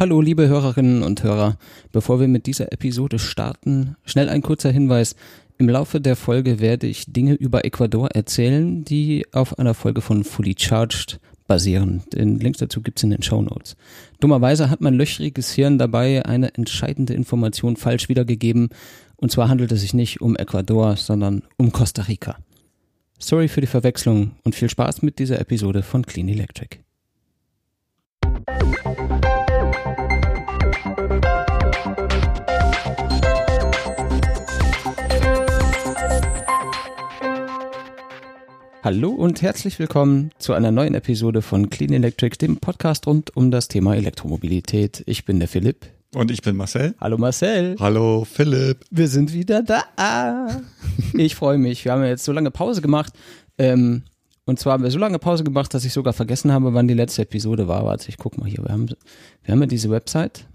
Hallo, liebe Hörerinnen und Hörer. Bevor wir mit dieser Episode starten, schnell ein kurzer Hinweis. Im Laufe der Folge werde ich Dinge über Ecuador erzählen, die auf einer Folge von Fully Charged basieren. Den Link dazu gibt's in den Show Notes. Dummerweise hat mein löchriges Hirn dabei eine entscheidende Information falsch wiedergegeben. Und zwar handelt es sich nicht um Ecuador, sondern um Costa Rica. Sorry für die Verwechslung und viel Spaß mit dieser Episode von Clean Electric. Hallo und herzlich willkommen zu einer neuen Episode von Clean Electric, dem Podcast rund um das Thema Elektromobilität. Ich bin der Philipp. Und ich bin Marcel. Hallo Marcel. Hallo Philipp. Wir sind wieder da. Ich freue mich. Wir haben ja jetzt so lange Pause gemacht. Ähm, und zwar haben wir so lange Pause gemacht, dass ich sogar vergessen habe, wann die letzte Episode war. Warte, ich guck mal hier. Wir haben, wir haben ja diese Website.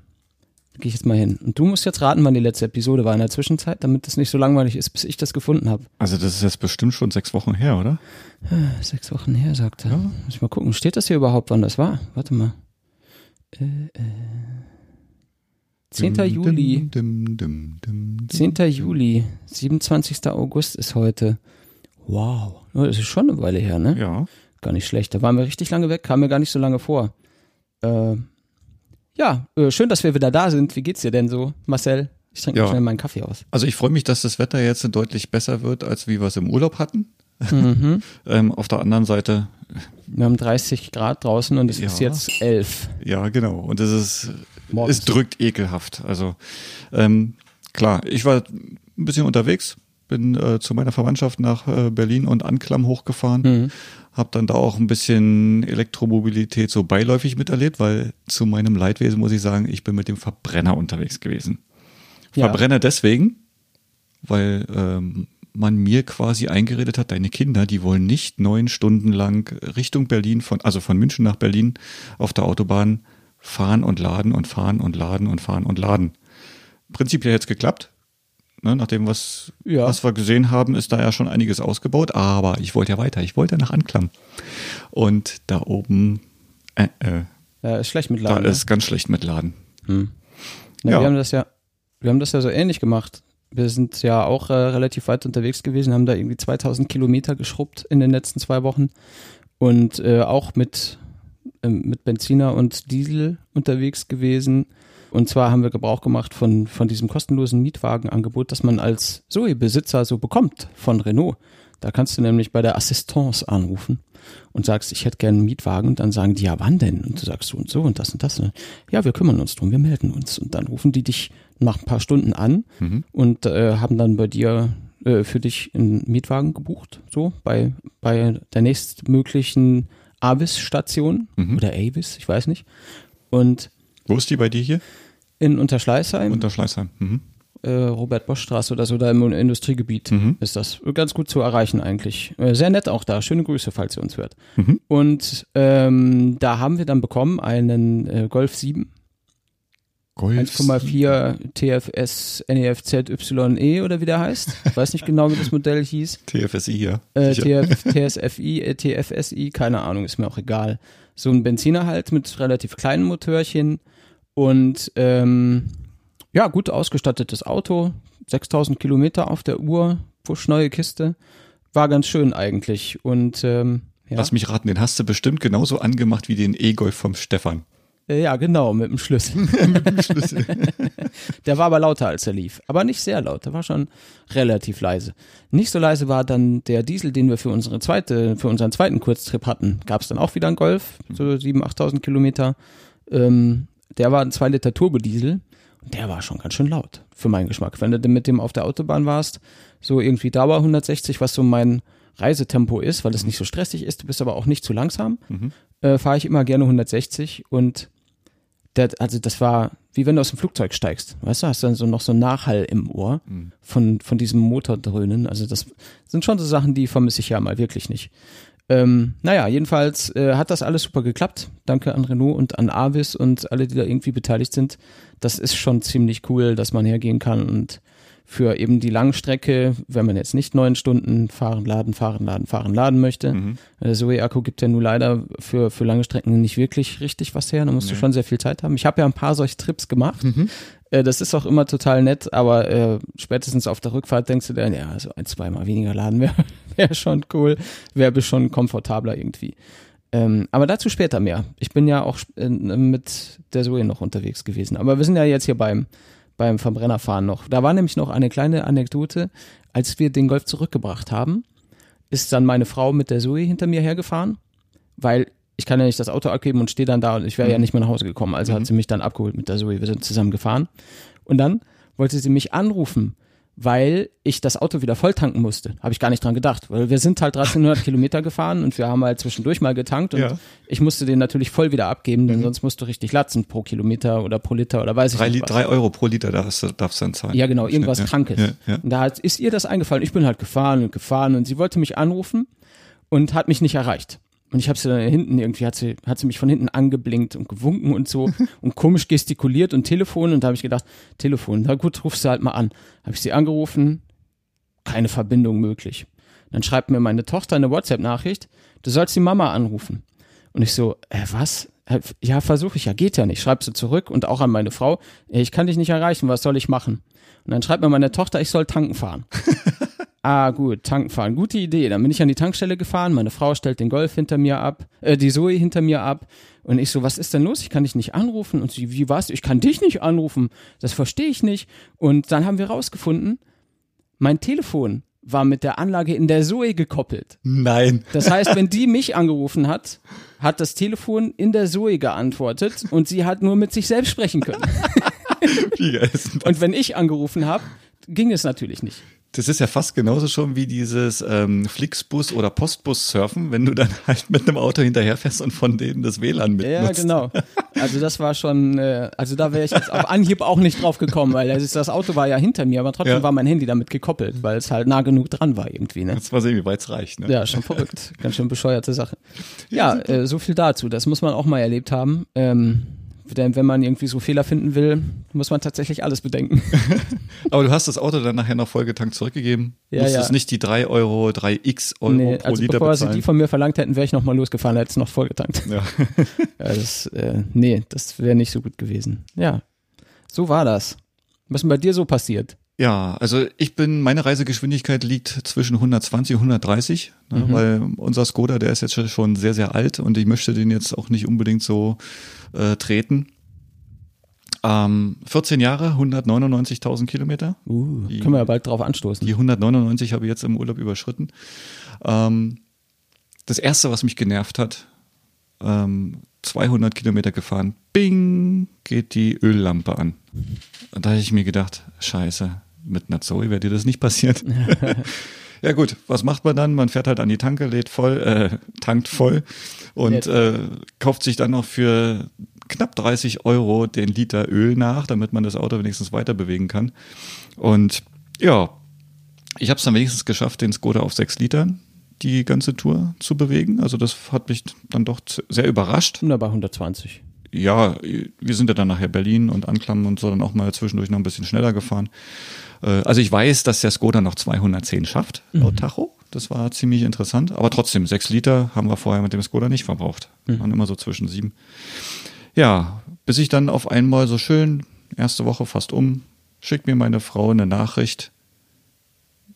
Da gehe ich jetzt mal hin. Und du musst jetzt raten, wann die letzte Episode war in der Zwischenzeit, damit es nicht so langweilig ist, bis ich das gefunden habe. Also das ist jetzt bestimmt schon sechs Wochen her, oder? Sechs Wochen her, sagt er. Ja. Muss ich mal gucken. Steht das hier überhaupt, wann das war? Warte mal. Äh, äh. 10. Dim, Juli. Dim, dim, dim, dim. 10. Juli. 27. August ist heute. Wow. Das ist schon eine Weile her, ne? Ja. Gar nicht schlecht. Da waren wir richtig lange weg, kam mir gar nicht so lange vor. Äh, ja, äh, schön, dass wir wieder da sind. Wie geht's dir denn so, Marcel? Ich trinke Ja. mal schnell meinen Kaffee aus. Also ich freue mich, dass das Wetter jetzt deutlich besser wird, als wie wir es im Urlaub hatten. Mhm. Ähm, auf der anderen Seite, Wir haben 30 Grad draußen und es Ja. ist jetzt 11. ja genau. Und es ist, Morgens. es drückt ekelhaft. Also ähm, klar, ich war ein bisschen unterwegs, bin äh, zu meiner Verwandtschaft nach äh, Berlin und Anklam hochgefahren. Mhm. Hab dann da auch ein bisschen Elektromobilität so beiläufig miterlebt, weil zu meinem Leidwesen muss ich sagen, ich bin mit dem Verbrenner unterwegs gewesen. Ja. Verbrenner deswegen, weil ähm, man mir quasi eingeredet hat, deine Kinder, die wollen nicht neun Stunden lang Richtung Berlin, von, also von München nach Berlin auf der Autobahn fahren und laden und fahren und laden und fahren und laden. Prinzipiell jetzt geklappt. Ne, nach dem, was, Ja. was wir gesehen haben, ist da ja schon einiges ausgebaut, aber ich wollte ja weiter, ich wollte nach Anklam. Und da oben, äh, äh, Ja, ist schlecht mit da Laden. ne? ist ganz schlecht mit Laden. Hm. Na, Ja. Wir haben das ja, wir haben das ja so ähnlich gemacht. Wir sind ja auch äh, relativ weit unterwegs gewesen, haben da irgendwie 2000 Kilometer geschrubbt in den letzten zwei Wochen und äh, auch mit, ähm, mit Benziner und Diesel unterwegs gewesen. Und zwar haben wir Gebrauch gemacht von, von diesem kostenlosen Mietwagenangebot, das man als Zoe-Besitzer so bekommt von Renault. Da kannst du nämlich bei der Assistance anrufen und sagst, ich hätte gerne einen Mietwagen. Und dann sagen die, ja, wann denn? Und du sagst so und so und das und das. Ja, wir kümmern uns drum, wir melden uns. Und dann rufen die dich nach ein paar Stunden an und äh, haben dann bei dir äh, für dich einen Mietwagen gebucht, so bei, bei der nächstmöglichen Avis-Station oder Avis, ich weiß nicht. Und Wo ist die bei dir hier? In Unterschleißheim, Unter Schleißheim. Mhm. äh, Robert-Bosch-Straße oder so, da im Industriegebiet Mhm. ist das ganz gut zu erreichen eigentlich. Äh, sehr nett auch da. Schöne Grüße, falls ihr uns hört. Mhm. Und ähm, da haben wir dann bekommen einen äh, Golf 7, Golf. 1,4 TFS NEFZ YE oder wie der heißt. Ich weiß nicht genau, wie das Modell hieß. TFSI, ja. Äh. TF, TSFI, äh, TFSI, keine Ahnung, ist mir auch egal. So ein Benziner halt mit relativ kleinen Motörchen und ähm, ja, gut ausgestattetes Auto, 6000 Kilometer auf der Uhr, push neue Kiste, war ganz schön eigentlich und ähm, ja. Lass mich raten, den hast du bestimmt genauso angemacht wie den E-Golf vom Stefan. Äh, ja, genau, mit dem Schlüssel. Der war aber lauter, als er lief. Aber nicht sehr laut, der war schon relativ leise. Nicht so leise war dann der Diesel, den wir für unsere zweite, für unseren zweiten Kurztrip hatten. Gab es dann auch wieder einen Golf, so 7.000, 8.000 Kilometer. Ähm, der war ein 2 Liter Turbodiesel und der war schon ganz schön laut für meinen Geschmack. Wenn du denn mit dem auf der Autobahn warst, so irgendwie Dauer 160, was so mein Reisetempo ist, weil es nicht so stressig ist, du bist aber auch nicht zu langsam, äh, fahre ich immer gerne 160 und der, also das war wie wenn du aus dem Flugzeug steigst. Weißt du, hast dann so noch so einen Nachhall im Ohr von, von diesem Motordröhnen. Also das sind schon so Sachen, die vermisse ich ja mal wirklich nicht. Ähm, naja, jedenfalls äh, hat das alles super geklappt. Danke an Renault und an Avis und alle, die da irgendwie beteiligt sind. Das ist schon ziemlich cool, dass man hergehen kann und für eben die Langstrecke, wenn man jetzt nicht neun Stunden fahren, laden, fahren, laden, fahren, laden möchte. Mhm. Der Zoe-Akku gibt ja nur leider für, für lange Strecken nicht wirklich richtig was her. Da musst du Nee. schon sehr viel Zeit haben. Ich habe ja ein paar solche Trips gemacht. Mhm. Äh, das ist auch immer total nett, aber äh, spätestens auf der Rückfahrt denkst du dann, ja, also ein, zweimal weniger laden wäre wär schon cool, wäre schon komfortabler irgendwie. Ähm, aber dazu später mehr. Ich bin ja auch äh, mit der Zoe noch unterwegs gewesen. Aber wir sind ja jetzt hier beim, beim Verbrennerfahren noch. Da war nämlich noch eine kleine Anekdote. Als wir den Golf zurückgebracht haben, ist dann meine Frau mit der Zoe hinter mir hergefahren, weil ich kann ja nicht das Auto abgeben und stehe dann da und ich wäre ja nicht mehr nach Hause gekommen. Also hat sie mich dann abgeholt mit der Zoe. Wir sind zusammen gefahren. Und dann wollte sie mich anrufen, weil ich das Auto wieder voll tanken musste. Habe ich gar nicht dran gedacht, weil wir sind halt 1300 Kilometer gefahren und wir haben halt zwischendurch mal getankt und Ja. ich musste den natürlich voll wieder abgeben, denn sonst musst du richtig latzen pro Kilometer oder pro Liter oder weiß ich Drei, nicht Li- was. drei Euro pro Liter darfst du darfst dann zahlen. Ja, genau, irgendwas ja, Krankes. Ja, da hat, ist ihr das eingefallen. Ich bin halt gefahren und gefahren und sie wollte mich anrufen und hat mich nicht erreicht. Und ich habe sie dann hinten irgendwie, hat sie, hat sie mich von hinten angeblinkt und gewunken und so und komisch gestikuliert und Telefon. Und da habe ich gedacht, Telefon, na gut, rufst du halt mal an. Habe ich sie angerufen, keine Verbindung möglich. Dann schreibt mir meine Tochter eine WhatsApp-Nachricht, du sollst die Mama anrufen. Und ich so, äh, was? Äh, Ja, versuche ich ja, geht ja nicht. Schreib sie zurück und auch an meine Frau, "Ey, ich kann dich nicht erreichen, was soll ich machen? Und dann schreibt mir meine Tochter, ich soll tanken fahren. ah, gut, tanken fahren, gute Idee. Dann bin ich an die Tankstelle gefahren, meine Frau stellt den Golf hinter mir ab, äh, die Zoe hinter mir ab. Und ich so, was ist denn los? Ich kann dich nicht anrufen. Und sie, wie war's? Ich kann dich nicht anrufen. Das verstehe ich nicht. Und dann haben wir rausgefunden, mein Telefon war mit der Anlage in der Zoe gekoppelt. Nein. Das heißt, wenn die mich angerufen hat, hat das Telefon in der Zoe geantwortet und sie hat nur mit sich selbst sprechen können. Und wenn ich angerufen habe, ging es natürlich nicht. Das ist ja fast genauso schon wie dieses ähm, Flixbus oder Postbus-Surfen, wenn du dann halt mit einem Auto hinterherfährst und von denen das WLAN mitnutzt. Ja, genau. Also das war schon, äh, also da wäre ich jetzt auf Anhieb auch nicht drauf gekommen, weil das, ist, das Auto war ja hinter mir, aber trotzdem Ja. war mein Handy damit gekoppelt, weil es halt nah genug dran war irgendwie. Ne? Jetzt mal sehen, wie weit es reicht. Ne? Ja, schon verrückt. Ganz schön bescheuerte Sache. Ja, äh, so viel dazu. Das muss man auch mal erlebt haben. Ähm, denn wenn man irgendwie so Fehler finden will, muss man tatsächlich alles bedenken. Aber du hast das Auto dann nachher noch vollgetankt zurückgegeben. Ja, Musstest ja. nicht die 3 Euro, 3x Euro nee, pro also Liter bevor sie bezahlen. die von mir verlangt hätten, wäre ich nochmal losgefahren, hätte es noch vollgetankt. ja. Ja, das, äh, nee, das wäre nicht so gut gewesen. Ja, so war das. Was ist denn bei dir so passiert? Ja, also ich bin, meine Reisegeschwindigkeit liegt zwischen 120 und 130, ne, Mhm. weil unser Skoda, der ist jetzt schon sehr, sehr alt und ich möchte den jetzt auch nicht unbedingt so äh, treten. Ähm, 14 Jahre, 199.000 Kilometer. Uh, Die- können wir ja bald drauf anstoßen. Die 199 habe ich jetzt im Urlaub überschritten. Ähm, das erste, was mich genervt hat, ähm, 200 Kilometer gefahren, bing, geht die Öllampe an. Und da habe ich mir gedacht, scheiße, mit einer Zoe wäre dir das nicht passiert. ja gut, was macht man dann? Man fährt halt an die Tanke, lädt voll, äh, tankt voll und äh, kauft sich dann noch für knapp 30 Euro den Liter Öl nach, damit man das Auto wenigstens weiter bewegen kann. Und ja, ich habe es dann wenigstens geschafft, den Skoda auf 6 Litern die ganze Tour zu bewegen. Also das hat mich dann doch sehr überrascht. Na, bei 120. Ja, wir sind ja dann nachher Berlin und Anklam und so dann auch mal zwischendurch noch ein bisschen schneller gefahren. Äh, Also ich weiß, dass der Skoda noch 210 schafft, laut Tacho. Das war ziemlich interessant. Aber trotzdem, 6 Liter haben wir vorher mit dem Skoda nicht verbraucht. Waren immer so zwischen sieben. Ja, bis ich dann auf einmal so schön, erste Woche fast um, schickt mir meine Frau eine Nachricht,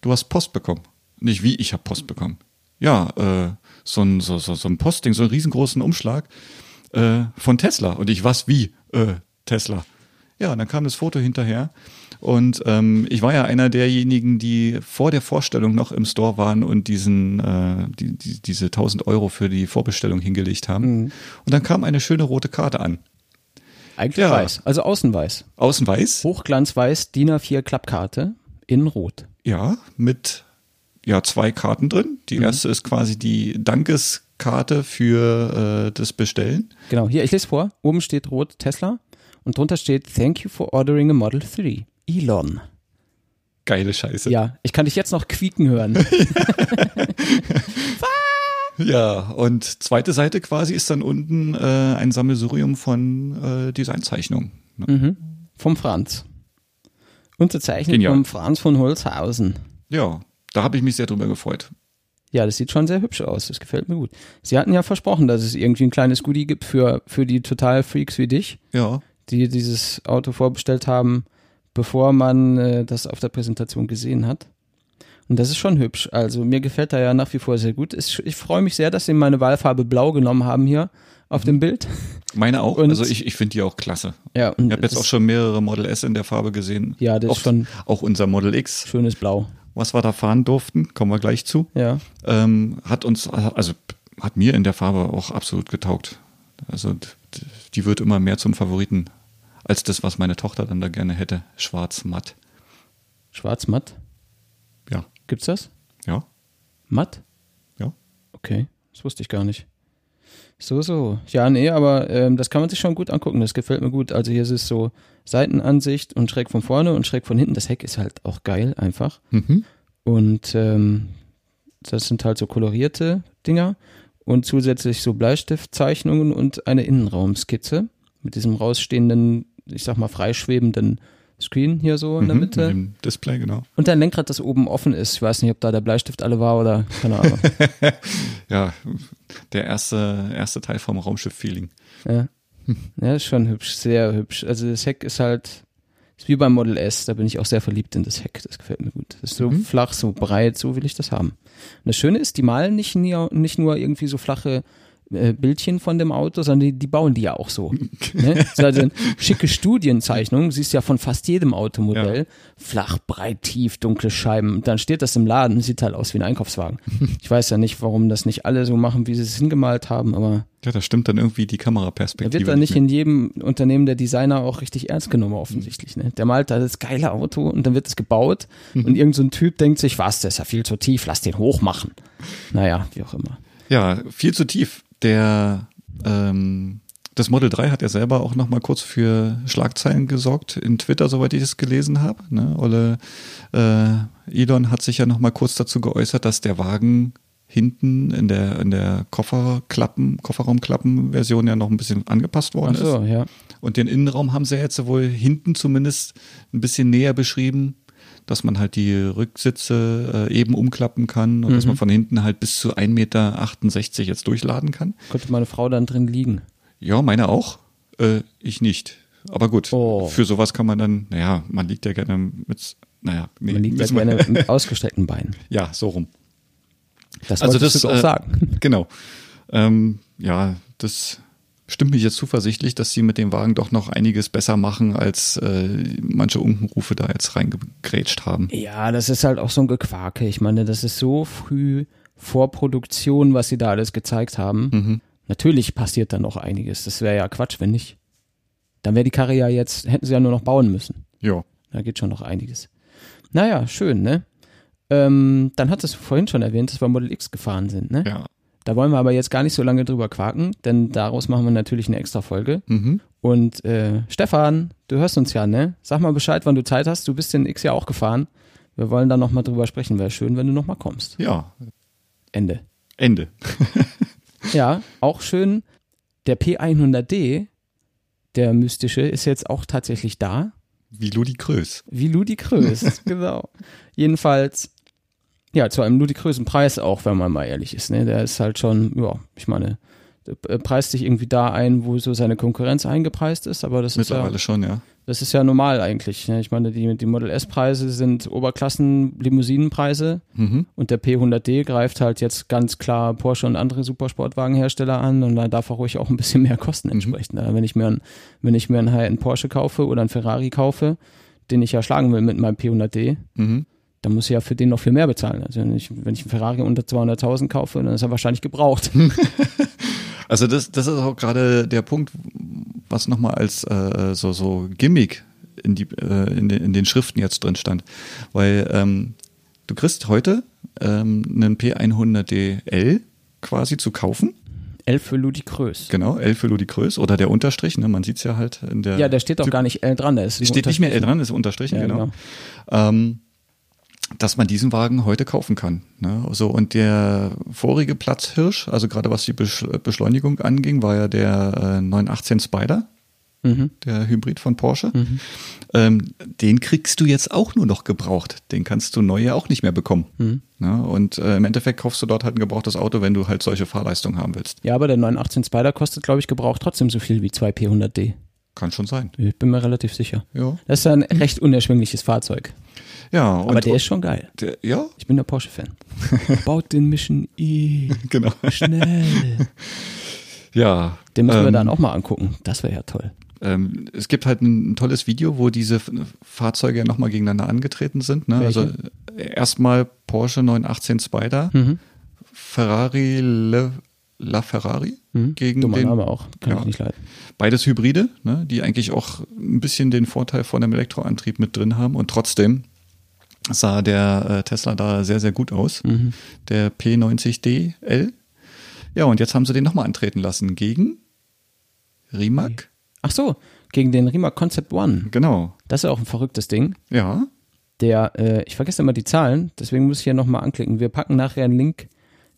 du hast Post bekommen. Nicht wie, ich habe Post bekommen. Ja, äh, so, ein, so, so, so ein Posting, so einen riesengroßen Umschlag äh, von Tesla. Und ich, was, wie? Äh, Tesla. Ja, und dann kam das Foto hinterher. Und ähm, ich war ja einer derjenigen, die vor der Vorstellung noch im Store waren und diesen, äh, die, die, diese 1000 Euro für die Vorbestellung hingelegt haben. Und dann kam eine schöne rote Karte an. Eigentlich Ja. weiß. Also außen weiß. Außen weiß, Hochglanzweiß, DIN A4 Klappkarte, innen rot. ja, mit ja, zwei Karten drin. Die erste ist quasi die Dankeskarte für äh, das Bestellen. Genau, hier, ich lese vor. Oben steht rot Tesla und drunter steht Thank you for ordering a Model 3. Elon. Geile Scheiße. Ja, ich kann dich jetzt noch quieken hören. Ja, und zweite Seite quasi ist dann unten äh, ein Sammelsurium von äh, Designzeichnungen. Ne? mhm. Vom Franz. Unterzeichnet Genial. von Franz von Holzhausen. Ja, da habe ich mich sehr drüber gefreut. Ja, das sieht schon sehr hübsch aus. Das gefällt mir gut. Sie hatten ja versprochen, dass es irgendwie ein kleines Goodie gibt für, für die Total-Freaks wie dich, Ja, die dieses Auto vorbestellt haben, bevor man äh, das auf der Präsentation gesehen hat. Und das ist schon hübsch. Also mir gefällt er ja nach wie vor sehr gut. Ich, ich freue mich sehr, dass sie meine Wahlfarbe blau genommen haben hier auf dem Bild. meine auch. Und- also ich, ich finde die auch klasse. Ja, und Ich habe jetzt auch schon mehrere Model S in der Farbe gesehen. Ja, das ist auch, schon- auch unser Model X, schönes Blau. was wir da fahren durften, kommen wir gleich zu. Ja. ähm, hat uns, also hat mir in der Farbe auch absolut getaugt. Also die wird immer mehr zum Favoriten als das, was meine Tochter dann da gerne hätte. Schwarz matt. Schwarz-matt. Ja, Gibt's das? ja, Matt? ja. Okay, das wusste ich gar nicht. So, so. Ja, nee, aber ähm, das kann man sich schon gut angucken. Das gefällt mir gut. Also hier ist es so Seitenansicht und schräg von vorne und schräg von hinten. Das Heck ist halt auch geil einfach. Mhm. Und ähm, das sind halt so kolorierte Dinger und zusätzlich so Bleistiftzeichnungen und eine Innenraumskizze mit diesem rausstehenden, ich sag mal, freischwebenden Screen hier so in der Mhm, Mitte. mit dem Display, genau. Und ein Lenkrad, das oben offen ist. Ich weiß nicht, ob da der Bleistift alle war oder keine Ahnung. Ja, der erste, erste Teil vom Raumschiff-Feeling. ja. ja, ist schon hübsch, sehr hübsch. Also das Heck ist halt, ist wie beim Model S, da bin ich auch sehr verliebt in das Heck. Das gefällt mir gut. Das ist so Mhm. flach, so breit, so will ich das haben. Und das Schöne ist, die malen nicht, nie- nicht nur irgendwie so flache äh, Bildchen von dem Auto, sondern die, die bauen die ja auch so. ne? Ist also schicke Studienzeichnung, siehst ja von fast jedem Automodell. Flach, breit, tief, dunkle Scheiben. Und dann steht das im Laden, sieht halt aus wie ein Einkaufswagen. Ich weiß ja nicht, warum das nicht alle so machen, wie sie es hingemalt haben, aber Ja, da stimmt dann irgendwie die da Kameraperspektive. wird dann nicht mehr. in jedem Unternehmen der Designer auch richtig ernst genommen, offensichtlich. Ne? Der malt da das geile Auto und dann wird es gebaut und irgend so ein Typ denkt sich, was, der ist ja viel zu tief, lass den hoch machen. Naja, wie auch immer. Ja, viel zu tief. Der ähm, das Model 3 hat ja selber auch noch mal kurz für Schlagzeilen gesorgt in Twitter, soweit ich es gelesen habe. Ne? Olle äh, Elon hat sich ja noch mal kurz dazu geäußert, dass der Wagen hinten in der in der Kofferklappen Kofferraumklappen-Version ja noch ein bisschen angepasst worden Ach so, ist. ja. Und den Innenraum haben sie jetzt wohl hinten zumindest ein bisschen näher beschrieben, dass man halt die Rücksitze äh, eben umklappen kann und dass Mhm. man von hinten halt bis zu 1,68 Meter jetzt durchladen kann. Könnte meine Frau dann drin liegen. Ja, meine auch. Äh, ich nicht. Aber gut, Oh. für sowas kann man dann, naja, man liegt ja gerne mit, naja, nee, Man liegt ja gerne mit ausgestreckten Beinen. ja, so rum. Das Also das, du auch äh, sagen. Genau. Ähm, ja, das stimmt mich jetzt zuversichtlich, dass sie mit dem Wagen doch noch einiges besser machen, als äh, manche Unkenrufe da jetzt reingegrätscht haben. Ja, das ist halt auch so ein Gequake. Ich meine, das ist so früh vor Produktion, was sie da alles gezeigt haben. Mhm. Natürlich passiert da noch einiges. Das wäre ja Quatsch, wenn nicht. Dann wäre die Karre ja jetzt, hätten sie ja nur noch bauen müssen. Ja. Da geht schon noch einiges. Naja, schön, ne? Ähm, dann hattest du vorhin schon erwähnt, dass wir Model X gefahren sind, ne? Ja. Da wollen wir aber jetzt gar nicht so lange drüber quaken, denn daraus machen wir natürlich eine extra Folge. Mhm. Und äh, Stefan, du hörst uns ja, ne? Sag mal Bescheid, wann du Zeit hast. Du bist den X ja auch gefahren. Wir wollen da nochmal drüber sprechen. Wäre schön, wenn du nochmal kommst. Ja. Ende. Ende. Ja, auch schön. Der P100D, der mystische, ist jetzt auch tatsächlich da. Wie Ludicrös. Wie ludikrös, genau. Jedenfalls, ja, zu einem ludikrösen Preis auch, wenn man mal ehrlich ist. Ne? Der ist halt schon, ja, ich meine, der äh, preist sich irgendwie da ein, wo so seine Konkurrenz eingepreist ist, aber das ist ja, Mittlerweile schon, ja. das ist ja normal eigentlich. Ne? Ich meine, die, die Model S-Preise sind Oberklassen-Limousinenpreise Mhm. und der P100D greift halt jetzt ganz klar Porsche und andere Supersportwagenhersteller an und da darf er ruhig auch ein bisschen mehr kosten entsprechend. Wenn ich mir ein, wenn ich mir einen High-End Porsche kaufe oder einen Ferrari kaufe, den ich ja schlagen will mit meinem P100D, Mhm. Dann muss ich ja für den noch viel mehr bezahlen. Also wenn ich, wenn ich einen Ferrari unter 200.000 kaufe, dann ist er wahrscheinlich gebraucht. Also das, das ist auch gerade der Punkt, was nochmal als äh, so, so Gimmick in, die, äh, in, den, in den Schriften jetzt drin stand. Weil ähm, du kriegst heute ähm, einen P100DL quasi zu kaufen. L für Ludikrös. Genau, L für Ludicrös oder der Unterstrich, ne? man sieht's ja halt in der... Ja, da steht doch gar nicht L dran. Da ist Steht nicht mehr L dran, ist unterstrichen, Ja, genau. Ähm, dass man diesen Wagen heute kaufen kann. Ne? So, und der vorige Platzhirsch, also gerade was die Besch Beschleunigung anging, war ja der äh, 918 Spider. Mhm. der Hybrid von Porsche. Ähm, den kriegst du jetzt auch nur noch gebraucht. Den kannst du neu ja auch nicht mehr bekommen. Mhm. Ja, und äh, im Endeffekt kaufst du dort halt ein gebrauchtes Auto, wenn du halt solche Fahrleistung haben willst. Ja, aber der 918 Spider kostet, glaube ich, gebraucht trotzdem so viel wie zwei P100D. Kann schon sein. Ich bin mir relativ sicher. Ja. Das ist ein recht unerschwingliches Fahrzeug. Ja, Aber der ist schon geil. der, ja, Ich bin der Porsche-Fan. Baut den Mission E. genau. Schnell. Ja. Den müssen wir ähm, dann auch mal angucken. Das wäre ja toll. Ähm, es gibt halt ein, ein tolles Video, wo diese Fahrzeuge nochmal gegeneinander angetreten sind. Ne? Also erstmal Porsche 918 Spider, Mhm. Ferrari Le, La Ferrari Mhm. gegen Dummer den Name auch. Kann Ja. ich nicht leiden. beides Hybride, ne? die eigentlich auch ein bisschen den Vorteil von einem Elektroantrieb mit drin haben und trotzdem sah der äh, Tesla da sehr, sehr gut aus. Mhm. Der P90DL. Ja, und jetzt haben sie den nochmal antreten lassen gegen Rimac. Ach so, gegen den Rimac Concept One. Genau. Das ist ja auch ein verrücktes Ding. Ja. Der, äh, ich vergesse immer die Zahlen, deswegen muss ich hier nochmal anklicken. Wir packen nachher einen Link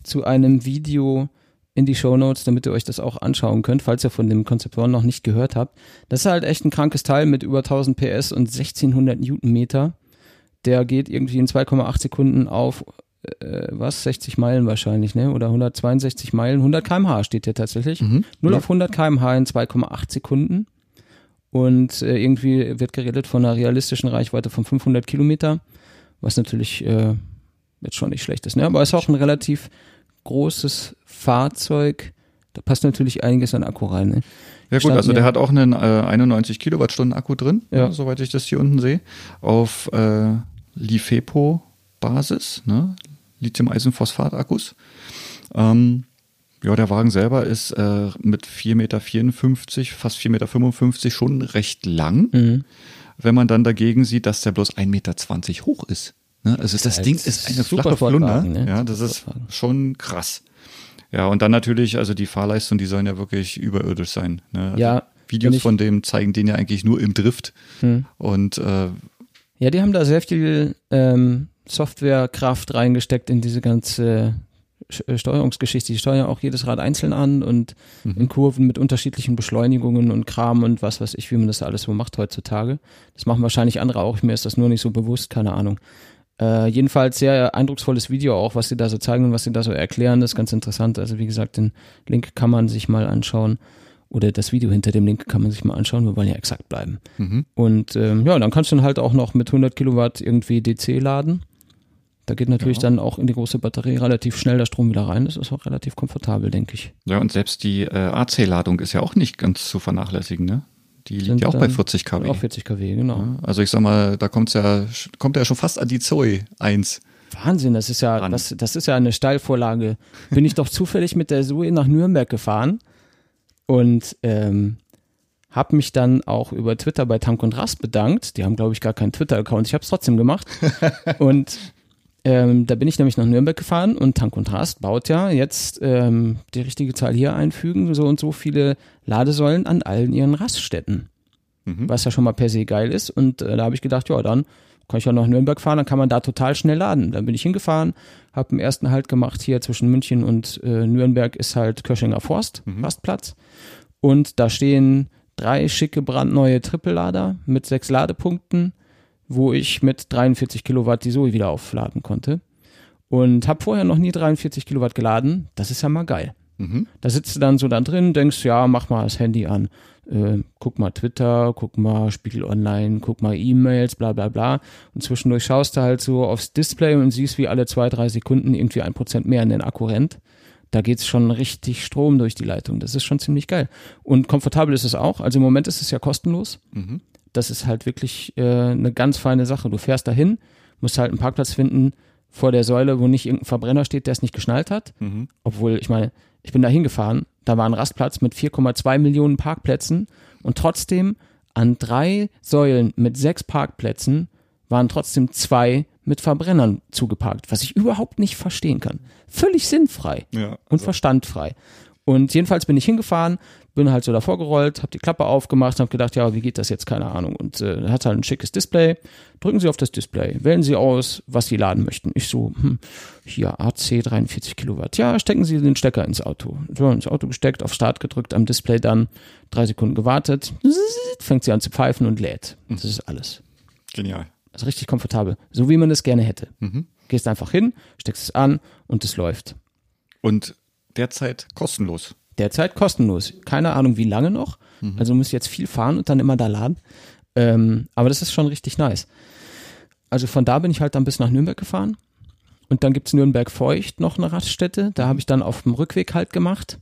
zu einem Video in die Show Notes, damit ihr euch das auch anschauen könnt, falls ihr von dem Concept One noch nicht gehört habt. Das ist halt echt ein krankes Teil mit über 1000 PS und 1600 Newtonmeter. Der geht irgendwie in 2,8 Sekunden auf, äh, was, 60 Meilen wahrscheinlich, ne? Oder 162 Meilen, 100 kmh steht hier tatsächlich. Mhm. 0 Ja. auf 100 kmh in 2,8 Sekunden. Und äh, irgendwie wird geredet von einer realistischen Reichweite von 500 Kilometer, was natürlich äh, jetzt schon nicht schlecht ist. Ne? Aber es ist auch ein relativ großes Fahrzeug. Da passt natürlich einiges an Akku rein. Ne? Ja gut, also der hat auch einen äh, 91 Kilowattstunden Akku drin, Ja. ja. soweit ich das hier unten sehe, auf äh, LiFePO-Basis, ne? Lithium-Eisenphosphat-Akkus. Ähm, ja, der Wagen selber ist äh, mit 4,54 Meter, fast 4,55 Meter schon recht lang, Mhm. wenn man dann dagegen sieht, dass der bloß 1,20 Meter hoch ist. Ne? Also das halt Ding ist eine super flache Flunder. Ne? Ja, das ist schon krass. Ja, und dann natürlich, also die Fahrleistung, die sollen ja wirklich überirdisch sein. Ne? Also Ja, Videos ich- von dem zeigen den ja eigentlich nur im Drift. Hm. Und äh, Ja, die haben da sehr viel ähm, Softwarekraft reingesteckt in diese ganze äh, Steuerungsgeschichte. Die steuern auch jedes Rad einzeln an und in Kurven mit unterschiedlichen Beschleunigungen und Kram und was weiß ich, wie man das alles so macht heutzutage. Das machen wahrscheinlich andere auch. Mir ist das nur nicht so bewusst, keine Ahnung. Äh, jedenfalls sehr eindrucksvolles Video auch, was sie da so zeigen und was sie da so erklären. Das ist ganz interessant. Also wie gesagt, den Link kann man sich mal anschauen. Oder das Video hinter dem Link kann man sich mal anschauen. Wir wollen ja exakt bleiben. mhm. Und ähm, ja, dann kannst du dann halt auch noch mit 100 Kilowatt irgendwie DC laden. Da geht natürlich Ja. dann auch in die große Batterie relativ schnell der Strom wieder rein. Das ist auch relativ komfortabel, denke ich. ja, und selbst die äh, AC-Ladung ist ja auch nicht ganz zu vernachlässigen, ne? Die liegt ja auch bei dann 40 kW. Auch 40 kW, genau. Ja, Also ich sag mal, da kommt's ja, kommt ja schon fast an die Zoe 1. Wahnsinn, das ist ja, Ran. das, das ist ja eine Steilvorlage. Bin ich doch zufällig mit der Zoe nach Nürnberg gefahren und ähm, habe mich dann auch über Twitter bei Tank und Rast bedankt. Die haben, glaube ich, gar keinen Twitter-Account. Ich habe es trotzdem gemacht. und ähm, da bin ich nämlich nach Nürnberg gefahren und Tank und Rast baut ja jetzt ähm, die richtige Zahl hier einfügen, so und so viele Ladesäulen an allen ihren Raststätten Mhm. was ja schon mal per se geil ist. Und äh, da habe ich gedacht, ja, dann kann ich ja nach Nürnberg fahren, dann kann man da total schnell laden. Dann bin ich hingefahren, habe einen ersten Halt gemacht hier zwischen München und äh, Nürnberg ist halt Köschinger Forst, Rastplatz. Und da stehen drei schicke brandneue Trippellader mit sechs Ladepunkten, wo ich mit 43 Kilowatt die Zoe wieder aufladen konnte. Und habe vorher noch nie 43 Kilowatt geladen. Das ist ja mal geil. Mhm. Da sitzt du dann so da drin, denkst, ja, mach mal das Handy an. Äh, guck mal Twitter, guck mal Spiegel Online, guck mal E-Mails, bla bla bla. Und zwischendurch schaust du halt so aufs Display und siehst, wie alle zwei, drei Sekunden irgendwie ein Prozent mehr in den Akku rennt. Da geht's schon richtig Strom durch die Leitung. Das ist schon ziemlich geil. Und komfortabel ist es auch. Also im Moment ist es ja kostenlos. Mhm. Das ist halt wirklich äh, eine ganz feine Sache. Du fährst dahin, musst halt einen Parkplatz finden vor der Säule, wo nicht irgendein Verbrenner steht, der es nicht geschnallt hat. Mhm. Obwohl, ich meine, ich bin da hingefahren, da war ein Rastplatz mit 4,2 Millionen Parkplätzen und trotzdem an drei Säulen mit sechs Parkplätzen waren trotzdem zwei mit Verbrennern zugeparkt, was ich überhaupt nicht verstehen kann. Völlig sinnfrei Ja. und verstandfrei. Und jedenfalls bin ich hingefahren, bin halt so davor gerollt, habe die Klappe aufgemacht, habe gedacht, ja, wie geht das jetzt, keine Ahnung. Und äh, hat halt ein schickes Display. Drücken Sie auf das Display, wählen Sie aus, was Sie laden möchten. Ich so, hm, hier AC 43 Kilowatt. Ja, stecken Sie den Stecker ins Auto. So, ins Auto gesteckt, auf Start gedrückt, am Display dann drei Sekunden gewartet, fängt sie an zu pfeifen und lädt. Das ist alles. Genial. Also richtig komfortabel. So wie man es gerne hätte. Mhm. Gehst einfach hin, steckst es an und es läuft. Und derzeit kostenlos. Derzeit kostenlos. Keine Ahnung, wie lange noch. Also muss jetzt viel fahren und dann immer da laden. Ähm, aber das ist schon richtig nice. Also von da bin ich halt dann bis nach Nürnberg gefahren. Und dann gibt's Nürnberg-Feucht noch eine Raststätte. Da habe ich dann auf dem Rückweg halt gemacht.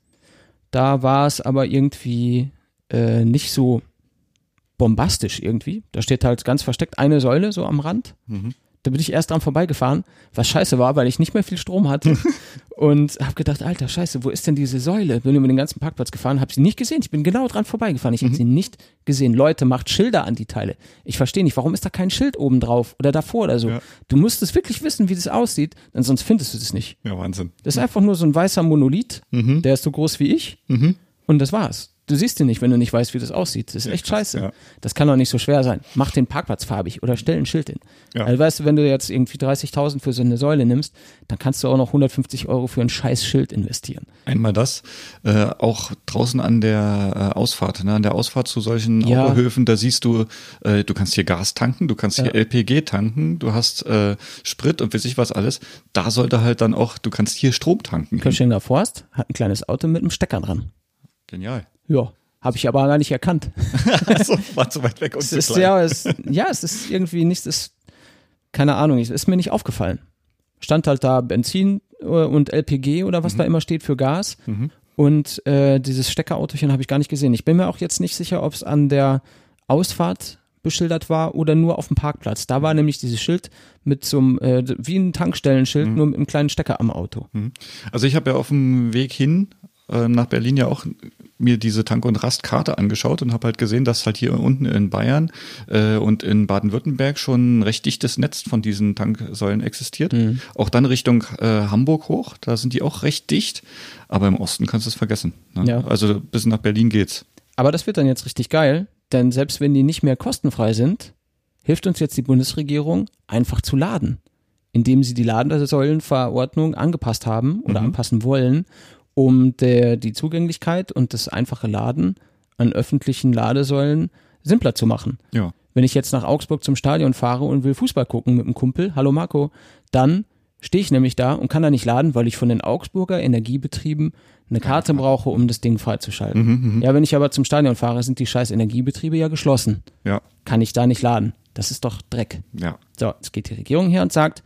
Da war es aber irgendwie äh, nicht so bombastisch irgendwie. Da steht halt ganz versteckt eine Säule so am Rand. Da bin ich erst dran vorbeigefahren, was scheiße war, weil ich nicht mehr viel Strom hatte. und habe gedacht, alter Scheiße, wo ist denn diese Säule? Bin über den ganzen Parkplatz gefahren, habe sie nicht gesehen. Ich bin genau dran vorbeigefahren. Ich habe sie nicht gesehen. Leute, macht Schilder an die Teile. Ich verstehe nicht, warum ist da kein Schild oben drauf oder davor oder so? Ja. Du musst es wirklich wissen, wie das aussieht, denn sonst findest du das nicht. Ja, Wahnsinn. Das ist einfach nur so ein weißer Monolith, der ist so groß wie ich und das war's. Du siehst ihn nicht, wenn du nicht weißt, wie das aussieht. Das ist echt scheiße. ja. Das kann doch nicht so schwer sein. Mach den Parkplatz farbig oder stell ein Schild hin. Ja. Also weißt du, wenn du jetzt irgendwie 30.000 für so eine Säule nimmst, dann kannst du auch noch 150 Euro für ein scheiß Schild investieren. Einmal das, äh, auch draußen an der äh, Ausfahrt, ne, an der Ausfahrt zu solchen Ja. Autohöfen, da siehst du, äh, du kannst hier Gas tanken, du kannst hier Ja. LPG tanken, du hast äh, Sprit und weiß ich was alles. Da sollte halt dann auch, du kannst hier Strom tanken. Köschinger Forst hat ein kleines Auto mit einem Stecker dran. Genial. Ja. Habe ich aber gar nicht erkannt. also, war zu weit weg und Es ist ja, es, ja, es ist irgendwie nichts, es, keine Ahnung, es ist mir nicht aufgefallen. Stand halt da Benzin äh, und LPG oder Mhm. was da immer steht für Gas. Und äh, dieses Steckerautochen habe ich gar nicht gesehen. Ich bin mir auch jetzt nicht sicher, ob es an der Ausfahrt beschildert war oder nur auf dem Parkplatz. Da war nämlich dieses Schild mit so einem, äh, wie ein Tankstellenschild, Mhm. nur mit einem kleinen Stecker am Auto. Also ich habe ja auf dem Weg hin nach Berlin ja auch mir diese Tank- und Rastkarte angeschaut und habe halt gesehen, dass halt hier unten in Bayern äh, und in Baden-Württemberg schon ein recht dichtes Netz von diesen Tanksäulen existiert. Auch dann Richtung äh, Hamburg hoch, da sind die auch recht dicht, aber im Osten kannst du es vergessen. Ne? Ja. Also bis nach Berlin geht's. Aber das wird dann jetzt richtig geil, denn selbst wenn die nicht mehr kostenfrei sind, hilft uns jetzt die Bundesregierung einfach zu laden, indem sie die Ladesäulenverordnung angepasst haben oder anpassen wollen, um der, die Zugänglichkeit und das einfache Laden an öffentlichen Ladesäulen simpler zu machen. Ja. Wenn ich jetzt nach Augsburg zum Stadion fahre und will Fußball gucken mit einem Kumpel, hallo Marco, dann stehe ich nämlich da und kann da nicht laden, weil ich von den Augsburger Energiebetrieben eine Karte brauche, um das Ding freizuschalten. Ja, wenn ich aber zum Stadion fahre, sind die scheiß Energiebetriebe ja geschlossen. Ja. Kann ich da nicht laden. Das ist doch Dreck. Ja. So, jetzt geht die Regierung her und sagt,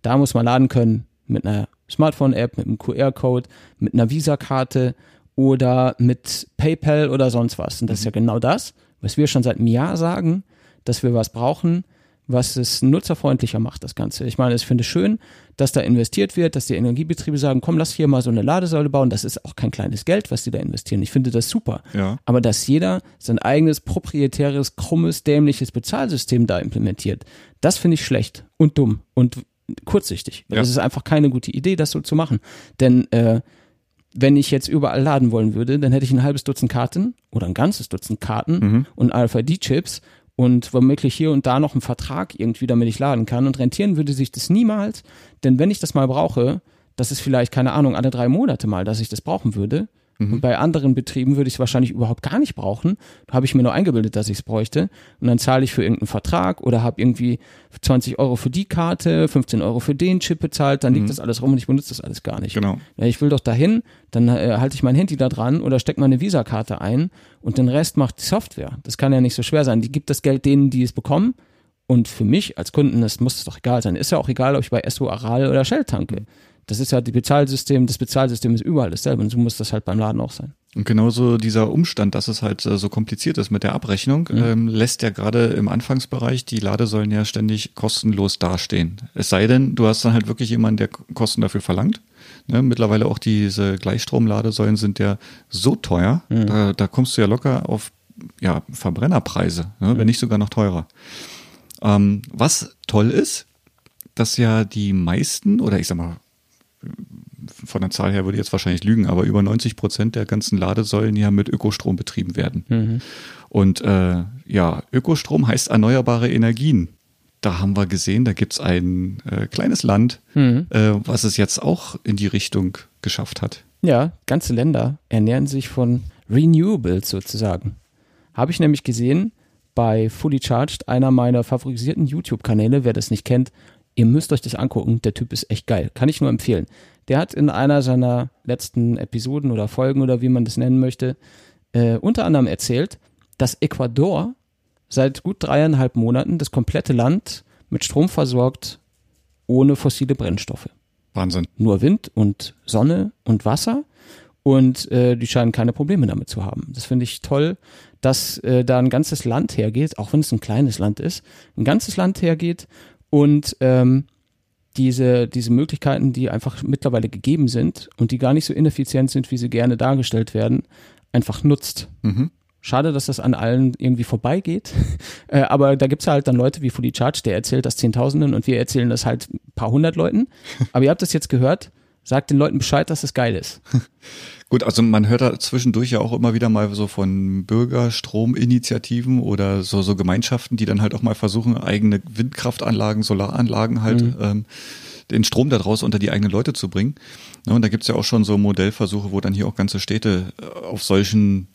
da muss man laden können mit einer Smartphone-App, mit einem QR-Code, mit einer Visa-Karte oder mit PayPal oder sonst was. Und das ist ja genau das, was wir schon seit einem Jahr sagen, dass wir was brauchen, was es nutzerfreundlicher macht, das Ganze. Ich meine, ich finde es schön, dass da investiert wird, dass die Energiebetriebe sagen, komm, lass hier mal so eine Ladesäule bauen. Das ist auch kein kleines Geld, was die da investieren. Ich finde das super. Ja. Aber dass jeder sein eigenes proprietäres, krummes, dämliches Bezahlsystem da implementiert, das finde ich schlecht und dumm und kurzsichtig. Ja. Das ist einfach keine gute Idee, das so zu machen. Denn äh, wenn ich jetzt überall laden wollen würde, dann hätte ich ein halbes Dutzend Karten oder ein ganzes Dutzend Karten und RFID-Chips und womöglich hier und da noch einen Vertrag irgendwie, damit ich laden kann. Und rentieren würde sich das niemals, denn wenn ich das mal brauche, das ist vielleicht, keine Ahnung, alle drei Monate mal, dass ich das brauchen würde. Und bei anderen Betrieben würde ich es wahrscheinlich überhaupt gar nicht brauchen. Da habe ich mir nur eingebildet, dass ich es bräuchte. Und dann zahle ich für irgendeinen Vertrag oder habe irgendwie 20 Euro für die Karte, 15 Euro für den Chip bezahlt, dann liegt das alles rum und ich benutze das alles gar nicht. Genau. Ja, ich will doch dahin, dann äh, halte ich mein Handy da dran oder stecke meine Visakarte ein und den Rest macht die Software. Das kann ja nicht so schwer sein. Die gibt das Geld denen, die es bekommen. Und für mich als Kunden, das muss es doch egal sein. Ist ja auch egal, ob ich bei Esso, Aral oder Shell tanke. Das ist ja die Bezahlsystem, das Bezahlsystem ist überall dasselbe und so muss das halt beim Laden auch sein. Und genauso dieser Umstand, dass es halt äh, so kompliziert ist mit der Abrechnung, ähm, lässt ja gerade im Anfangsbereich die Ladesäulen ja ständig kostenlos dastehen. Es sei denn, du hast dann halt wirklich jemanden, der Kosten dafür verlangt. Ne, mittlerweile auch diese Gleichstromladesäulen sind ja so teuer, da, da kommst du ja locker auf ja, Verbrennerpreise, ne, wenn nicht sogar noch teurer. Ähm, was toll ist, dass ja die meisten, oder ich sag mal, von der Zahl her würde ich jetzt wahrscheinlich lügen, aber über 90 Prozent der ganzen Ladesäulen ja mit Ökostrom betrieben werden. Mhm. Und äh, ja, Ökostrom heißt erneuerbare Energien. Da haben wir gesehen, da gibt's ein äh, kleines Land, Mhm. äh, was es jetzt auch in die Richtung geschafft hat. Ja, ganze Länder ernähren sich von Renewables sozusagen. Habe ich nämlich gesehen bei Fully Charged, einer meiner favorisierten YouTube-Kanäle. Wer das nicht kennt, ihr müsst euch das angucken. Der Typ ist echt geil. Kann ich nur empfehlen. Der hat in einer seiner letzten Episoden oder Folgen oder wie man das nennen möchte, äh, unter anderem erzählt, dass Ecuador seit gut dreieinhalb Monaten das komplette Land mit Strom versorgt, ohne fossile Brennstoffe Wahnsinn. nur Wind und Sonne und Wasser und äh, die scheinen keine Probleme damit zu haben. Das finde ich toll, dass äh, da ein ganzes Land hergeht, auch wenn es ein kleines Land ist, ein ganzes Land hergeht und ähm, diese, diese Möglichkeiten, die einfach mittlerweile gegeben sind und die gar nicht so ineffizient sind, wie sie gerne dargestellt werden, einfach nutzt. Mhm. Schade, dass das an allen irgendwie vorbeigeht. äh, aber da gibt's halt dann Leute wie Fully Charge, der erzählt das Zehntausenden und wir erzählen das halt ein paar hundert Leuten. Aber ihr habt das jetzt gehört. Sagt den Leuten Bescheid, dass es geil ist. Gut, also man hört da zwischendurch ja auch immer wieder mal so von Bürgerstrominitiativen oder so, so Gemeinschaften, die dann halt auch mal versuchen, eigene Windkraftanlagen, Solaranlagen halt ähm, den Strom da draus unter die eigenen Leute zu bringen. Ja, und da gibt's ja auch schon so Modellversuche, wo dann hier auch ganze Städte äh, auf solchen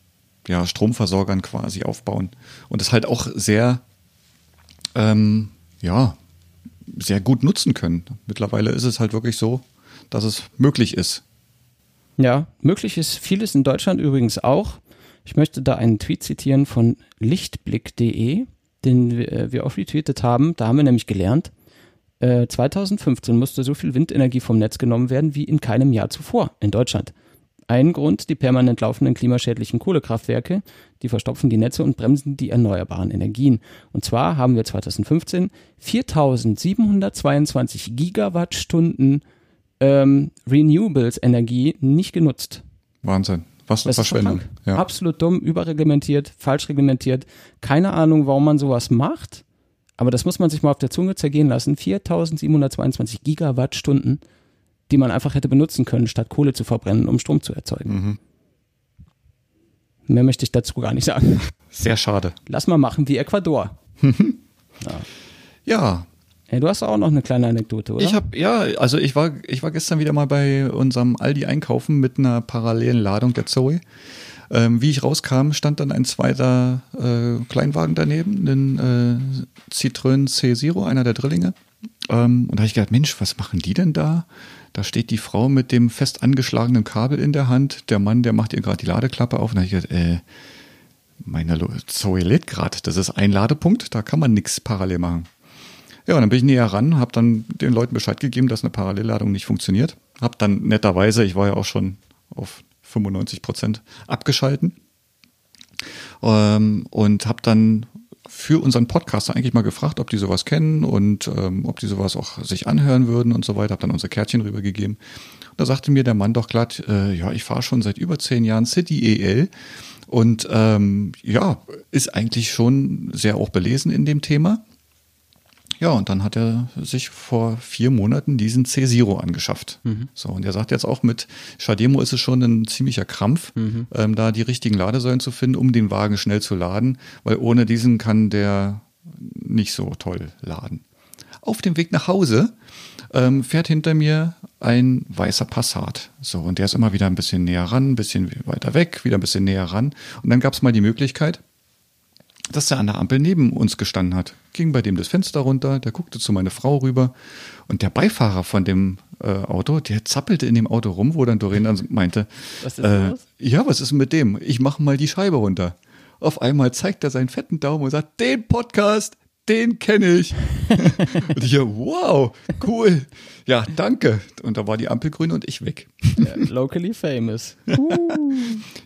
ja, Stromversorgern quasi aufbauen. Und das halt auch sehr, ähm, ja, sehr gut nutzen können. Mittlerweile ist es halt wirklich so, dass es möglich ist. Ja, möglich ist vieles in Deutschland übrigens auch. Ich möchte da einen Tweet zitieren von lichtblick.de, den wir, äh, auch retweetet haben. Da haben wir nämlich gelernt, äh, 2015 musste so viel Windenergie vom Netz genommen werden wie in keinem Jahr zuvor in Deutschland. Ein Grund, die permanent laufenden klimaschädlichen Kohlekraftwerke, die verstopfen die Netze und bremsen die erneuerbaren Energien. Und zwar haben wir 2015 4722 Gigawattstunden ähm, Renewables-Energie nicht genutzt. Wahnsinn. Was eine Das Verschwendung. Ja. Absolut dumm, überreglementiert, falsch reglementiert. Keine Ahnung, warum man sowas macht. Aber das muss man sich mal auf der Zunge zergehen lassen. 4722 Gigawattstunden, die man einfach hätte benutzen können, statt Kohle zu verbrennen, um Strom zu erzeugen. Mhm. Mehr möchte ich dazu gar nicht sagen. Sehr schade. Lass mal machen wie Ecuador. Ja, Hey, du hast auch noch eine kleine Anekdote, oder? ich habe ja, also ich war ich war gestern wieder mal bei unserem Aldi einkaufen mit einer parallelen Ladung der Zoe. Ähm, wie ich rauskam, stand dann ein zweiter äh, Kleinwagen daneben, ein äh, Citroën C0, einer der Drillinge. Ähm, und da habe ich gedacht, Mensch, was machen die denn da? Da steht die Frau mit dem fest angeschlagenen Kabel in der Hand, der Mann, der macht ihr gerade die Ladeklappe auf. Und da habe ich gedacht, äh, meine Zoe lädt gerade, das ist ein Ladepunkt, da kann man nichts parallel machen. Ja, und dann bin ich näher ran, habe dann den Leuten Bescheid gegeben, dass eine Parallelladung nicht funktioniert. Habe dann netterweise, ich war ja auch schon auf 95 Prozent abgeschalten ähm, und habe dann für unseren Podcaster eigentlich mal gefragt, ob die sowas kennen und ähm, ob die sowas auch sich anhören würden und so weiter. Habe dann unsere Kärtchen rübergegeben. Da sagte mir der Mann doch glatt, äh, ja, ich fahre schon seit über zehn Jahren City EL und ähm, ja, ist eigentlich schon sehr auch belesen in dem Thema. Ja, und dann hat er sich vor vier Monaten diesen C0 angeschafft. So, und er sagt jetzt auch mit Shademo ist es schon ein ziemlicher Krampf, ähm, da die richtigen Ladesäulen zu finden, um den Wagen schnell zu laden, weil ohne diesen kann der nicht so toll laden. Auf dem Weg nach Hause ähm, fährt hinter mir ein weißer Passat. So, und der ist immer wieder ein bisschen näher ran, ein bisschen weiter weg, wieder ein bisschen näher ran. Und dann gab es mal die Möglichkeit, dass der an der Ampel neben uns gestanden hat. Ging bei dem das Fenster runter, der guckte zu meiner Frau rüber und der Beifahrer von dem äh, Auto, der zappelte in dem Auto rum, wo dann Doreen dann meinte, Was ist äh, los? ja, was ist mit dem? Ich mache mal die Scheibe runter. Auf einmal zeigt er seinen fetten Daumen und sagt, den Podcast, den kenne ich. und ich, wow, cool. Ja, danke. Und da war die Ampel grün und ich weg. Ja, locally famous.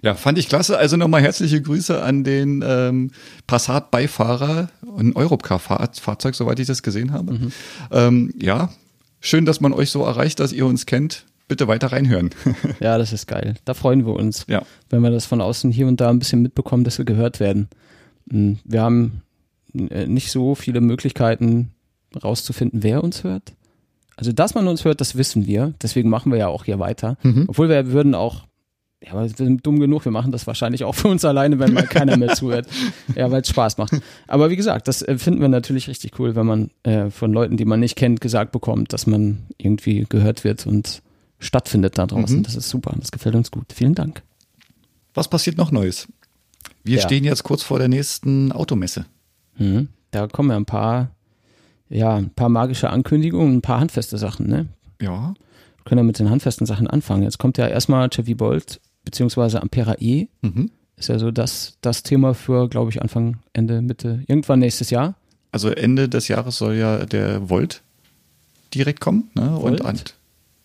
Ja, fand ich klasse. Also nochmal herzliche Grüße an den ähm, Passat-Beifahrer, ein Europcar-Fahrzeug, soweit ich das gesehen habe. Ähm, ja, schön, dass man euch so erreicht, dass ihr uns kennt. Bitte weiter reinhören. Ja, das ist geil. Da freuen wir uns, ja. wenn wir das von außen hier und da ein bisschen mitbekommen, dass wir gehört werden. Mm, Wir haben nicht so viele Möglichkeiten rauszufinden, wer uns hört. Also, dass man uns hört, das wissen wir. Deswegen machen wir ja auch hier weiter. Mhm. Obwohl wir würden auch, ja, aber wir sind dumm genug, wir machen das wahrscheinlich auch für uns alleine, wenn mal keiner mehr zuhört. Ja, weil es Spaß macht. Aber wie gesagt, das äh, finden wir natürlich richtig cool, wenn man äh, von Leuten, die man nicht kennt, gesagt bekommt, dass man irgendwie gehört wird und stattfindet da draußen. Mhm. Das ist super. Das gefällt uns gut. Vielen Dank. Was passiert noch Neues? Wir Ja. stehen jetzt kurz vor der nächsten Automesse. Mhm. Da kommen ja ein paar, ja, ein paar magische Ankündigungen, ein paar handfeste Sachen, ne? Ja. Wir können ja mit den handfesten Sachen anfangen. Jetzt kommt ja erstmal Chevy Bolt beziehungsweise Ampera E. Mhm. Ist ja so das, das Thema für, glaube ich, Anfang, Ende, Mitte, irgendwann nächstes Jahr. Also Ende des Jahres soll ja der Volt direkt kommen, ne? Volt? Und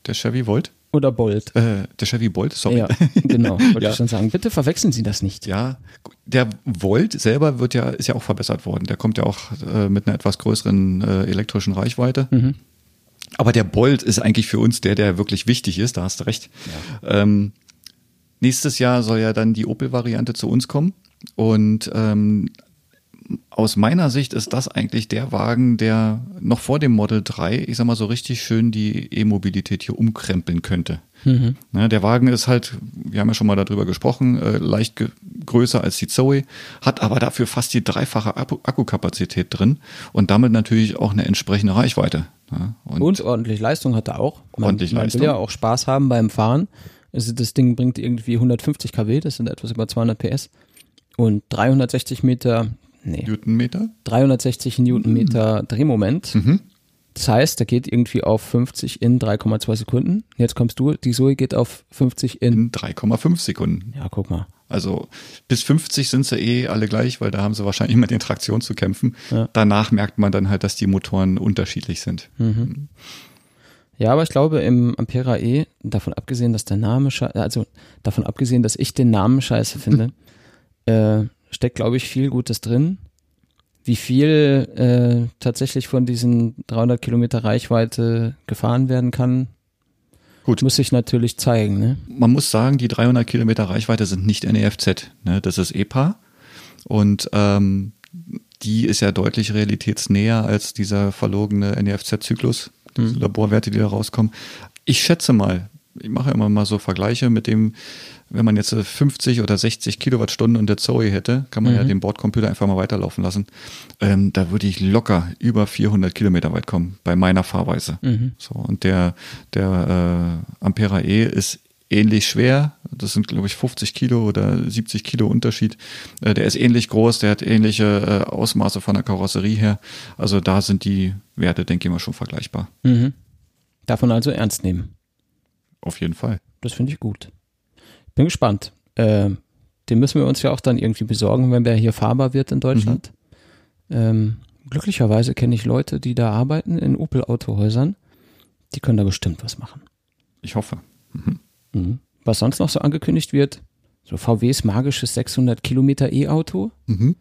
der Chevy Volt. Oder Bolt. Äh, der Chevy Bolt, sorry. Ja, genau, wollte Ja. ich schon sagen. Bitte verwechseln Sie das nicht. Ja, der Volt selber wird ja, ist ja auch verbessert worden. Der kommt ja auch äh, mit einer etwas größeren äh, elektrischen Reichweite. Mhm. Aber der Bolt ist eigentlich für uns der, der wirklich wichtig ist, da hast du recht. Ähm, nächstes Jahr soll ja dann die Opel-Variante zu uns kommen. Und ähm, aus meiner Sicht ist das eigentlich der Wagen, der noch vor dem Model 3, ich sag mal so richtig schön die E-Mobilität hier umkrempeln könnte. Mhm. Ne, der Wagen ist halt, wir haben ja schon mal darüber gesprochen, äh, leicht ge größer als die Zoe, hat aber dafür fast die dreifache Akku Akkukapazität drin und damit natürlich auch eine entsprechende Reichweite. Ne? Und, Und ordentlich Leistung hat er auch. Man, Ordentlich man Leistung. will ja auch Spaß haben beim Fahren. Also das Ding bringt irgendwie 150 kW, das sind etwas über 200 PS. Und 360 Meter, nee, Newtonmeter? 360 Newtonmeter Drehmoment. Mhm. Das heißt, der geht irgendwie auf 50 in 3,2 Sekunden. Jetzt kommst du, die Zoe geht auf 50 in, In 3,5 Sekunden. ja, guck mal. Also bis 50 sind sie eh alle gleich, weil da haben sie wahrscheinlich mit den Traktionen zu kämpfen. Ja. Danach merkt man dann halt, dass die Motoren unterschiedlich sind. Ja, aber ich glaube, im Ampera E, davon abgesehen, dass der Name scheiße, also davon abgesehen, dass ich den Namen scheiße finde, äh, steckt, glaube ich, viel Gutes drin. Wie viel äh, tatsächlich von diesen 300 Kilometer Reichweite gefahren werden kann, Gut. muss sich natürlich zeigen. Ne? man muss sagen, die 300 Kilometer Reichweite sind nicht NEFZ. Ne? Das ist EPA. Und ähm, die ist ja deutlich realitätsnäher als dieser verlogene NEFZ-Zyklus, diese Laborwerte, die da rauskommen. Ich schätze mal, ich mache immer mal so Vergleiche mit dem, wenn man jetzt äh, 50 oder 60 Kilowattstunden und der Zoe hätte, kann man ja den Bordcomputer einfach mal weiterlaufen lassen. Ähm, da würde ich locker über 400 Kilometer weit kommen bei meiner Fahrweise. So und der der äh, Ampera E ist ähnlich schwer. Das sind glaube ich 50 Kilo oder 70 Kilo Unterschied. Äh, der ist ähnlich groß, der hat ähnliche äh, Ausmaße von der Karosserie her. Also da sind die Werte, denke ich mal, schon vergleichbar. Mhm. Davon also ernst nehmen. Auf jeden Fall. Das finde ich gut. Bin gespannt. Äh, den müssen wir uns ja auch dann irgendwie besorgen, wenn der hier fahrbar wird in Deutschland. Ähm, glücklicherweise kenne ich Leute, die da arbeiten in Opel-Autohäusern. Die können da bestimmt was machen. Ich hoffe. Mhm. Was sonst noch so angekündigt wird, so VWs magisches 600 Kilometer E-Auto. Mhm.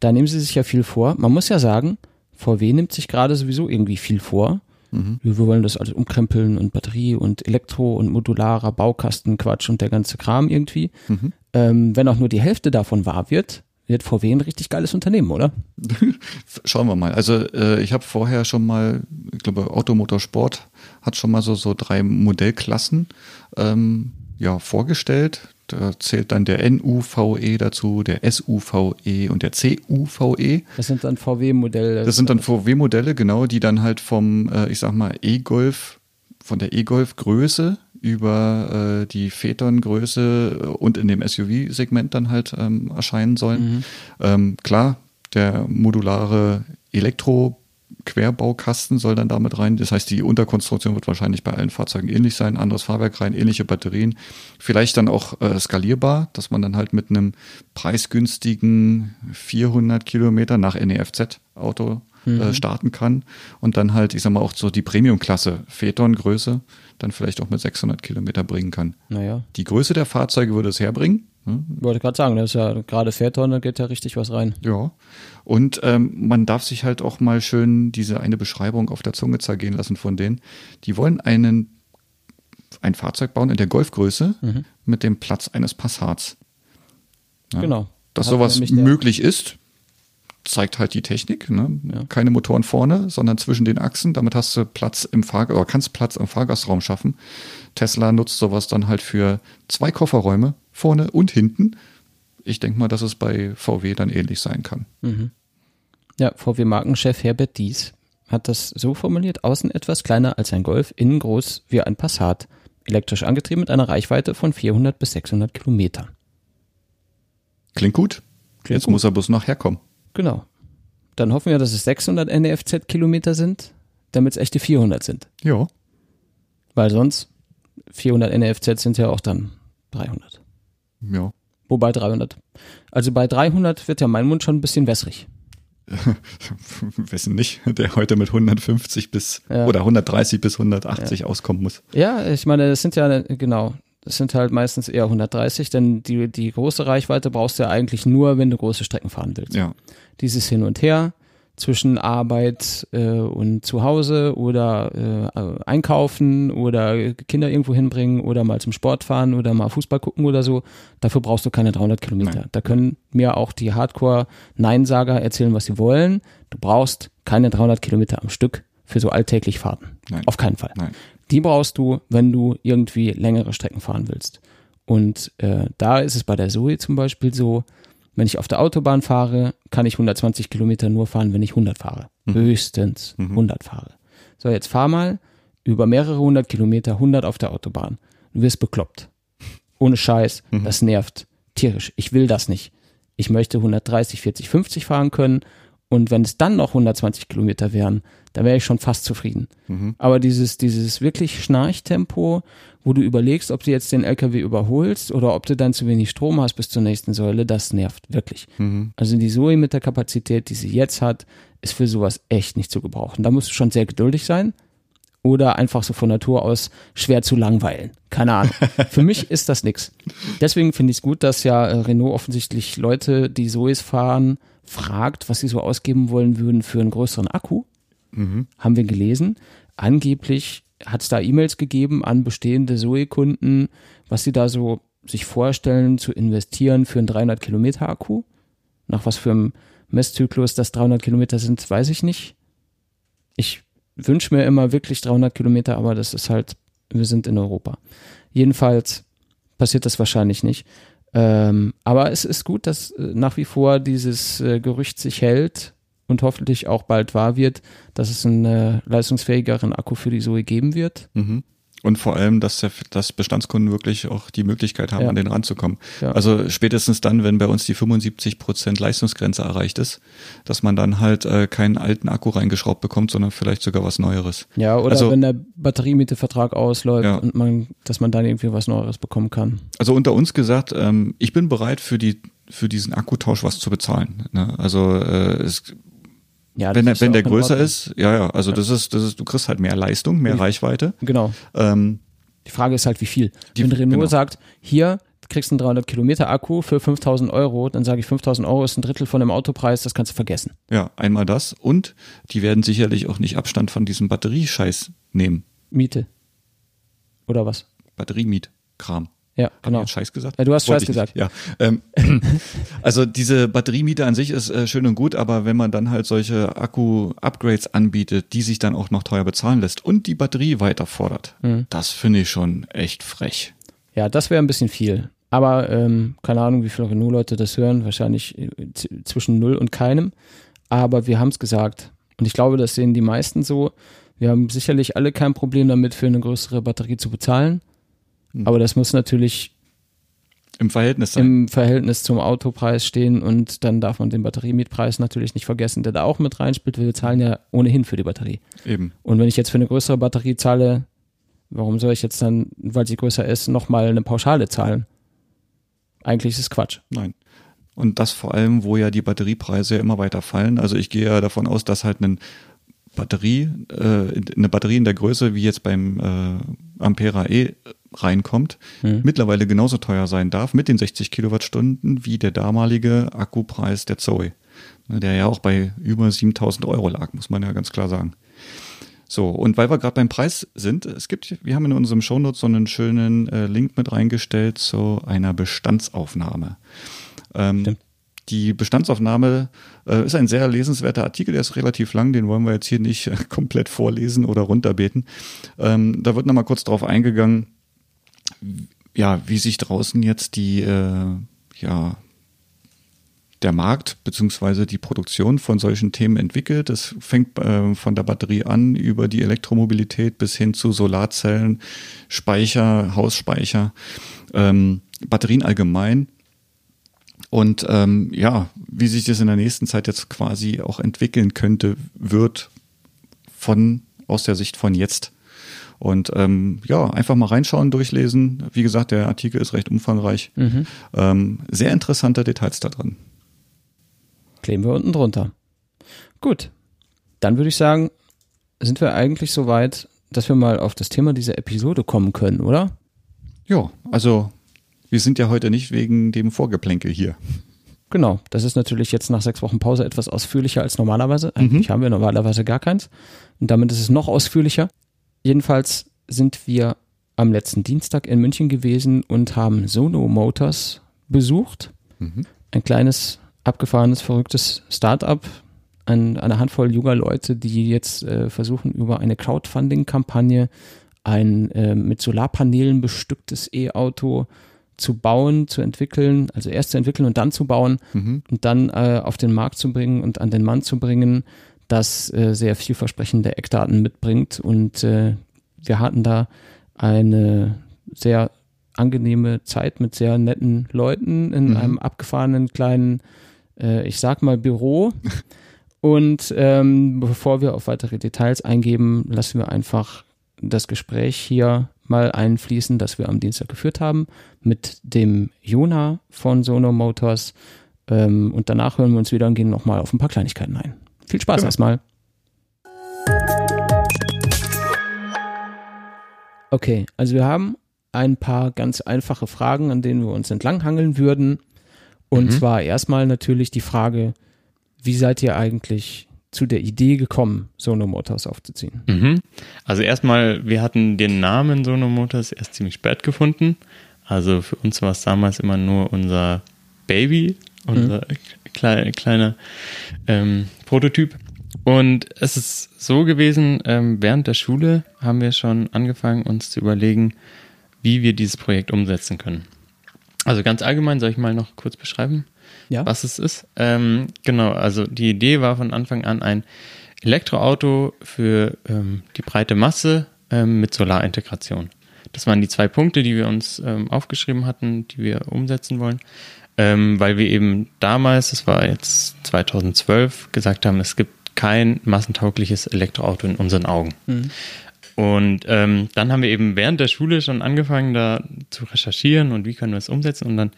Da nehmen sie sich ja viel vor. Man muss ja sagen, VW nimmt sich gerade sowieso irgendwie viel vor. Mhm. Wir wollen das alles umkrempeln und Batterie und Elektro und modularer Baukastenquatsch und der ganze Kram irgendwie. Mhm. Ähm, wenn auch nur die Hälfte davon wahr wird, wird VW ein richtig geiles Unternehmen, oder? Schauen wir mal. Also äh, ich habe vorher schon mal, ich glaube, Automotorsport hat schon mal so, so drei Modellklassen ähm, ja, vorgestellt. Da zählt dann der NUVE dazu, der SUVE und der CUVE. Das sind dann VW-Modelle. Das sind dann VW-Modelle, genau, die dann halt vom, äh, ich sag mal, E-Golf, von der E-Golf-Größe über äh, die Phaeton-Größe äh, und in dem SUV-Segment dann halt ähm, erscheinen sollen. Ähm, klar, der modulare Elektro-Querbaukasten soll dann damit rein. Das heißt, die Unterkonstruktion wird wahrscheinlich bei allen Fahrzeugen ähnlich sein. Anderes Fahrwerk rein, ähnliche Batterien. Vielleicht dann auch äh, skalierbar, dass man dann halt mit einem preisgünstigen 400 Kilometer nach NEFZ-Auto äh, starten kann und dann halt, ich sag mal, auch so die Premium-Klasse Phaeton-Größe dann vielleicht auch mit 600 Kilometer bringen kann. Naja, Die Größe der Fahrzeuge würde es herbringen. Ne? wollte gerade sagen, das ist ja gerade da geht ja richtig was rein. Ja. Und ähm, man darf sich halt auch mal schön diese eine Beschreibung auf der Zunge zergehen lassen von denen. Die wollen einen ein Fahrzeug bauen in der Golfgröße mit dem Platz eines Passats. Ja. Genau. Dass Hat sowas möglich ist, zeigt halt die Technik. Ne? Ja. Keine Motoren vorne, sondern zwischen den Achsen. Damit hast du Platz im oder kannst Platz im Fahrgastraum schaffen. Tesla nutzt sowas dann halt für zwei Kofferräume, vorne und hinten. Ich denke mal, dass es bei VW dann ähnlich sein kann. Mhm. Ja, VW-Markenchef Herbert Dies hat das so formuliert, außen etwas kleiner als ein Golf, innen groß wie ein Passat, elektrisch angetrieben mit einer Reichweite von 400 bis 600 Kilometern. Klingt gut. Klingt Jetzt gut. muss er bloß noch herkommen. Genau. Dann hoffen wir, dass es 600 NFZ-Kilometer sind, damit es echte 400 sind. Ja. Weil sonst 400 NFZ sind ja auch dann 300. Ja. Wobei 300. Also bei 300 wird ja mein Mund schon ein bisschen wässrig. Wessen nicht, der heute mit 150 bis ja. oder 130 bis 180 ja. auskommen muss. Ja, ich meine, das sind ja genau, das sind halt meistens eher 130, denn die, die große Reichweite brauchst du ja eigentlich nur, wenn du große Strecken fahren willst. Ja. Dieses Hin und Her zwischen Arbeit äh, und zu Hause oder äh, einkaufen oder Kinder irgendwo hinbringen oder mal zum Sport fahren oder mal Fußball gucken oder so, dafür brauchst du keine 300 Kilometer. Nein. Da können mir auch die Hardcore-Neinsager erzählen, was sie wollen. Du brauchst keine 300 Kilometer am Stück für so alltäglich Fahrten. Nein. Auf keinen Fall. Nein. Die brauchst du, wenn du irgendwie längere Strecken fahren willst. Und äh, da ist es bei der Zoe zum Beispiel so, wenn ich auf der Autobahn fahre, kann ich 120 Kilometer nur fahren, wenn ich 100 fahre. Mhm. Höchstens mhm. 100 fahre. So, jetzt fahr mal über mehrere hundert Kilometer 100 auf der Autobahn. Du wirst bekloppt. Ohne Scheiß. Mhm. Das nervt. Tierisch. Ich will das nicht. Ich möchte 130, 40, 50 fahren können. Und wenn es dann noch 120 Kilometer wären, da wäre ich schon fast zufrieden. Mhm. Aber dieses, dieses wirklich Schnarchtempo, wo du überlegst, ob du jetzt den LKW überholst oder ob du dann zu wenig Strom hast bis zur nächsten Säule, das nervt wirklich. Mhm. Also die Zoe mit der Kapazität, die sie jetzt hat, ist für sowas echt nicht zu gebrauchen. Da musst du schon sehr geduldig sein oder einfach so von Natur aus schwer zu langweilen. Keine Ahnung. Für mich ist das nix. Deswegen finde ich es gut, dass ja äh, Renault offensichtlich Leute, die Zoes fahren, fragt, was sie so ausgeben wollen würden für einen größeren Akku. Mhm. Haben wir gelesen. Angeblich hat es da E-Mails gegeben an bestehende Zoe-Kunden, was sie da so sich vorstellen zu investieren für einen 300 Kilometer Akku. Nach was für einem Messzyklus das 300 Kilometer sind, weiß ich nicht. Ich wünsche mir immer wirklich 300 Kilometer, aber das ist halt, wir sind in Europa. Jedenfalls passiert das wahrscheinlich nicht. Ähm, aber es ist gut, dass äh, nach wie vor dieses äh, Gerücht sich hält und hoffentlich auch bald wahr wird, dass es einen äh, leistungsfähigeren Akku für die Zoe geben wird. Mhm. Und vor allem, dass, der, dass Bestandskunden wirklich auch die Möglichkeit haben, ja. an den ranzukommen. Ja. Also spätestens dann, wenn bei uns die 75 Prozent Leistungsgrenze erreicht ist, dass man dann halt äh, keinen alten Akku reingeschraubt bekommt, sondern vielleicht sogar was Neueres. Ja, oder also, wenn der Batteriemietevertrag ausläuft ja. und man, dass man dann irgendwie was Neueres bekommen kann. Also unter uns gesagt, ähm, ich bin bereit für die für diesen Akkutausch was zu bezahlen. Ne? Also äh, es ja, wenn, der, wenn der größer ist, ja, ja, also ja. das ist, das ist, du kriegst halt mehr Leistung, mehr Reichweite. Genau. Ähm, die Frage ist halt, wie viel. Die, wenn Renault genau. sagt, hier kriegst du einen 300 Kilometer Akku für 5000 Euro, dann sage ich 5000 Euro ist ein Drittel von dem Autopreis, das kannst du vergessen. Ja, einmal das und die werden sicherlich auch nicht Abstand von diesem Batteriescheiß nehmen. Miete. Oder was? Batteriemietkram. Ja, genau. Hab ich Scheiß gesagt? Ja, du hast Scheiß gesagt. Ja. Ähm, also diese Batteriemiete an sich ist äh, schön und gut, aber wenn man dann halt solche Akku-Upgrades anbietet, die sich dann auch noch teuer bezahlen lässt und die Batterie weiter fordert, mhm. das finde ich schon echt frech. Ja, das wäre ein bisschen viel. Aber ähm, keine Ahnung, wie viele Renault-Leute das hören, wahrscheinlich äh, zwischen null und keinem. Aber wir haben es gesagt. Und ich glaube, das sehen die meisten so. Wir haben sicherlich alle kein Problem damit, für eine größere Batterie zu bezahlen. Mhm. Aber das muss natürlich im Verhältnis sein. Im Verhältnis zum Autopreis stehen und dann darf man den Batteriemietpreis natürlich nicht vergessen, der da auch mit reinspielt. Wir zahlen ja ohnehin für die Batterie. Eben. Und wenn ich jetzt für eine größere Batterie zahle, warum soll ich jetzt dann, weil sie größer ist, nochmal eine Pauschale zahlen? Eigentlich ist es Quatsch. Nein. Und das vor allem, wo ja die Batteriepreise immer weiter fallen. Also ich gehe ja davon aus, dass halt ein Batterie, äh, eine Batterie in der Größe wie jetzt beim äh, Ampera E reinkommt, mhm. mittlerweile genauso teuer sein darf mit den 60 Kilowattstunden wie der damalige Akkupreis der Zoe, ne, der ja auch bei über 7000 Euro lag, muss man ja ganz klar sagen. So, und weil wir gerade beim Preis sind, es gibt, wir haben in unserem Shownotes so einen schönen äh, Link mit reingestellt zu einer Bestandsaufnahme. Ähm, die Bestandsaufnahme äh, ist ein sehr lesenswerter Artikel, der ist relativ lang, den wollen wir jetzt hier nicht äh, komplett vorlesen oder runterbeten. Ähm, da wird nochmal kurz drauf eingegangen, ja, wie sich draußen jetzt die, äh, ja, der Markt beziehungsweise die Produktion von solchen Themen entwickelt. Das fängt äh, von der Batterie an über die Elektromobilität bis hin zu Solarzellen, Speicher, Hausspeicher, ähm, Batterien allgemein. Und ähm, ja, wie sich das in der nächsten Zeit jetzt quasi auch entwickeln könnte, wird von aus der Sicht von jetzt. Und ähm, ja, einfach mal reinschauen, durchlesen. Wie gesagt, der Artikel ist recht umfangreich. Mhm. Ähm, sehr interessante Details da drin. Kleben wir unten drunter. Gut, dann würde ich sagen, sind wir eigentlich so weit, dass wir mal auf das Thema dieser Episode kommen können, oder? Ja, also wir sind ja heute nicht wegen dem Vorgeplänkel hier. Genau, das ist natürlich jetzt nach sechs Wochen Pause etwas ausführlicher als normalerweise. Eigentlich mhm. haben wir normalerweise gar keins. Und damit ist es noch ausführlicher. Jedenfalls sind wir am letzten Dienstag in München gewesen und haben Sono Motors besucht. Mhm. Ein kleines, abgefahrenes, verrücktes Startup. Ein, eine Handvoll junger Leute, die jetzt äh, versuchen, über eine Crowdfunding-Kampagne ein äh, mit Solarpanelen bestücktes E-Auto zu bauen, zu entwickeln, also erst zu entwickeln und dann zu bauen mhm. und dann äh, auf den Markt zu bringen und an den Mann zu bringen, das äh, sehr vielversprechende Eckdaten mitbringt. Und äh, wir hatten da eine sehr angenehme Zeit mit sehr netten Leuten in mhm. einem abgefahrenen kleinen, äh, ich sag mal, Büro. Und ähm, bevor wir auf weitere Details eingeben, lassen wir einfach das Gespräch hier mal einfließen, das wir am Dienstag geführt haben mit dem Jona von Sono Motors. Ähm, und danach hören wir uns wieder und gehen nochmal auf ein paar Kleinigkeiten ein. Viel Spaß ja. erstmal. Okay, also wir haben ein paar ganz einfache Fragen, an denen wir uns entlanghangeln würden. Und mhm. zwar erstmal natürlich die Frage, wie seid ihr eigentlich zu der Idee gekommen, Sono Motors aufzuziehen? Mhm. Also erstmal, wir hatten den Namen Sono Motors erst ziemlich spät gefunden. Also für uns war es damals immer nur unser Baby, unser mhm. Kleiner kleine ähm, Prototyp. Und es ist so gewesen, ähm, während der Schule haben wir schon angefangen, uns zu überlegen, wie wir dieses Projekt umsetzen können. Also ganz allgemein soll ich mal noch kurz beschreiben, ja. was es ist. Ähm, genau, also die Idee war von Anfang an ein Elektroauto für ähm, die breite Masse ähm, mit Solarintegration. Das waren die zwei Punkte, die wir uns ähm, aufgeschrieben hatten, die wir umsetzen wollen, ähm, weil wir eben damals, das war jetzt 2012, gesagt haben, es gibt kein massentaugliches Elektroauto in unseren Augen. Mhm. Und ähm, dann haben wir eben während der Schule schon angefangen, da zu recherchieren und wie können wir es umsetzen. Und dann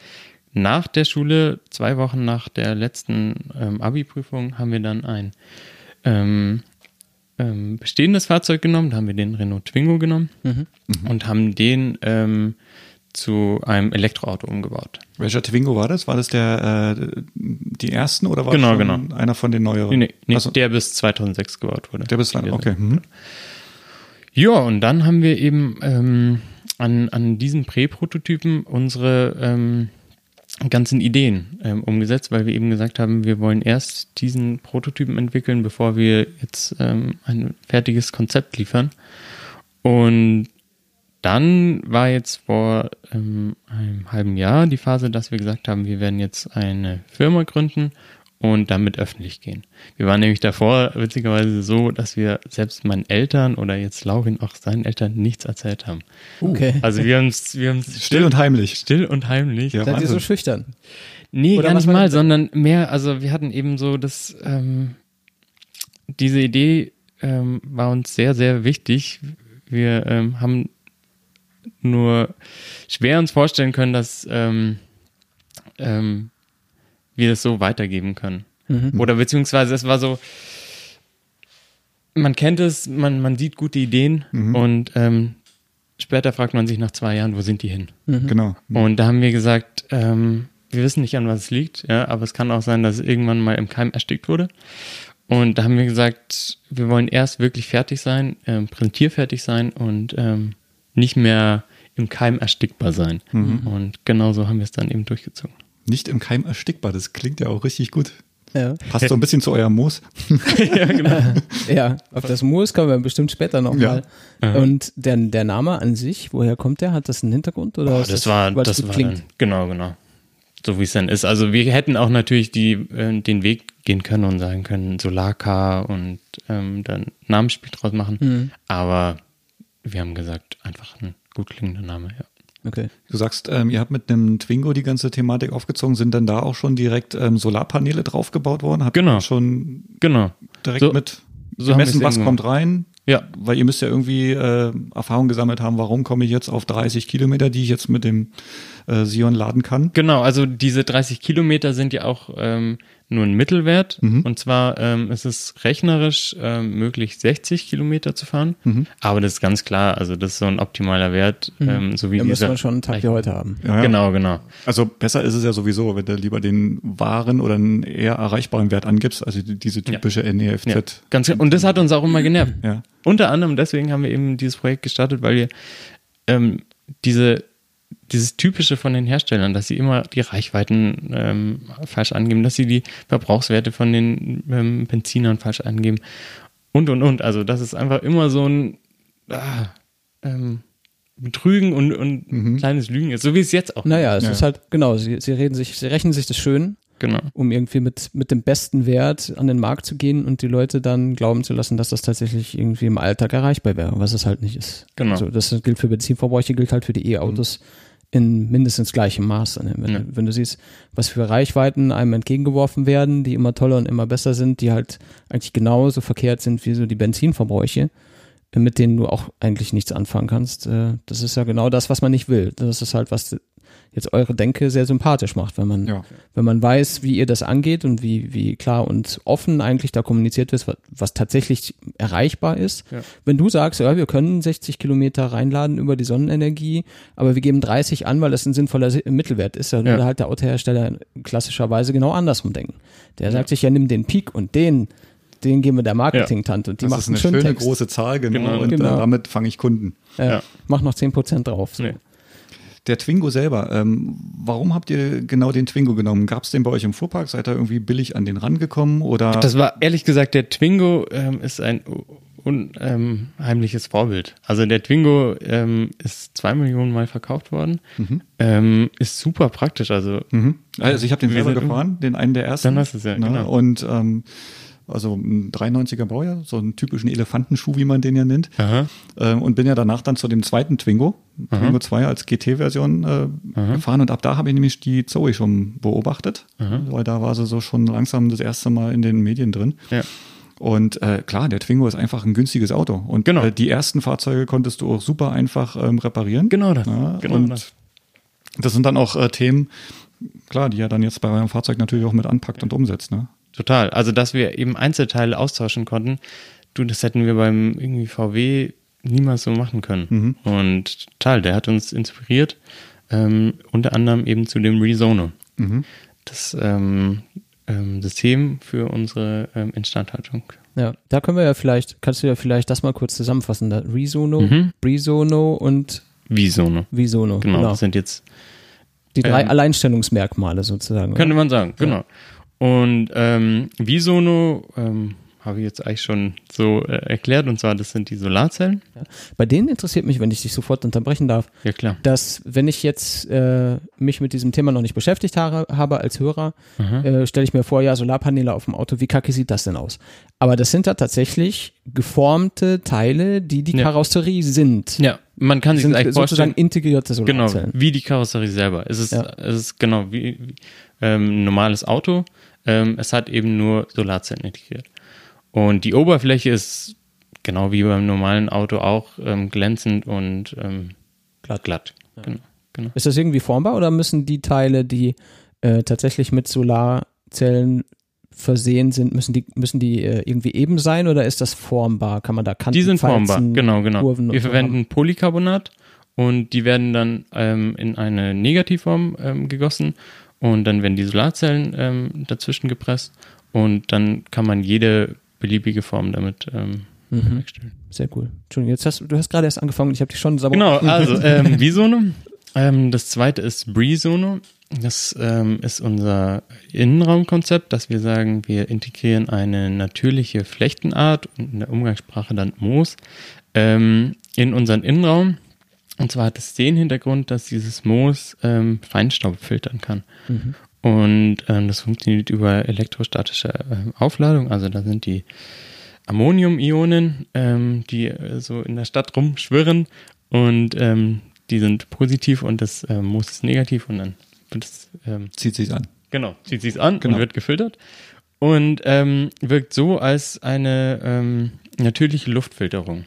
nach der Schule, zwei Wochen nach der letzten ähm, Abi-Prüfung, haben wir dann ein ähm, ähm, bestehendes Fahrzeug genommen, da haben wir den Renault Twingo genommen mhm. Und haben den ähm, zu einem Elektroauto umgebaut. Welcher Twingo war das? War das der äh, die ersten oder war genau, genau. einer von den neueren? Nee, nee also, der bis 2006 gebaut wurde. Der bis 2006, okay. Mhm. Ja, und dann haben wir eben ähm, an, an diesen Prä-Prototypen unsere ähm, ganzen Ideen ähm, umgesetzt, weil wir eben gesagt haben, wir wollen erst diesen Prototypen entwickeln, bevor wir jetzt ähm, ein fertiges Konzept liefern. Und dann war jetzt vor ähm, einem halben Jahr die Phase, dass wir gesagt haben, wir werden jetzt eine Firma gründen und damit öffentlich gehen. Wir waren nämlich davor witzigerweise so, dass wir selbst meinen Eltern oder jetzt Laurin auch seinen Eltern nichts erzählt haben. Okay. Also wir haben es wir haben's still, still und heimlich. Still und heimlich. Ja, Seid ihr so schüchtern? Nee, oder gar nicht mal, sondern mehr, also wir hatten eben so das, ähm, diese Idee ähm, war uns sehr, sehr wichtig. Wir ähm, haben nur schwer uns vorstellen können, dass ähm, ähm, wir das so weitergeben können. Mhm. Oder beziehungsweise es war so, man kennt es, man, man sieht gute Ideen mhm. und ähm, später fragt man sich nach zwei Jahren, wo sind die hin? Mhm. Genau. Und da haben wir gesagt, ähm, wir wissen nicht, an was es liegt, ja, aber es kann auch sein, dass es irgendwann mal im Keim erstickt wurde. Und da haben wir gesagt, wir wollen erst wirklich fertig sein, ähm, präsentierfertig sein und ähm, nicht mehr im Keim erstickbar sein. Mhm. Und genauso haben wir es dann eben durchgezogen. Nicht im Keim erstickbar, das klingt ja auch richtig gut. Ja. Passt so ein bisschen zu eurem Moos. ja, genau. ja, auf das Moos kommen wir bestimmt später nochmal. Ja. Und der, der Name an sich, woher kommt der? Hat das einen Hintergrund? Oder Oh, ist das war, das gut war dann, genau, genau. So wie es dann ist. Also wir hätten auch natürlich die, äh, den Weg gehen können und sagen können, Solarcar und ähm, dann Namensspiel draus machen. Mhm. Aber wir haben gesagt, einfach ein gut klingender Name, ja. Okay. Du sagst, ähm, ihr habt mit einem Twingo die ganze Thematik aufgezogen. Sind dann da auch schon direkt ähm, Solarpaneele draufgebaut worden? Habt Genau. ihr schon Genau. direkt So- mit so gemessen, was kommt rein? Ja, Weil ihr müsst ja irgendwie äh, Erfahrung gesammelt haben, warum komme ich jetzt auf 30 Kilometer, die ich jetzt mit dem äh, Sion laden kann. Genau, also diese 30 Kilometer sind ja auch ähm, nur ein Mittelwert. Mhm. Und zwar ähm, ist es rechnerisch ähm, möglich, 60 Kilometer zu fahren. Mhm. Aber das ist ganz klar, also das ist so ein optimaler Wert, ähm, so wie Da müssen wir schon einen Tag wie heute haben. Ja, ja. Genau, genau. Also besser ist es ja sowieso, wenn du lieber den wahren oder einen eher erreichbaren Wert angibst, also die- diese typische Ja, NEFZ. ganz genau. Und das hat uns auch immer genervt. Ja. Unter anderem deswegen haben wir eben dieses Projekt gestartet, weil wir ähm, diese dieses typische von den Herstellern, dass sie immer die Reichweiten ähm, falsch angeben, dass sie die Verbrauchswerte von den ähm, Benzinern falsch angeben und und und. Also das ist einfach immer so ein ah, ähm, Betrügen und, und kleines Lügen ist, so wie es jetzt auch. Naja, es Ja. ist halt, genau, sie, sie reden sich, sie rechnen sich das schön, Genau. um irgendwie mit, mit dem besten Wert an den Markt zu gehen und die Leute dann glauben zu lassen, dass das tatsächlich irgendwie im Alltag erreichbar wäre, was es halt nicht ist. Genau. Also das gilt für Benzinverbräuche, gilt halt für die E-Autos in mindestens gleichem Maß. Wenn, Ja. wenn du siehst, was für Reichweiten einem entgegengeworfen werden, die immer toller und immer besser sind, die halt eigentlich genauso verkehrt sind wie so die Benzinverbräuche, mit denen du auch eigentlich nichts anfangen kannst. äh, Das ist ja genau das, was man nicht will. Das ist halt, was jetzt eure Denke sehr sympathisch macht, wenn man, Ja. wenn man weiß, wie ihr das angeht und wie, wie klar und offen eigentlich da kommuniziert wird, was, was tatsächlich erreichbar ist. Ja. Wenn du sagst, ja, wir können 60 Kilometer reinladen über die Sonnenenergie, aber wir geben 30 an, weil das ein sinnvoller Si- Mittelwert ist, dann Ja. würde halt der Autohersteller klassischerweise genau andersrum denken. Der sagt sich, ja, nimm den Peak und den, den geben wir der Marketing-Tante und die Das macht ist eine schöne Text. große Zahl, genau. Genau. und Genau. Äh, damit fange ich Kunden. Ja, Ja. Mach noch 10% drauf. So. Nee. Der Twingo selber, ähm, warum habt ihr genau den Twingo genommen? Gab es den bei euch im Fuhrpark? Seid ihr irgendwie billig an den rangekommen? Oder? Das war ehrlich gesagt, der Twingo ähm, ist ein unheimliches Vorbild. Also der Twingo ähm, ist zwei Millionen Mal verkauft worden, ähm, ist super praktisch. Also Mhm. Also ich habe den selber gefahren, den einen der ersten. Dann hast du es ja, ne? genau. Und ähm, also ein 93er Baujahr, so einen typischen Elefantenschuh, wie man den ja nennt. Aha. Ähm, und bin ja danach dann zu dem zweiten Twingo, Twingo 2 als GT-Version äh, gefahren. Und ab da habe ich nämlich die Zoe schon beobachtet, weil da war sie so schon langsam das erste Mal in den Medien drin. Ja. Und äh, klar, der Twingo ist einfach ein günstiges Auto. Und Genau. äh, die ersten Fahrzeuge konntest du auch super einfach ähm, reparieren. Genau das. Ja, genau und das. das sind dann auch äh, Themen, klar, die er dann jetzt bei eurem Fahrzeug natürlich auch mit anpackt und umsetzt. Ne? Total. Also, dass wir eben Einzelteile austauschen konnten, du, das hätten wir beim irgendwie VW niemals so machen können. Und total, der hat uns inspiriert, ähm, unter anderem eben zu dem Resono. Das ähm, ähm, System für unsere ähm, Instandhaltung. Ja, da können wir ja vielleicht, kannst du ja vielleicht das mal kurz zusammenfassen. Da Resono, Mhm. Brisono und Visono. Visono. Genau, das sind jetzt Die drei ähm, Alleinstellungsmerkmale sozusagen. Könnte oder? man sagen, genau. Und ähm, Visono ähm, habe ich jetzt eigentlich schon so äh, erklärt, und zwar das sind die Solarzellen. Bei denen interessiert mich, wenn ich dich sofort unterbrechen darf, Ja klar. dass wenn ich jetzt äh, mich mit diesem Thema noch nicht beschäftigt habe, habe als Hörer, äh, stelle ich mir vor, ja, Solarpaneele auf dem Auto, wie kacke sieht das denn aus? Aber das sind da tatsächlich geformte Teile, die die Ja. Karosserie sind. Ja, man kann sich das eigentlich sozusagen vorstellen. integrierte Genau, Solarzellen. wie die Karosserie selber. Es ist, Ja. es ist genau wie, wie ähm, ein normales Auto. Ähm, es hat eben nur Solarzellen integriert. Und die Oberfläche ist genau wie beim normalen Auto auch ähm, glänzend und ähm, glatt. glatt. Genau, genau. Ist das irgendwie formbar oder müssen die Teile, die äh, tatsächlich mit Solarzellen versehen sind, müssen die, müssen die äh, irgendwie eben sein oder ist das formbar? Kann man da Kanten, Die sind formbar, Falzen, genau, genau. Kurven Wir verwenden Polycarbonat und die werden dann ähm, in eine Negativform ähm, gegossen und dann werden die Solarzellen ähm, dazwischen gepresst und dann kann man jede beliebige Form damit ähm, Mhm. herstellen. Sehr cool. Entschuldigung, jetzt hast du, hast gerade erst angefangen ich habe dich schon sauber. Genau, also ähm, Visono. Ähm, das zweite ist Breezono. Das ähm, ist unser Innenraumkonzept, dass wir sagen, wir integrieren eine natürliche Flechtenart und in der Umgangssprache dann Moos ähm, in unseren Innenraum. Und zwar hat es den Hintergrund, dass dieses Moos ähm, Feinstaub filtern kann. Mhm. Und ähm, das funktioniert über elektrostatische ähm, Aufladung. Also da sind die Ammonium-Ionen, ähm, die äh, so in der Stadt rumschwirren und ähm, die sind positiv und das ähm, Moos ist negativ und dann wird es ähm, Zieht sich an. Genau, zieht sich an Genau. und wird gefiltert. Und ähm, wirkt so als eine ähm, natürliche Luftfilterung.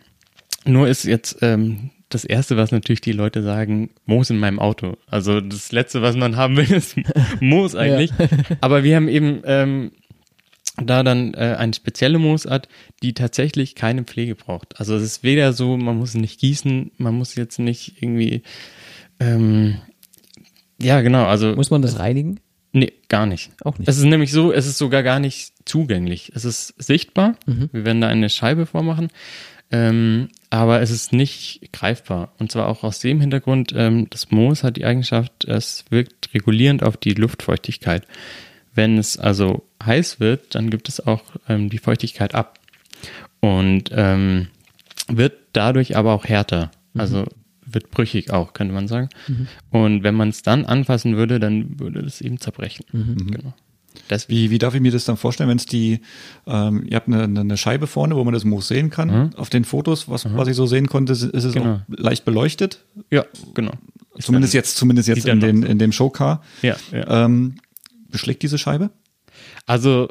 Nur ist jetzt ähm, das Erste, was natürlich die Leute sagen, Moos in meinem Auto. Also das Letzte, was man haben will, ist Moos eigentlich. Aber wir haben eben ähm, da dann äh, eine spezielle Moosart, die tatsächlich keine Pflege braucht. Also es ist weder so, man muss nicht gießen, man muss jetzt nicht irgendwie ähm, ja, genau, also Muss man das reinigen? Nee, gar nicht. Auch nicht. Es ist nämlich so, es ist sogar gar nicht zugänglich. Es ist sichtbar. Mhm. Wir werden da eine Scheibe vormachen. Ähm, aber es ist nicht greifbar. Und zwar auch aus dem Hintergrund, ähm, das Moos hat die Eigenschaft, es wirkt regulierend auf die Luftfeuchtigkeit. Wenn es also heiß wird, dann gibt es auch ähm, die Feuchtigkeit ab. Und ähm, wird dadurch aber auch härter. Also wird brüchig auch, könnte man sagen. Und wenn man es dann anfassen würde, dann würde es eben zerbrechen. Genau. Deswegen, Wie, wie darf ich mir das dann vorstellen, wenn es die, ähm, ihr habt eine, eine Scheibe vorne, wo man das Moos sehen kann. Auf den Fotos, was, was ich so sehen konnte, ist es Genau. auch leicht beleuchtet. ja, genau. Zumindest dann- jetzt, zumindest jetzt in, den, so. in dem Showcar. Ja, ja. Ähm, beschlägt diese Scheibe? Also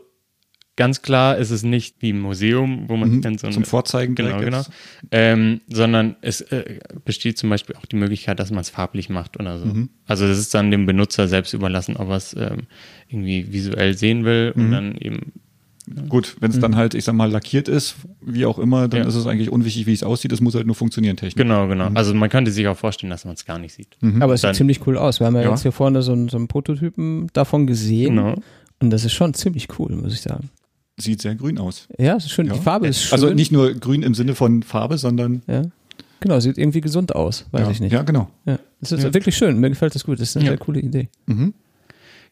ganz klar ist es nicht wie im Museum, wo man Mhm, kennt so eine, zum Vorzeigen Genau, direkt genau. Ähm, sondern es äh, besteht zum Beispiel auch die Möglichkeit, dass man es farblich macht oder so. Mhm. Also das ist dann dem Benutzer selbst überlassen, ob er es ähm, irgendwie visuell sehen will Mhm. und dann eben Gut, wenn es dann halt, ich sag mal, lackiert ist, wie auch immer, dann Mhm. Ja. ist es eigentlich unwichtig, wie es aussieht. Es muss halt nur funktionieren technisch. genau, genau. Also man könnte sich auch vorstellen, dass man es gar nicht sieht. Aber es sieht Dann- ziemlich cool aus. Wir haben ja, Ja. jetzt hier vorne so einen, so einen Prototypen davon gesehen. Genau. Und das ist schon ziemlich cool, muss ich sagen. Sieht sehr grün aus. Ja, ist schön. Ja. Die Farbe ist schön. Also nicht nur grün im Sinne von Farbe, sondern Ja. Genau, sieht irgendwie gesund aus. Weiß ja, ich nicht. Ja, genau. Ja. Das ist Ja. wirklich schön. Mir gefällt das gut. Das ist eine Ja. sehr coole Idee. Mhm.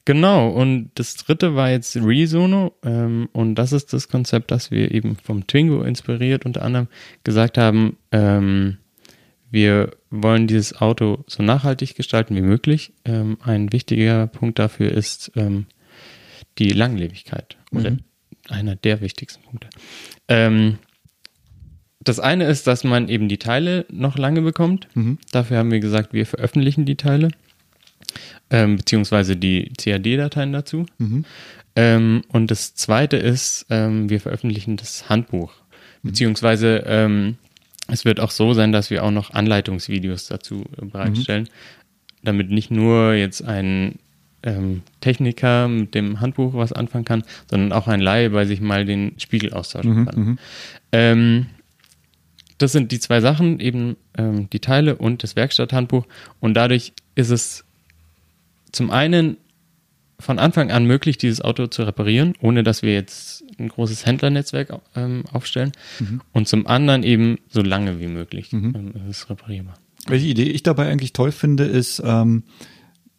Genau, und das dritte war jetzt Resono ähm, und das ist das Konzept, das wir eben vom Twingo inspiriert unter anderem gesagt haben, ähm, wir wollen dieses Auto so nachhaltig gestalten wie möglich. Ähm, ein wichtiger Punkt dafür ist ähm, die Langlebigkeit oder Mhm. Einer der wichtigsten Punkte. Ähm, das eine ist, dass man eben die Teile noch lange bekommt. Mhm. Dafür haben wir gesagt, wir veröffentlichen die Teile, ähm, beziehungsweise die CAD-Dateien dazu. Mhm. Ähm, und das zweite ist, ähm, wir veröffentlichen das Handbuch. Beziehungsweise ähm, es wird auch so sein, dass wir auch noch Anleitungsvideos dazu äh, bereitstellen, damit nicht nur jetzt ein ähm, Techniker mit dem Handbuch was anfangen kann, sondern auch ein Laie bei sich mal den Spiegel austauschen Mhm. kann. Mhm. Ähm, das sind die zwei Sachen, eben ähm, die Teile und das Werkstatthandbuch. Und dadurch ist es zum einen von Anfang an möglich, dieses Auto zu reparieren, ohne dass wir jetzt ein großes Händlernetzwerk ähm, aufstellen. Und zum anderen eben so lange wie möglich ähm, ist es reparierbar. Welche Idee ich dabei eigentlich toll finde, ist, ähm,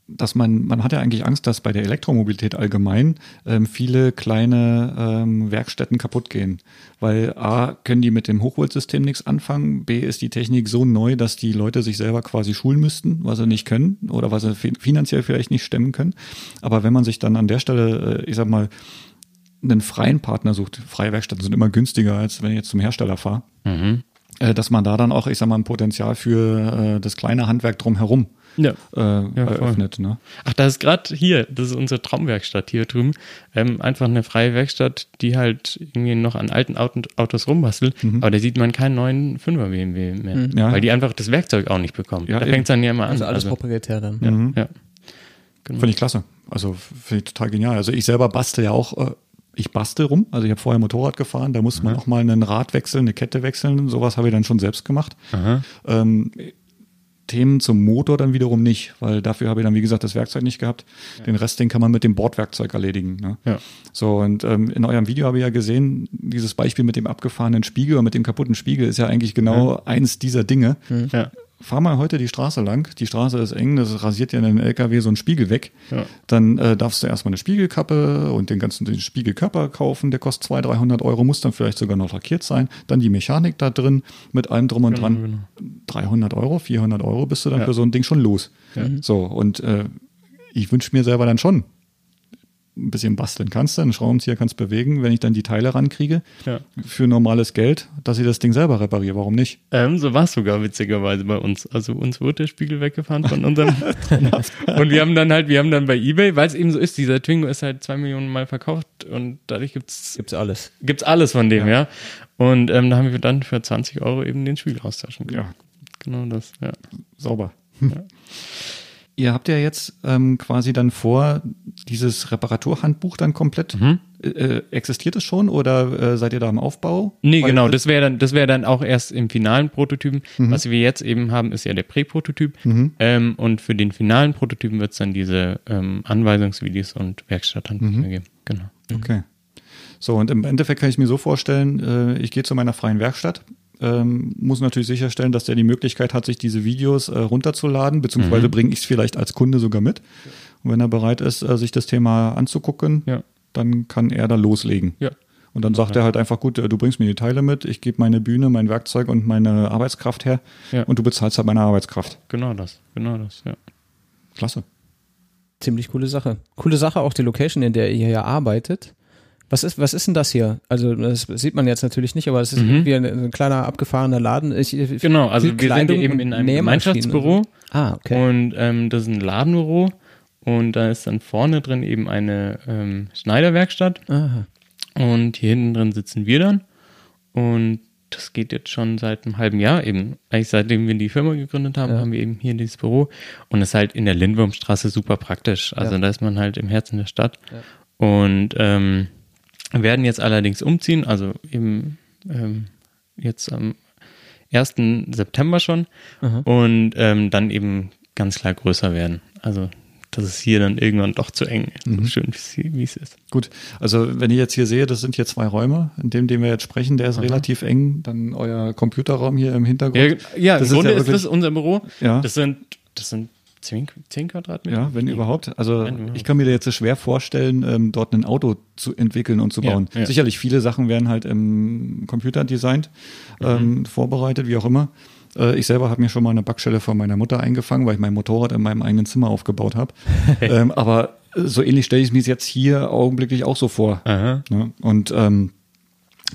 dass man, man hat ja eigentlich Angst, dass bei der Elektromobilität allgemein ähm, viele kleine ähm, Werkstätten kaputt gehen. Weil A, können die mit dem Hochvoltsystem nichts anfangen, B, ist die Technik so neu, dass die Leute sich selber quasi schulen müssten, was sie nicht können oder was sie fi- finanziell vielleicht nicht stemmen können. Aber wenn man sich dann an der Stelle, äh, ich sag mal, einen freien Partner sucht, freie Werkstätten sind immer günstiger, als wenn ich jetzt zum Hersteller fahre, Mhm. äh, dass man da dann auch, ich sag mal, ein Potenzial für äh, das kleine Handwerk drumherum Ja. äh, voll. eröffnet. Ne? Ach, das ist gerade hier, das ist unsere Traumwerkstatt hier drüben. Ähm, einfach eine freie Werkstatt, die halt irgendwie noch an alten Auto, Autos rumbastelt, aber da sieht man keinen neuen 5er BMW mehr, Mhm. Ja. weil die einfach das Werkzeug auch nicht bekommen. Ja, da fängt es dann ja immer an. Also alles proprietär dann. ja, Mhm. ja. Genau. Finde ich klasse. Also finde ich total genial. Also ich selber bastel ja auch, äh, ich bastel rum. Also ich habe vorher Motorrad gefahren, da muss man auch mal ein Rad wechseln, eine Kette wechseln. Sowas habe ich dann schon selbst gemacht. Ähm, Themen zum Motor dann wiederum nicht, weil dafür habe ich dann, wie gesagt, das Werkzeug nicht gehabt. Den Rest, den kann man mit dem Bordwerkzeug erledigen. Ne? Ja. So, und ähm, in eurem Video habe ich ja gesehen, dieses Beispiel mit dem abgefahrenen Spiegel oder mit dem kaputten Spiegel ist ja eigentlich genau eins dieser Dinge. Ja. Fahr mal heute die Straße lang, die Straße ist eng, das rasiert ja in einem LKW so einen Spiegel weg. Ja. Dann äh, darfst du erstmal eine Spiegelkappe und den ganzen den Spiegelkörper kaufen, der kostet 200, 300 Euro, muss dann vielleicht sogar noch lackiert sein. Dann die Mechanik da drin mit allem drum und Genau, dran. genau. 300 Euro, 400 Euro bist du dann Ja. für so ein Ding schon los. So, und äh, ich wünsche mir selber dann schon ein bisschen basteln kannst du, einen Schraubenzieher kannst bewegen, wenn ich dann die Teile rankriege Ja. für normales Geld, dass ich das Ding selber repariere. Warum nicht? Ähm, so war es sogar witzigerweise bei uns. Also uns wurde der Spiegel weggefahren von unserem. und wir haben dann halt, wir haben dann bei Ebay, weil es eben so ist, dieser Twingo ist halt zwei Millionen Mal verkauft und dadurch gibt's Gibt's alles. gibt's alles von dem, ja. Und ähm, da haben wir dann für 20 Euro eben den Spiegel austauschen können. Ja. Genau das, ja. Sauber. Ihr habt ja jetzt ähm, quasi dann vor, dieses Reparaturhandbuch dann komplett, Mhm. äh, äh, existiert es schon oder äh, seid ihr da im Aufbau? Nee, Weil- genau, das wäre dann, das wäre dann auch erst im finalen Prototypen. Was wir jetzt eben haben, ist ja der Prä-Prototyp. Ähm, und für den finalen Prototypen wird es dann diese ähm, Anweisungsvideos und Werkstatthandbücher geben. Genau. Okay. So, und im Endeffekt kann ich mir so vorstellen, äh, ich gehe zu meiner freien Werkstatt, ähm, muss natürlich sicherstellen, dass der die Möglichkeit hat, sich diese Videos äh, runterzuladen, beziehungsweise bringe ich es vielleicht als Kunde sogar mit. Und wenn er bereit ist, äh, sich das Thema anzugucken, Ja. dann kann er da loslegen. Ja. Und dann sagt er halt einfach, gut, äh, du bringst mir die Teile mit, ich gebe meine Bühne, mein Werkzeug und meine Arbeitskraft her Ja. und du bezahlst halt meine Arbeitskraft. Genau das, genau das, ja. Klasse. Ziemlich coole Sache. Coole Sache auch die Location, in der ihr hier arbeitet. Was ist, was ist denn das hier? Also, das sieht man jetzt natürlich nicht, aber es ist Mhm. irgendwie ein, ein kleiner abgefahrener Laden. Ich, Genau, also wir sind Kleidung hier eben in einem Gemeinschaftsbüro. Ah, okay. und ähm, das ist ein Ladenbüro und da ist dann vorne drin eben eine ähm, Schneiderwerkstatt Aha. und hier hinten drin sitzen wir dann und das geht jetzt schon seit einem halben Jahr eben. Eigentlich seitdem wir die Firma gegründet haben, Ja. haben wir eben hier dieses Büro und es ist halt in der Lindwurmstraße super praktisch. Also Ja. da ist man halt im Herzen der Stadt Ja. und ähm, werden jetzt allerdings umziehen, also eben ähm, jetzt am 1. September schon Aha. und ähm, dann eben ganz klar größer werden. Also das ist hier dann irgendwann doch zu eng, Mhm. so schön wie es- es ist. Gut, also wenn ich jetzt hier sehe, das sind hier zwei Räume, in dem, den wir jetzt sprechen, der ist relativ eng. Dann euer Computerraum hier im Ja, Hintergrund. ja Das im ist Grunde ja ist, wirklich- das unser Büro. Ja. Das sind, das sind 10, 10 Quadratmeter. Ja, wenn überhaupt. Also ich kann mir da jetzt schwer vorstellen, ähm, dort ein Auto zu entwickeln und zu Ja, bauen. ja. Sicherlich viele Sachen werden halt im Computer designt, Mhm. ähm, vorbereitet, wie auch immer. Äh, ich selber habe mir schon mal eine Backstelle von meiner Mutter eingefangen, weil ich mein Motorrad in meinem eigenen Zimmer aufgebaut habe. ähm, aber so ähnlich stelle ich mir jetzt hier augenblicklich auch so vor. Ne? Und ähm,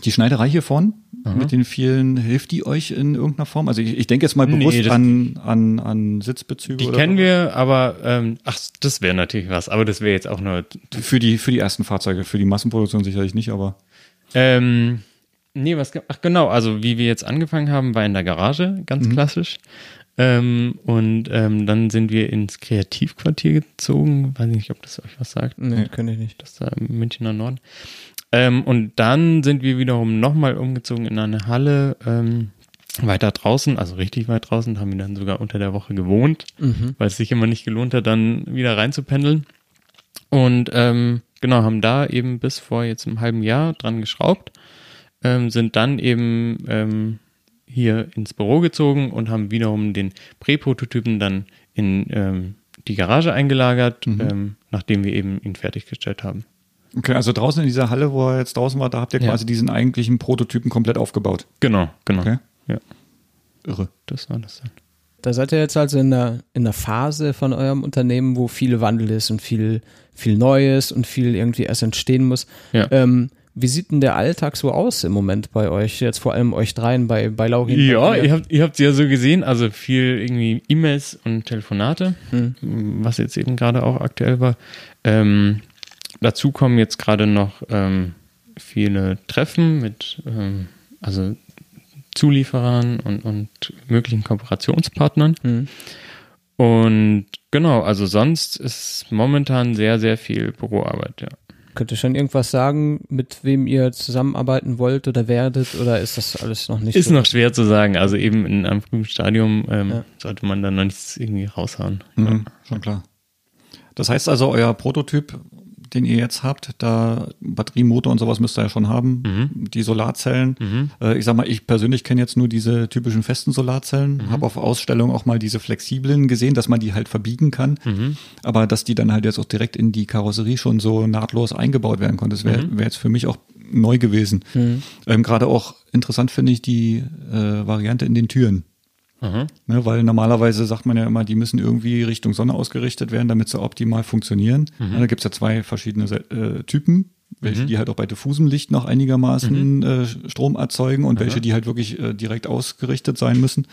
die Schneiderei hier vorn mit den vielen, hilft die euch in irgendeiner Form? Also ich, ich denke jetzt mal Nee, bewusst das- an, an, an Sitzbezüge. Die oder kennen so. wir, aber ähm, ach, das wäre natürlich was. Aber das wäre jetzt auch nur. Für die, für die ersten Fahrzeuge, für die Massenproduktion sicherlich nicht, aber Ähm, nee, was? Ach genau. Also wie wir jetzt angefangen haben, war in der Garage, ganz Mhm. klassisch. Ähm, und ähm, dann sind wir ins Kreativquartier gezogen. Weiß nicht, ob das euch was sagt. Nee, kann ich nicht. Das ist da im Münchner Norden. Ähm, und dann sind wir wiederum nochmal umgezogen in eine Halle ähm, weiter draußen, also richtig weit draußen, haben wir dann sogar unter der Woche gewohnt, Mhm. weil es sich immer nicht gelohnt hat, dann wieder reinzupendeln. Und ähm, genau, haben da eben bis vor jetzt einem halben Jahr dran geschraubt, ähm, sind dann eben ähm, hier ins Büro gezogen und haben wiederum den Prä-Prototypen dann in ähm, die Garage eingelagert, ähm, nachdem wir eben ihn fertiggestellt haben. Okay, also draußen in dieser Halle, wo er jetzt draußen war, da habt ihr Ja. quasi diesen eigentlichen Prototypen komplett aufgebaut. Genau, genau. Okay. Ja, Irre. das war das dann. Da seid ihr jetzt also in der, in der Phase von eurem Unternehmen, wo viel Wandel ist und viel, viel Neues und viel irgendwie erst entstehen muss. Ja. Ähm, wie sieht denn der Alltag so aus im Moment bei euch? Jetzt vor allem euch dreien, bei, bei Laurin. Ja, bei ihr habt, ihr habt sie ja so gesehen, also viel irgendwie E-Mails und Telefonate, Hm. was jetzt eben gerade auch aktuell war. Ähm, dazu kommen jetzt gerade noch ähm, viele Treffen mit ähm, also Zulieferern und, und möglichen Kooperationspartnern. Hm. Und genau, also sonst ist momentan sehr, sehr viel Büroarbeit, ja. Könnt ihr schon irgendwas sagen, mit wem ihr zusammenarbeiten wollt oder werdet? Oder ist das alles noch nicht Ist so? noch schwer zu sagen. Also eben in einem frühen Stadium ähm, Ja. sollte man dann noch nichts irgendwie raushauen. Mhm, schon klar. Das heißt also, euer Prototyp, den ihr jetzt habt, da Batteriemotor und sowas müsst ihr ja schon haben, Mhm. die Solarzellen. Äh, ich sag mal, ich persönlich kenne jetzt nur diese typischen festen Solarzellen, Mhm. habe auf Ausstellungen auch mal diese flexiblen gesehen, dass man die halt verbiegen kann, Mhm. aber dass die dann halt jetzt auch direkt in die Karosserie schon so nahtlos eingebaut werden konnte. Das wäre Mhm. wär jetzt für mich auch neu gewesen. Ähm, Gerade auch interessant finde ich die äh, Variante in den Türen. Aha. Ne, weil normalerweise sagt man ja immer, die müssen irgendwie Richtung Sonne ausgerichtet werden, damit sie optimal funktionieren. Mhm. Ja, da gibt's ja zwei verschiedene äh, Typen, welche die halt auch bei diffusem Licht noch einigermaßen Mhm. äh, Strom erzeugen und welche die halt wirklich äh, direkt ausgerichtet sein müssen.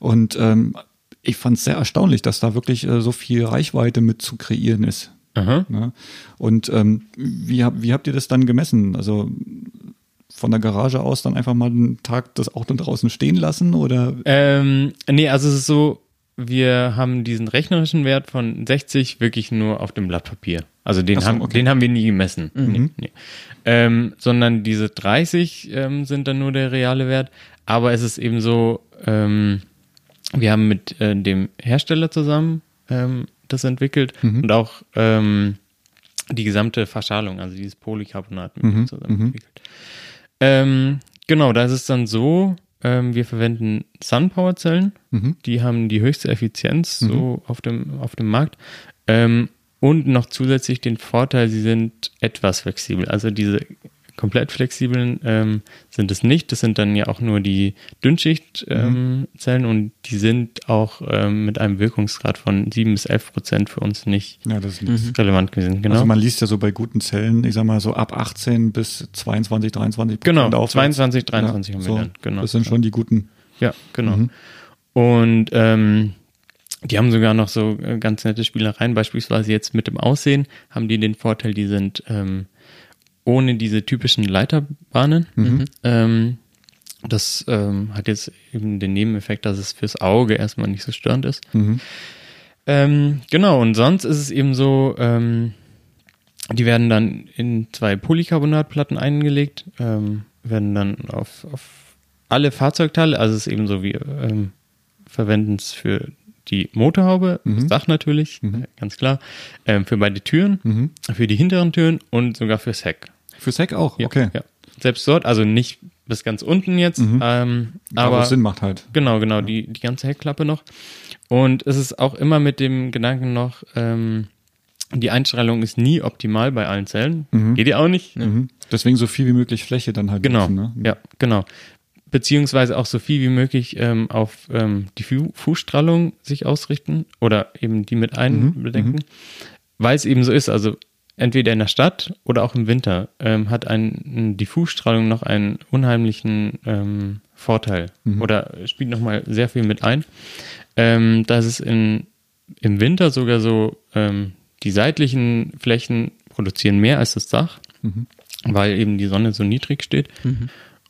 Und ähm, ich fand es sehr erstaunlich, dass da wirklich äh, so viel Reichweite mit zu kreieren ist. Aha. Ne? Und ähm, wie, hab- wie habt ihr das dann gemessen? Also von der Garage aus dann einfach mal einen Tag das Auto draußen stehen lassen oder Ähm, nee, also es ist so, wir haben diesen rechnerischen Wert von 60 wirklich nur auf dem Blatt Papier. Also den, so, haben, okay. den haben wir nie gemessen. Nee, nee. Ähm, sondern diese 30 ähm, sind dann nur der reale Wert. Aber es ist eben so, ähm, wir haben mit äh, dem Hersteller zusammen ähm, das entwickelt und auch ähm, die gesamte Verschalung, also dieses Polycarbonat mit dem zusammen entwickelt. Ähm, genau, da ist es dann so, ähm, wir verwenden Sunpower-Zellen, die haben die höchste Effizienz so auf dem, auf dem Markt. Ähm, und noch zusätzlich den Vorteil, sie sind etwas flexibel. Also diese komplett flexiblen ähm, sind es nicht. Das sind dann ja auch nur die Dünnschichtzellen ähm, und die sind auch ähm, mit einem Wirkungsgrad von 7 bis 11 Prozent für uns nicht ja, das ist nichts. relevant gewesen. Genau. Also man liest ja so bei guten Zellen, ich sag mal so ab 18 bis 22, 23 Genau, Prozent aufwärts. 22, 23 haben wir so, dann, genau. Das sind schon die guten. Ja, genau. Und ähm, die haben sogar noch so äh, ganz nette Spielereien, beispielsweise jetzt mit dem Aussehen haben die den Vorteil, die sind ähm, ohne diese typischen Leiterbahnen. Ähm, das ähm, hat jetzt eben den Nebeneffekt, dass es fürs Auge erstmal nicht so störend ist. Ähm, genau, und sonst ist es eben so, ähm, die werden dann in zwei Polycarbonatplatten eingelegt, ähm, werden dann auf, auf alle Fahrzeugteile, also es ist eben so, wir ähm, verwenden es für die Motorhaube, das Dach natürlich, äh, ganz klar, ähm, für beide Türen, für die hinteren Türen und sogar fürs Heck. Fürs Heck auch, Ja, okay. Ja. Selbst dort, also nicht bis ganz unten jetzt, ähm, Aber es Sinn macht halt. Genau, genau, die, die ganze Heckklappe noch. Und es ist auch immer mit dem Gedanken noch, ähm, die Einstrahlung ist nie optimal bei allen Zellen. Geht ja auch nicht. Mhm. Deswegen so viel wie möglich Fläche dann halt Genau, nutzen, ne? ja, genau. Beziehungsweise auch so viel wie möglich ähm, auf ähm, die Fu- Fußstrahlung sich ausrichten oder eben die mit einbedenken, weil es eben so ist, also entweder in der Stadt oder auch im Winter ähm, hat ein, die Fußstrahlung noch einen unheimlichen ähm, Vorteil oder spielt nochmal sehr viel mit ein. Ähm, dass es in, im Winter sogar so, ähm, die seitlichen Flächen produzieren mehr als das Dach, weil eben die Sonne so niedrig steht.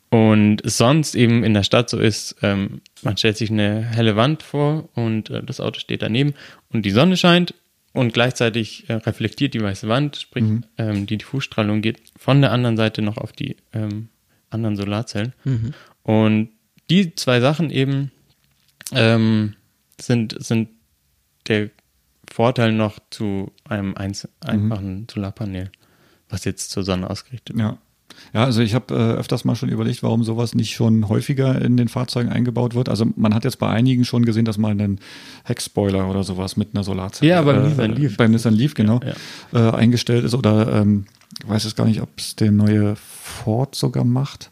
Und es sonst eben in der Stadt so ist, ähm, man stellt sich eine helle Wand vor und äh, das Auto steht daneben und die Sonne scheint und gleichzeitig äh, reflektiert die weiße Wand, sprich ähm, die Diffusstrahlung geht von der anderen Seite noch auf die ähm, anderen Solarzellen. Und die zwei Sachen eben ähm, sind, sind der Vorteil noch zu einem einz einfachen Solarpanel, was jetzt zur Sonne ausgerichtet ist. Ja. Ja, also ich habe äh, öfters mal schon überlegt, warum sowas nicht schon häufiger in den Fahrzeugen eingebaut wird. Also man hat jetzt bei einigen schon gesehen, dass mal ein Heckspoiler oder sowas mit einer Solarzelle Ja, beim äh, Nissan Leaf. beim Nissan Leaf genau Ja, Äh, eingestellt ist oder ähm, ich weiß jetzt gar nicht, ob es der neue Ford sogar macht.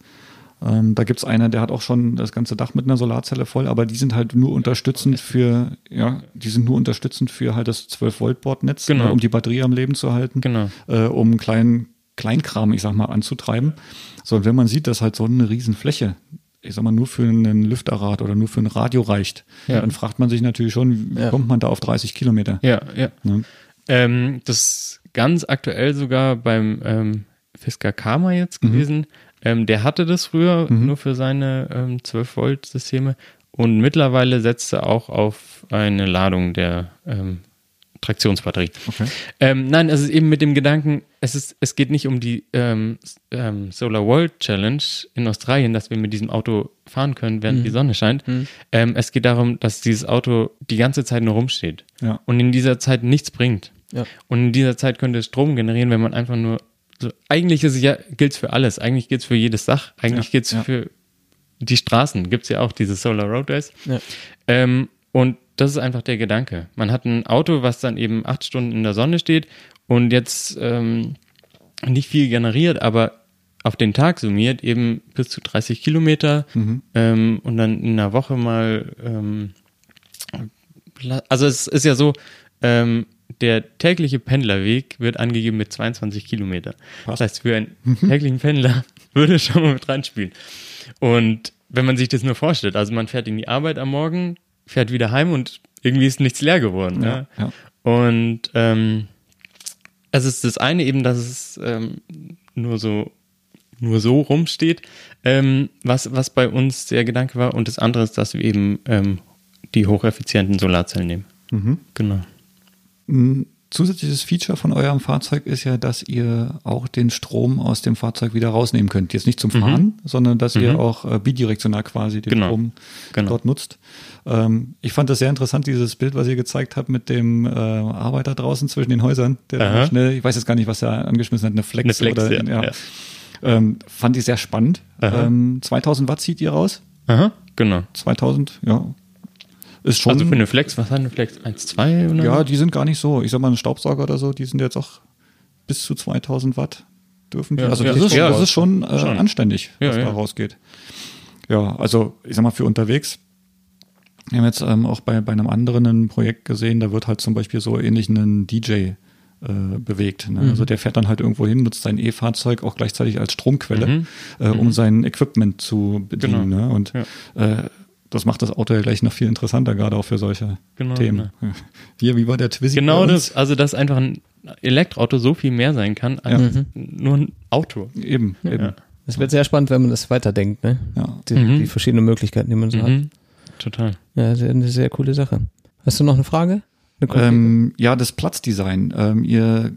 Ähm, da gibt's einer, der hat auch schon das ganze Dach mit einer Solarzelle voll, aber die sind halt nur unterstützend für, ja, die sind nur unterstützend für halt das 12-Volt-Bordnetz, Genau. ne, um die Batterie am Leben zu halten Genau. äh, um einen kleinen Kleinkram, ich sag mal, anzutreiben. So, und wenn man sieht, dass halt so eine Riesenfläche, ich sag mal, nur für einen Lüfterrad oder nur für ein Radio reicht, Ja. dann fragt man sich natürlich schon, wie Ja. kommt man da auf 30 Kilometer? Ja, ja. Ne? Ähm, das ganz aktuell sogar beim ähm, Fisker Karma jetzt gewesen. Ähm, der hatte das früher nur für seine ähm, 12-Volt-Systeme und mittlerweile setzt er auch auf eine Ladung der ähm, Traktionsbatterie. Okay. Ähm, nein, es ist eben mit dem Gedanken, es, ist, es geht nicht um die ähm, ähm, Solar World Challenge in Australien, dass wir mit diesem Auto fahren können, während die Sonne scheint. Ähm, es geht darum, dass dieses Auto die ganze Zeit nur rumsteht Ja. und in dieser Zeit nichts bringt. Ja. Und in dieser Zeit könnte es Strom generieren, wenn man einfach nur so, eigentlich ist es ja, gilt es für alles. Eigentlich gilt es für jedes Dach. Eigentlich Ja, gilt es ja. für die Straßen. Gibt es ja auch diese Solar Roadways. Ja. Ähm, und das ist einfach der Gedanke. Man hat ein Auto, was dann eben acht Stunden in der Sonne steht und jetzt ähm, nicht viel generiert, aber auf den Tag summiert eben bis zu 30 Kilometer ähm, und dann in einer Woche mal, ähm, also es ist ja so, ähm, der tägliche Pendlerweg wird angegeben mit 22 Kilometer. Das heißt, für einen täglichen Pendler würde es schon mal mit reinspielen. Und wenn man sich das nur vorstellt, also man fährt in die Arbeit am Morgen, fährt wieder heim und irgendwie ist nichts leer geworden. Ja, ja. Und ähm, es ist das eine eben, dass es ähm, nur so nur so rumsteht, ähm, was, was bei uns der Gedanke war. Und das andere ist, dass wir eben ähm, die hocheffizienten Solarzellen nehmen. Genau. Zusätzliches Feature von eurem Fahrzeug ist ja, dass ihr auch den Strom aus dem Fahrzeug wieder rausnehmen könnt. Jetzt nicht zum Fahren, sondern dass ihr auch äh, bidirektional quasi den Genau. Strom Genau. dort nutzt. Ähm, ich fand das sehr interessant, dieses Bild, was ihr gezeigt habt mit dem äh, Arbeiter draußen zwischen den Häusern, der schnell, ich weiß jetzt gar nicht, was er angeschmissen hat, eine Flex, Eine Flex, oder ja, ja. Ähm, fand ich sehr spannend. Ähm, 2000 Watt zieht ihr raus? Aha, genau. 2000, ja. Ist schon. Also für eine Flex, was hat eine Flex? 1,2 oder? Ja, die sind gar nicht so. Ich sag mal, ein Staubsauger oder so, die sind jetzt auch bis zu 2000 Watt dürfen die. Ja, also ja, das, ist, ja, das ist schon, äh, schon. anständig, Ja, was ja. da rausgeht. Ja, also ich sag mal, für unterwegs. Wir haben jetzt ähm, auch bei, bei einem anderen ein Projekt gesehen, da wird halt zum Beispiel so ähnlich ein DJ äh, bewegt. Ne? Also der fährt dann halt irgendwo hin, nutzt sein E-Fahrzeug auch gleichzeitig als Stromquelle, Mhm. äh, um sein Equipment zu bedienen. Genau. Ne? Und äh, das macht das Auto ja gleich noch viel interessanter, gerade auch für solche Genau, Themen. Hier, wie war der Twizy? Genau bei uns? das, also dass einfach ein Elektroauto so viel mehr sein kann als nur ein Auto. Eben, eben. Ja. Es wird sehr spannend, wenn man das weiterdenkt, ne? Ja. Die, Mhm. die verschiedenen Möglichkeiten, die man so hat. Mhm. Total. Ja, sehr, eine sehr coole Sache. Hast du noch eine Frage? Eine? Ähm, ja, das Platzdesign. Ähm, ihr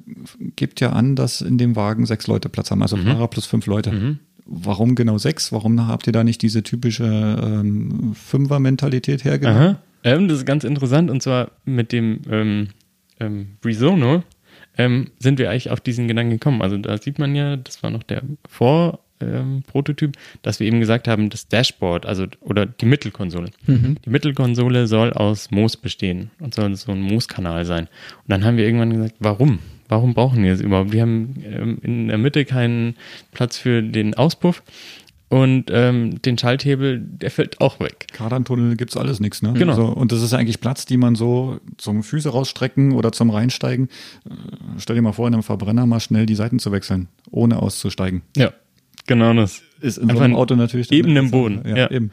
gebt ja an, dass in dem Wagen sechs Leute Platz haben, also Fahrer plus fünf Leute. Mhm. Warum genau sechs? Warum habt ihr da nicht diese typische ähm, Fünfer-Mentalität hergenommen? Aha. Ähm, das ist ganz interessant und zwar mit dem ähm, ähm, Brisono ähm, sind wir eigentlich auf diesen Gedanken gekommen. Also da sieht man ja, das war noch der Vor- ähm, Prototyp, dass wir eben gesagt haben, das Dashboard, also oder die Mittelkonsole. Die Mittelkonsole soll aus Moos bestehen und soll so ein Mooskanal sein. Und dann haben wir irgendwann gesagt, warum? Warum brauchen wir es überhaupt? Wir haben ähm, in der Mitte keinen Platz für den Auspuff und ähm, den Schalthebel, der fällt auch weg. Kardantunnel gibt's alles nichts, ne? Genau. Also, und das ist eigentlich Platz, die man so zum Füße rausstrecken oder zum Reinsteigen. Äh, stell dir mal vor, in einem Verbrenner mal schnell die Seiten zu wechseln, ohne auszusteigen. Ja, genau das. Ist in so Einfach einem ein Auto natürlich Eben im Boden. Sache. Ja, eben.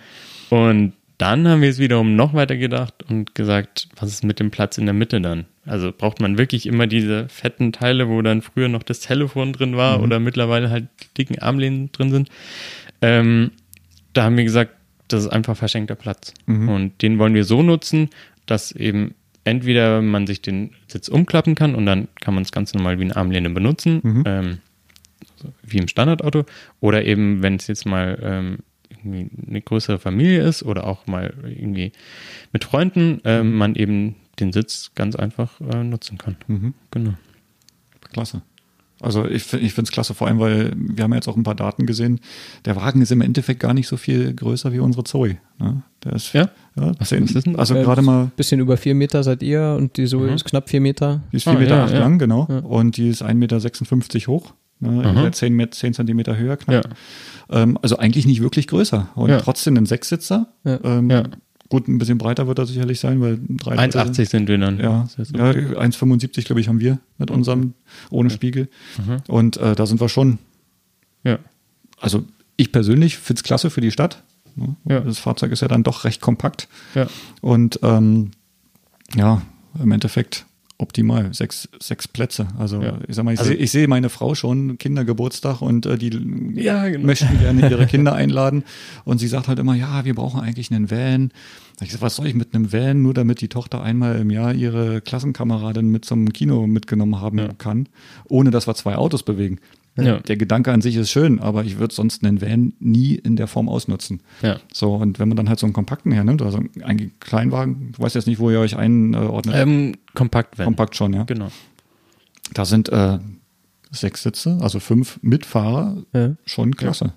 Und dann haben wir es wiederum noch weiter gedacht und gesagt, was ist mit dem Platz in der Mitte dann? Also braucht man wirklich immer diese fetten Teile, wo dann früher noch das Telefon drin war oder mittlerweile halt die dicken Armlehnen drin sind. Ähm, da haben wir gesagt, das ist einfach verschenkter Platz. Und den wollen wir so nutzen, dass eben entweder man sich den Sitz umklappen kann und dann kann man es ganz normal wie eine Armlehne benutzen, ähm, so wie im Standardauto, oder eben, wenn es jetzt mal ähm, irgendwie eine größere Familie ist oder auch mal irgendwie mit Freunden, ähm, man eben den Sitz ganz einfach äh, nutzen kann. Genau. Klasse. Also ich, ich finde es klasse, vor allem, weil wir haben ja jetzt auch ein paar Daten gesehen. Der Wagen ist im Endeffekt gar nicht so viel größer wie unsere Zoe. Ne? Der ist, Ja? ja Was- ist denn- also Äh, gerade mal, Bisschen über vier Meter seid ihr und die Zoe ist knapp vier Meter. die ist 4,8 Ah, Meter ja, acht ja. lang, genau. Und die ist 1,56 Meter hoch. Ne? Ihr seid 10, Met- 10 Zentimeter höher knapp. Ähm, also eigentlich nicht wirklich größer. Und Ja. trotzdem ein Sechssitzer. Ja. Ähm, Ja. Gut, ein bisschen breiter wird er sicherlich sein, weil drei Leute 1,80 sind wir dann. Ja, ja 1,75 glaube ich haben wir mit unserem ohne Spiegel. Und äh, da sind wir schon, ja. also ich persönlich finde es klasse für die Stadt. ne? Ja. Das Fahrzeug ist ja dann doch recht kompakt. Ja. Und ähm, ja, im Endeffekt optimal. Sechs, sechs Plätze. Also Ja. ich sag mal, ich Also- sehe sehe meine Frau schon, Kindergeburtstag und äh, die Ja, genau. möchten gerne ihre Kinder einladen. Und sie sagt halt immer, ja, wir brauchen eigentlich einen Van. Ich sag, was soll ich mit einem Van, nur damit die Tochter einmal im Jahr ihre Klassenkameradin mit zum Kino mitgenommen haben Ja. kann, ohne dass wir zwei Autos bewegen. Ja. Der Gedanke an sich ist schön, aber ich würde sonst einen Van nie in der Form ausnutzen. Ja. So, und wenn man dann halt so einen kompakten hernimmt, also einen Kleinwagen, ich weiß jetzt nicht, wo ihr euch einordnet. Ähm, Kompakt werden. Kompakt schon, ja. Genau. Da sind äh, sechs Sitze, also fünf Mitfahrer, Ja. schon klasse.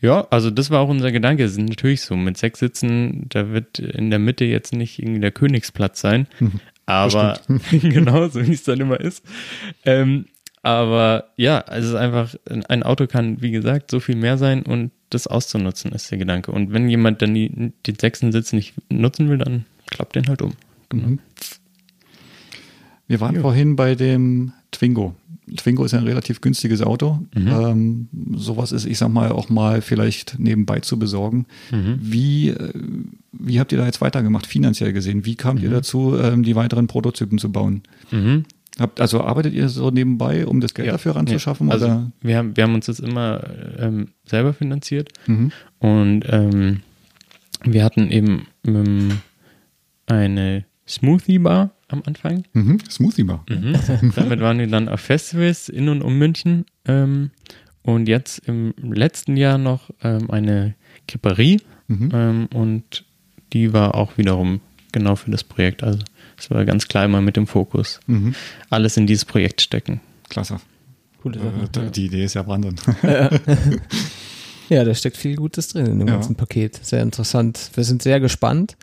Ja, also das war auch unser Gedanke. Es ist natürlich so, mit sechs Sitzen, da wird in der Mitte jetzt nicht irgendwie der Königsplatz sein. Aber genau, so wie es dann immer ist. Ähm, aber ja, es ist einfach, ein Auto kann, wie gesagt, so viel mehr sein und das auszunutzen ist der Gedanke. Und wenn jemand dann die, den sechsten Sitz nicht nutzen will, dann klappt den halt um. Mhm. Wir waren vorhin bei dem Twingo. Twingo ist ja ein relativ günstiges Auto. Ähm, sowas ist, ich sag mal, auch mal vielleicht nebenbei zu besorgen. Wie, äh, wie habt ihr da jetzt weitergemacht, finanziell gesehen? Wie kamt ihr dazu, ähm, die weiteren Prototypen zu bauen? Mhm. Habt, also arbeitet ihr so nebenbei, um das Geld Ja. dafür ranzuschaffen? Also oder? wir haben, wir haben uns das immer ähm, selber finanziert Mhm. und ähm, wir hatten eben ähm, eine Smoothie Bar am Anfang. Mhm. Smoothie Bar. Damit waren wir dann auf Festivals in und um München ähm, und jetzt im letzten Jahr noch ähm, eine Kipperie Mhm. ähm, und die war auch wiederum genau für das Projekt. Also es war ganz klar immer mit dem Fokus. Mhm. Alles in dieses Projekt stecken. Klasse. Coole Äh, Sache. Die Idee ist ja Wahnsinn. Ja, da steckt viel Gutes drin in dem Ja. ganzen Paket. Sehr interessant. Wir sind sehr gespannt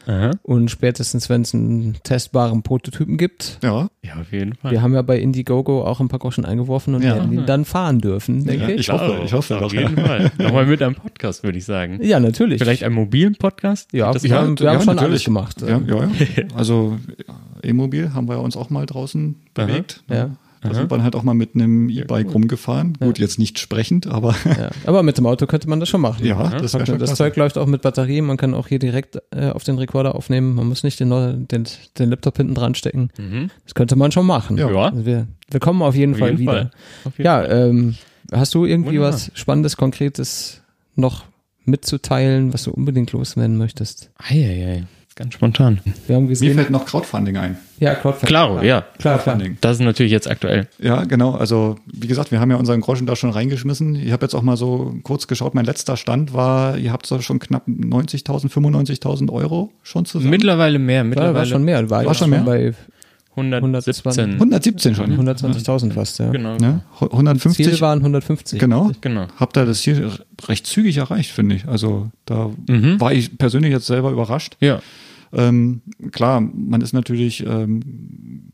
und spätestens, wenn es einen testbaren Prototypen gibt, ja. Ja, auf jeden Fall. wir haben ja bei Indiegogo auch ein paar schon eingeworfen und Ja. werden ihn dann fahren dürfen, denke Ja, ich. ich hoffe, ich hoffe Auf jeden ja. Fall. Nochmal mit einem Podcast, würde ich sagen. Ja, natürlich. Vielleicht einen mobilen Podcast? ja, Das wir haben, wir haben schon alles natürlich. gemacht. Ja, ja, ja. Also E-Mobil haben wir uns auch mal draußen bewegt. Ja. Da sind wir halt auch mal mit einem E-Bike rumgefahren. Gut, jetzt nicht sprechend, aber Ja. Aber mit dem Auto könnte man das schon machen. ja, das wäre schon Das. Zeug läuft auch mit Batterie, man kann auch hier direkt äh, auf den Rekorder aufnehmen. Man muss nicht den, den, den Laptop hinten dran stecken. Mhm. Das könnte man schon machen. Ja. Ja. Also wir, wir kommen auf jeden Auf Fall jeden wieder. Fall. Jeden Ja, ähm, hast du irgendwie Wunderbar. was Spannendes, Konkretes noch mitzuteilen, was du unbedingt loswerden möchtest? Eieiei. Ganz spontan. Wir haben Mir fällt noch Crowdfunding ein. ja, Crowdfunding. Klaro, ja. Klar, klar. Crowdfunding. Das ist natürlich jetzt aktuell. Ja, genau. Also wie gesagt, wir haben ja unseren Groschen da schon reingeschmissen. Ich habe jetzt auch mal so kurz geschaut. Mein letzter Stand war, ihr habt so schon knapp 90.000, 95.000 Euro schon zusammen. Mittlerweile mehr. War, Mittlerweile war schon mehr. War, War schon mehr? bei 117. 117 schon. 120.000 fast, ja. Genau. Ja, 150. Ziel waren 150. Genau. Genau. Habt ihr das hier recht zügig erreicht, finde ich. Also da Mhm. war ich persönlich jetzt selber überrascht. Ja. Ähm, klar, man ist natürlich ähm,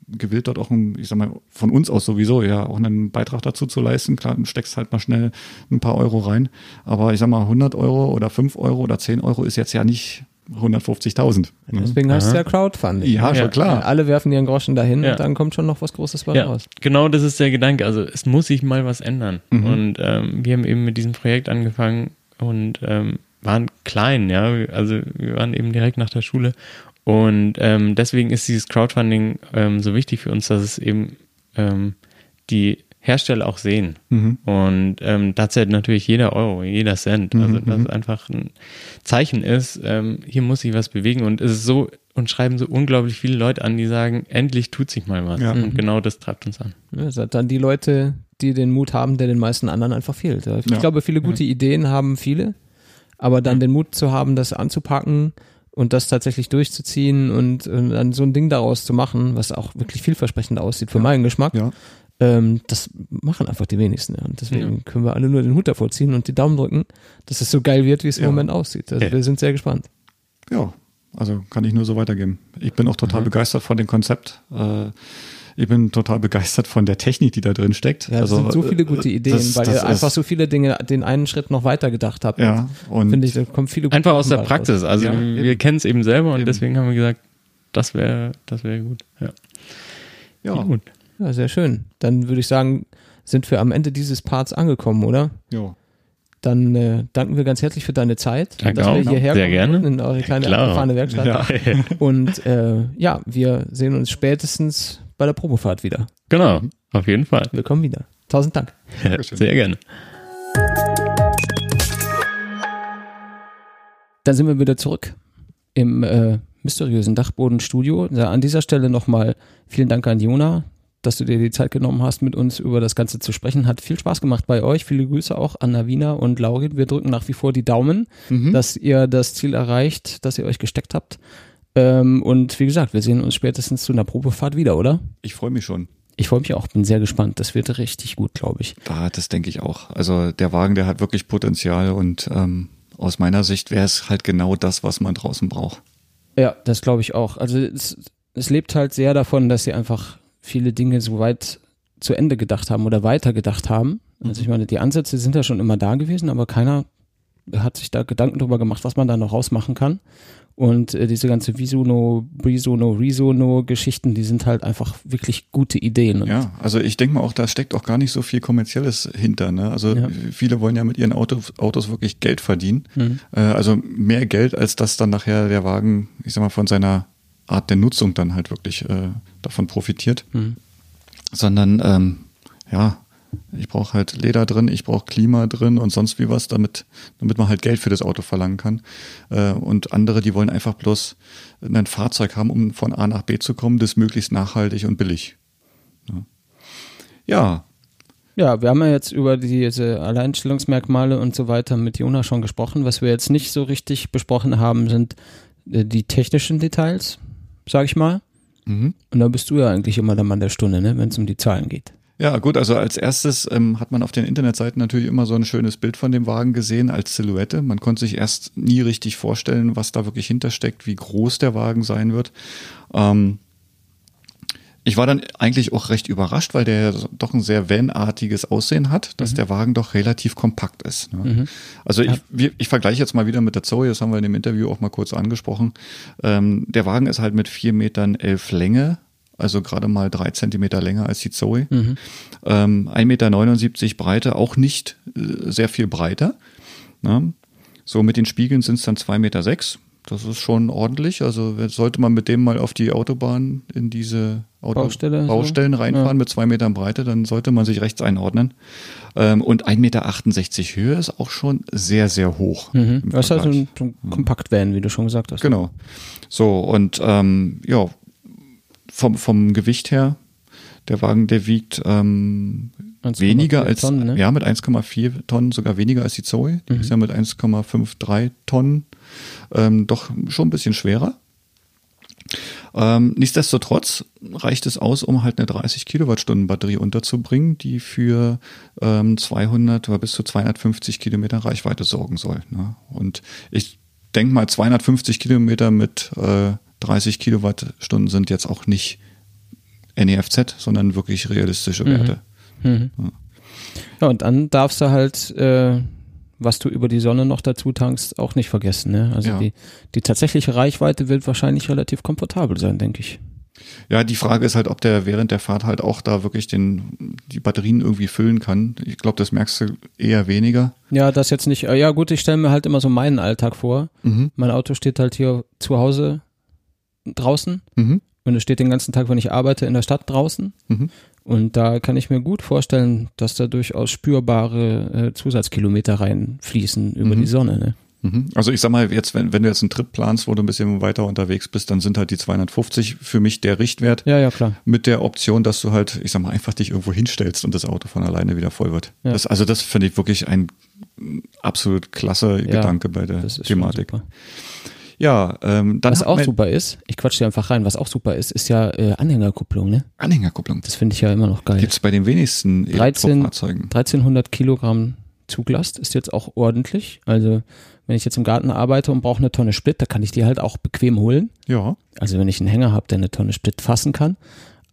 gewillt, dort auch, ein, ich sag mal, von uns aus sowieso, ja, auch einen Beitrag dazu zu leisten. Klar, du steckst halt mal schnell ein paar Euro rein. Aber ich sag mal, 100 Euro oder 5 Euro oder 10 Euro ist jetzt ja nicht 150.000. ne? Deswegen heißt es ja Crowdfunding. Ja, schon Ja. klar. Alle werfen ihren Groschen dahin Ja. und dann kommt schon noch was Großes bei Ja, raus. genau das ist der Gedanke. Also es muss sich mal was ändern. Mhm. Und ähm, wir haben eben mit diesem Projekt angefangen und ähm, waren klein, ja. Also wir waren eben direkt nach der Schule. Und ähm, deswegen ist dieses Crowdfunding ähm, so wichtig für uns, dass es eben ähm, die Hersteller auch sehen. Mhm. Und ähm, da zählt natürlich jeder Euro, jeder Cent. Also Mhm, dass mhm. es einfach ein Zeichen ist, ähm, hier muss sich was bewegen. Und es ist so, und schreiben so unglaublich viele Leute an, die sagen, endlich tut sich mal was. Ja. Und genau das treibt uns an. Ja, das sind dann die Leute, die den Mut haben, der den meisten anderen einfach fehlt. Ich Ja. glaube, viele gute Ideen haben viele, aber dann den Mut zu haben, das anzupacken und das tatsächlich durchzuziehen und, und dann so ein Ding daraus zu machen, was auch wirklich vielversprechend aussieht für meinen Geschmack, Ja. ähm, das machen einfach die wenigsten. Ja. Und deswegen können wir alle nur den Hut davor ziehen und die Daumen drücken, dass es so geil wird, wie es im Ja. Moment aussieht. Also Ja. wir sind sehr gespannt. Ja, also kann ich nur so weitergeben. Ich bin auch total begeistert von dem Konzept. Äh, ich bin total begeistert von der Technik, die da drin steckt. Ja, es also, sind so viele gute äh, Ideen, das- weil das ihr einfach so viele Dinge den einen Schritt noch weiter gedacht habt. Ja, und Finde ich, da kommen viele gute Einfach aus der bei raus. Praxis. Also Ja, wir kennen es eben selber und Eben. deswegen haben wir gesagt, das wäre das wäre gut. Ja. ja, gut. Ja, sehr schön. Dann würde ich sagen, sind wir am Ende dieses Parts angekommen, oder? ja. Dann äh, danken wir ganz herzlich für deine Zeit, Danke dass wir auch. hierher Sehr kommen gerne. in eure kleine klar. abgefahrene Werkstatt. Ja. Und äh, ja, wir sehen uns spätestens bei der Probefahrt wieder. Genau, auf jeden Fall. Wir kommen wieder. Tausend Dank. Dankeschön. Sehr gerne. Dann sind wir wieder zurück im äh, mysteriösen Dachbodenstudio. Ja, an dieser Stelle nochmal vielen Dank an Jona, dass du dir die Zeit genommen hast, mit uns über das Ganze zu sprechen. Hat viel Spaß gemacht bei euch. Viele Grüße auch an Navina und Laurin. Wir drücken nach wie vor die Daumen, Mhm. dass ihr das Ziel erreicht, das ihr euch gesteckt habt. Ähm, und wie gesagt, wir sehen uns spätestens zu einer Probefahrt wieder, oder? Ich freue mich schon. Ich freue mich auch, bin sehr gespannt. Das wird richtig gut, glaube ich. Da, das denke ich auch. Also der Wagen, der hat wirklich Potenzial und ähm, aus meiner Sicht wäre es halt genau das, was man draußen braucht. Ja, das glaube ich auch. Also es, es lebt halt sehr davon, dass sie einfach viele Dinge so weit zu Ende gedacht haben oder weiter gedacht haben. Also ich meine, die Ansätze sind ja schon immer da gewesen, aber keiner hat sich da Gedanken drüber gemacht, was man da noch rausmachen kann. Und äh, diese ganze Visuno, Brisono, Risono Geschichten, die sind halt einfach wirklich gute Ideen. Und Ja, also ich denke mal auch, da steckt auch gar nicht so viel kommerzielles hinter. Ne? Also Ja. viele wollen ja mit ihren Autos, Autos wirklich Geld verdienen. Mhm. Äh, also mehr Geld, als dass dann nachher der Wagen, ich sag mal, von seiner Art der Nutzung dann halt wirklich äh, davon profitiert. Mhm. Sondern ähm, ja, ich brauche halt Leder drin, ich brauche Klima drin und sonst wie was, damit, damit man halt Geld für das Auto verlangen kann. Äh, und andere, die wollen einfach bloß ein Fahrzeug haben, um von A nach B zu kommen, das möglichst nachhaltig und billig. Ja, ja wir haben ja jetzt über diese Alleinstellungsmerkmale und so weiter mit Jona schon gesprochen. Was wir jetzt nicht so richtig besprochen haben, sind äh, die technischen Details, sag ich mal. mhm. Und da bist du ja eigentlich immer der Mann der Stunde, ne, wenn es um die Zahlen geht. Ja, gut, also als erstes ähm, hat man auf den Internetseiten natürlich immer so ein schönes Bild von dem Wagen gesehen als Silhouette. Man konnte sich erst nie richtig vorstellen, was da wirklich hintersteckt, wie groß der Wagen sein wird. Ähm, ich war dann eigentlich auch recht überrascht, weil der doch ein sehr vanartiges Aussehen hat, dass der Wagen doch relativ kompakt ist. Ne? Also ich, wir, ich vergleiche jetzt mal wieder mit der Zoe, das haben wir in dem Interview auch mal kurz angesprochen. Ähm, der Wagen ist halt mit vier Metern elf Länge, also gerade mal drei Zentimeter länger als die Zoe. Ähm, 1,79 Meter Breite, auch nicht äh, sehr viel breiter. Ne? So mit den Spiegeln sind es dann 2,6 Meter. Sechs. Das ist schon ordentlich. Also sollte man mit dem mal auf die Autobahn in diese Auto Baustelle, so? Baustellen reinfahren Ja. mit zwei Metern Breite, dann sollte man sich rechts einordnen. Ähm, und 1,68 Meter Höhe ist auch schon sehr, sehr hoch. Mhm. Das ist also ein, so ein Kompakt-Van, wie du schon gesagt hast. Genau. So, und ähm, ja, vom, vom Gewicht her, der Wagen, der wiegt ähm, 1,4 weniger als, Tonnen, ne? Mhm. ja, mit 1,4 Tonnen, sogar weniger als die Zoe. Die ist ja mit 1,53 Tonnen ähm, doch schon ein bisschen schwerer. Ähm, nichtsdestotrotz reicht es aus, um halt eine 30 Kilowattstunden Batterie unterzubringen, die für ähm, 200 oder bis zu 250 Kilometer Reichweite sorgen soll. Ne? Und ich denke mal, 250 Kilometer mit äh, 30 Kilowattstunden sind jetzt auch nicht NEFZ, sondern wirklich realistische Werte. Ja, und dann darfst du halt, äh, was du über die Sonne noch dazu tankst, auch nicht vergessen. Ne? Also Ja. die, die tatsächliche Reichweite wird wahrscheinlich relativ komfortabel sein, denke ich. Ja, die Frage ist halt, ob der während der Fahrt halt auch da wirklich den, die Batterien irgendwie füllen kann. Ich glaube, das merkst du eher weniger. Ja, das jetzt nicht. Ja, gut, ich stelle mir halt immer so meinen Alltag vor. Mhm. Mein Auto steht halt hier zu Hause draußen Mhm. und es steht den ganzen Tag, wenn ich arbeite, in der Stadt draußen. Mhm. Und da kann ich mir gut vorstellen, dass da durchaus spürbare äh, Zusatzkilometer reinfließen über Mhm. die Sonne. Ne? Mhm. Also ich sag mal, jetzt, wenn, wenn du jetzt einen Trip planst, wo du ein bisschen weiter unterwegs bist, dann sind halt die 250 für mich der Richtwert. Ja, ja, klar. Mit der Option, dass du halt, ich sag mal, einfach dich irgendwo hinstellst und das Auto von alleine wieder voll wird. Ja. Das, also das finde ich wirklich ein absolut klasse Ja, Gedanke bei der Thematik. Ja, ähm, dann Was auch super ist, ich quatsch dir einfach rein, was auch super ist, ist ja äh, Anhängerkupplung. Ne? Anhängerkupplung. Das finde ich ja immer noch geil. Gibt's bei den wenigsten 13 Elektrofahrzeugen. 1300 Kilogramm Zuglast ist jetzt auch ordentlich. Also wenn ich jetzt im Garten arbeite und brauche eine Tonne Split, da kann ich die halt auch bequem holen. Ja. Also wenn ich einen Hänger habe, der eine Tonne Split fassen kann,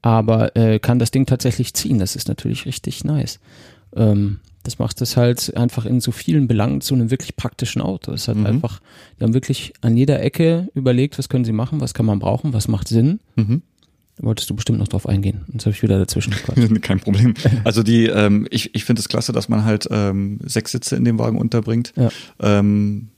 aber äh, kann das Ding tatsächlich ziehen. Das ist natürlich richtig nice. Ähm, das macht es halt einfach in so vielen Belangen zu einem wirklich praktischen Auto. Es hat Mhm. einfach, die haben wirklich an jeder Ecke überlegt, was können sie machen, was kann man brauchen, was macht Sinn. Mhm. Wolltest du bestimmt noch drauf eingehen. Jetzt habe ich wieder dazwischen gequatscht. Kein Problem. Also die, ähm, ich, ich finde es klasse, dass man halt ähm, sechs Sitze in dem Wagen unterbringt. Ja. Ähm,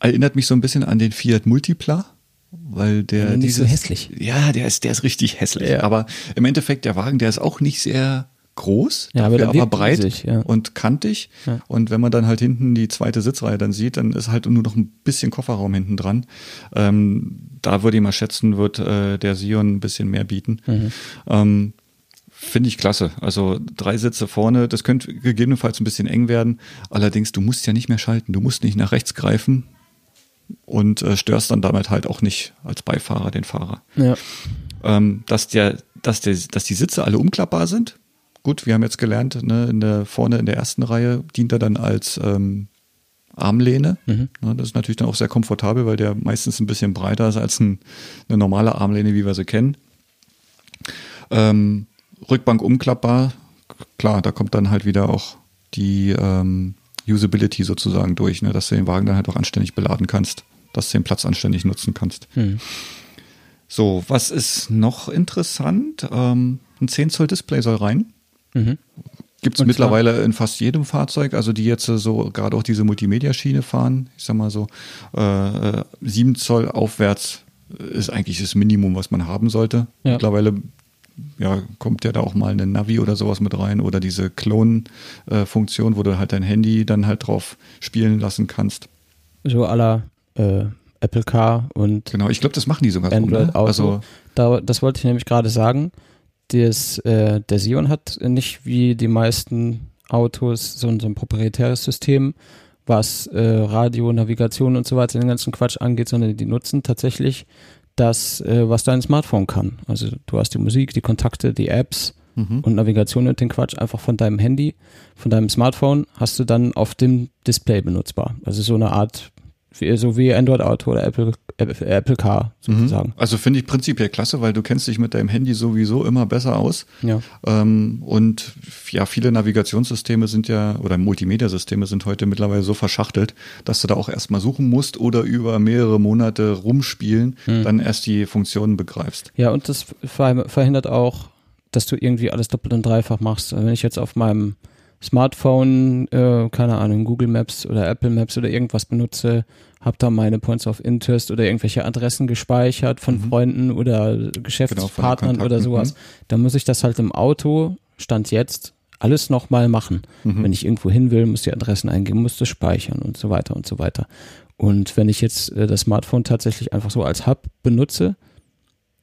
erinnert mich so ein bisschen an den Fiat Multipla, weil der Ja, nicht so hässlich. Ja, der ist, der ist richtig hässlich. Ja. Aber im Endeffekt der Wagen, der ist auch nicht sehr groß, Ja, aber dafür aber wirkt breit riesig, ja. und kantig. Ja. Und wenn man dann halt hinten die zweite Sitzreihe dann sieht, dann ist halt nur noch ein bisschen Kofferraum hinten dran. Ähm, da würde ich mal schätzen, wird äh, der Sion ein bisschen mehr bieten. Mhm. Ähm, Finde ich klasse. Also drei Sitze vorne, das könnte gegebenenfalls ein bisschen eng werden. Allerdings, du musst ja nicht mehr schalten. Du musst nicht nach rechts greifen und äh, störst dann damit halt auch nicht als Beifahrer den Fahrer. Ja. Ähm, dass der dass, der, dass die Sitze alle umklappbar sind. Gut, wir haben jetzt gelernt, ne, in der, vorne in der ersten Reihe dient er dann als ähm, Armlehne. Mhm. Ne, das ist natürlich dann auch sehr komfortabel, weil der meistens ein bisschen breiter ist als ein, eine normale Armlehne, wie wir sie kennen. Ähm, Rückbank umklappbar, klar, da kommt dann halt wieder auch die ähm, Usability sozusagen durch, ne, dass du den Wagen dann halt auch anständig beladen kannst, dass du den Platz anständig nutzen kannst. Mhm. So, was ist noch interessant? Ähm, ein 10 Zoll Display soll rein. Mhm. Gibt es mittlerweile in fast jedem Fahrzeug, also die jetzt so gerade auch diese Multimedia-Schiene fahren, ich sag mal so, äh, 7 äh, Zoll aufwärts ist eigentlich das Minimum, was man haben sollte. Ja. Mittlerweile ja, kommt ja da auch mal eine Navi oder sowas mit rein oder diese Clone-Funktion, äh, wo du halt dein Handy dann halt drauf spielen lassen kannst. So aller äh, Apple Car und genau, ich glaube, das machen die sogar Android so, ne? Auto. Also da, das wollte ich nämlich gerade sagen. Das, äh, der Sion hat nicht wie die meisten Autos so, so ein proprietäres System, was äh, Radio, Navigation und so weiter, den ganzen Quatsch angeht, sondern die nutzen tatsächlich das, äh, was dein Smartphone kann. Also du hast die Musik, die Kontakte, die Apps mhm. und Navigation und den Quatsch einfach von deinem Handy, von deinem Smartphone hast du dann auf dem Display benutzbar. Also so eine Art so wie Android Auto oder Apple, Apple Car sozusagen. Mhm. Also finde ich prinzipiell klasse, weil du kennst dich mit deinem Handy sowieso immer besser aus. Ja. Ähm, und ja, viele Navigationssysteme sind ja, oder Multimedia-Systeme sind heute mittlerweile so verschachtelt, dass du da auch erstmal suchen musst oder über mehrere Monate rumspielen, mhm. dann erst die Funktionen begreifst. Ja, und das verhindert auch, dass du irgendwie alles doppelt und dreifach machst. Wenn ich jetzt auf meinem Smartphone, äh, keine Ahnung, Google Maps oder Apple Maps oder irgendwas benutze, habe da meine Points of Interest oder irgendwelche Adressen gespeichert von mhm. Freunden oder Geschäftspartnern genau, oder sowas. Mhm. Dann muss ich das halt im Auto, Stand jetzt, alles nochmal machen. Mhm. Wenn ich irgendwo hin will, muss die Adressen eingeben, muss das speichern und so weiter und so weiter. Und wenn ich jetzt äh, das Smartphone tatsächlich einfach so als Hub benutze,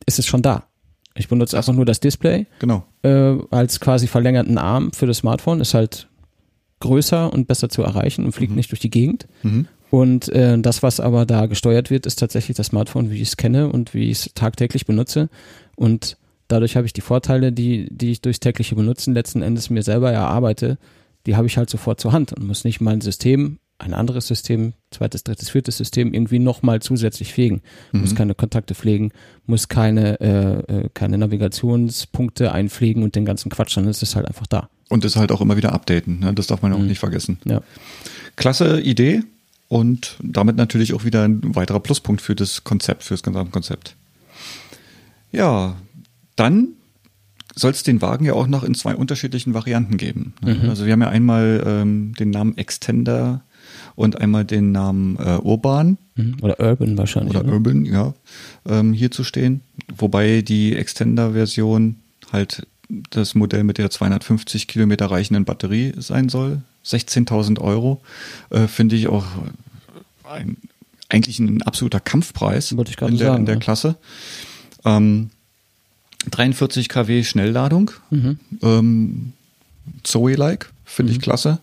ist es schon da. Ich benutze einfach nur das Display. Genau. Äh, als quasi verlängerten Arm für das Smartphone. Ist halt größer und besser zu erreichen und fliegt mhm. nicht durch die Gegend. Mhm. Und äh, das, was aber da gesteuert wird, ist tatsächlich das Smartphone, wie ich es kenne und wie ich es tagtäglich benutze. Und dadurch habe ich die Vorteile, die, die ich durchs tägliche Benutzen letzten Endes mir selber erarbeite, die habe ich halt sofort zur Hand und muss nicht mein System ein anderes System, zweites, drittes, viertes System irgendwie nochmal zusätzlich pflegen. Mhm. Muss keine Kontakte pflegen, muss keine, äh, äh, keine Navigationspunkte einpflegen und den ganzen Quatsch, dann ist es halt einfach da. Und ist halt auch immer wieder updaten, ne? das darf man auch mhm. nicht vergessen. Ja. Klasse Idee und damit natürlich auch wieder ein weiterer Pluspunkt für das Konzept, für das Gesamtkonzept. Ja, dann soll es den Wagen ja auch noch in zwei unterschiedlichen Varianten geben. Mhm. Also wir haben ja einmal ähm, den Namen Extender und einmal den Namen äh, Urban. Mhm. Oder Urban wahrscheinlich. Oder, oder? Urban, ja, ähm, hier zu stehen. Wobei die Extender-Version halt das Modell mit der 250 Kilometer reichenden Batterie sein soll. 16.000 Euro äh, finde ich auch ein, eigentlich ein absoluter Kampfpreis in, der, sagen, in der ja. Klasse. Ähm, 43 kW Schnellladung, mhm. ähm, Zoe-like, finde mhm. ich klasse.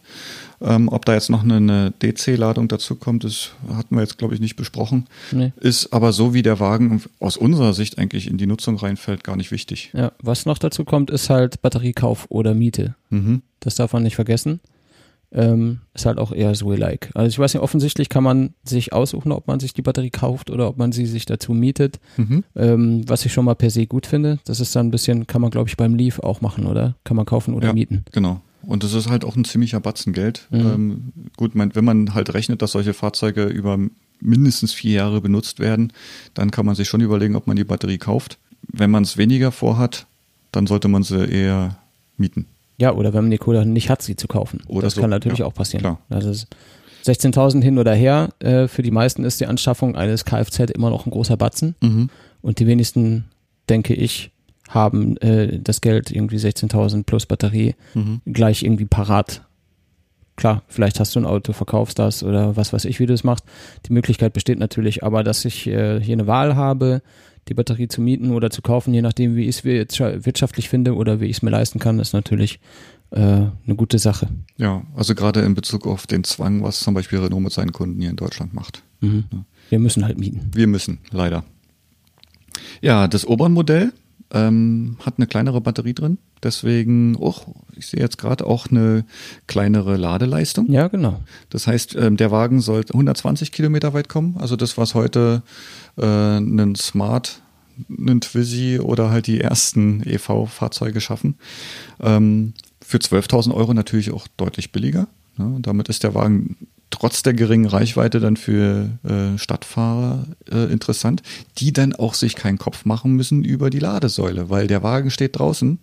Ähm, ob da jetzt noch eine, eine DC-Ladung dazu kommt, das hatten wir jetzt, glaube ich, nicht besprochen. Nee. Ist aber so, wie der Wagen aus unserer Sicht eigentlich in die Nutzung reinfällt, gar nicht wichtig. Ja, was noch dazu kommt, ist halt Batteriekauf oder Miete. Mhm. Das darf man nicht vergessen. Ähm, ist halt auch eher so like. Also ich weiß nicht, offensichtlich kann man sich aussuchen, ob man sich die Batterie kauft oder ob man sie sich dazu mietet. Mhm. Ähm, was ich schon mal per se gut finde. Das ist dann ein bisschen, kann man glaube ich beim Leaf auch machen, oder? Kann man kaufen oder ja, mieten. Genau. Und das ist halt auch ein ziemlicher Batzen Geld. Mhm. Ähm, gut, man, wenn man halt rechnet, dass solche Fahrzeuge über mindestens vier Jahre benutzt werden, dann kann man sich schon überlegen, ob man die Batterie kauft. Wenn man es weniger vorhat, dann sollte man sie eher mieten. Ja, oder wenn man die Kohle nicht hat, sie zu kaufen. Oder das so. kann natürlich ja, auch passieren. Klar. Also 16.000 hin oder her. Äh, für die meisten ist die Anschaffung eines Kfz immer noch ein großer Batzen. Mhm. Und die wenigsten, denke ich, haben äh, das Geld irgendwie 16.000 plus Batterie mhm. gleich irgendwie parat. Klar, vielleicht hast du ein Auto, verkaufst das oder was weiß ich, wie du es machst. Die Möglichkeit besteht natürlich, aber dass ich äh, hier eine Wahl habe, die Batterie zu mieten oder zu kaufen, je nachdem, wie ich es wirtschaftlich finde oder wie ich es mir leisten kann, ist natürlich äh, eine gute Sache. Ja, also gerade in Bezug auf den Zwang, was zum Beispiel Renault mit seinen Kunden hier in Deutschland macht. Mhm. Wir müssen halt mieten. Wir müssen, leider. Ja, das Obernmodell ähm, hat eine kleinere Batterie drin. Deswegen, oh, ich sehe jetzt gerade auch eine kleinere Ladeleistung. Ja, genau. Das heißt, ähm, der Wagen soll 120 Kilometer weit kommen. Also das, was heute äh, einen Smart, einen Twizy oder halt die ersten EV-Fahrzeuge schaffen. Ähm, für 12.000 Euro natürlich auch deutlich billiger. Ne? Damit ist der Wagen trotz der geringen Reichweite dann für äh, Stadtfahrer äh, interessant, die dann auch sich keinen Kopf machen müssen über die Ladesäule, weil der Wagen steht draußen.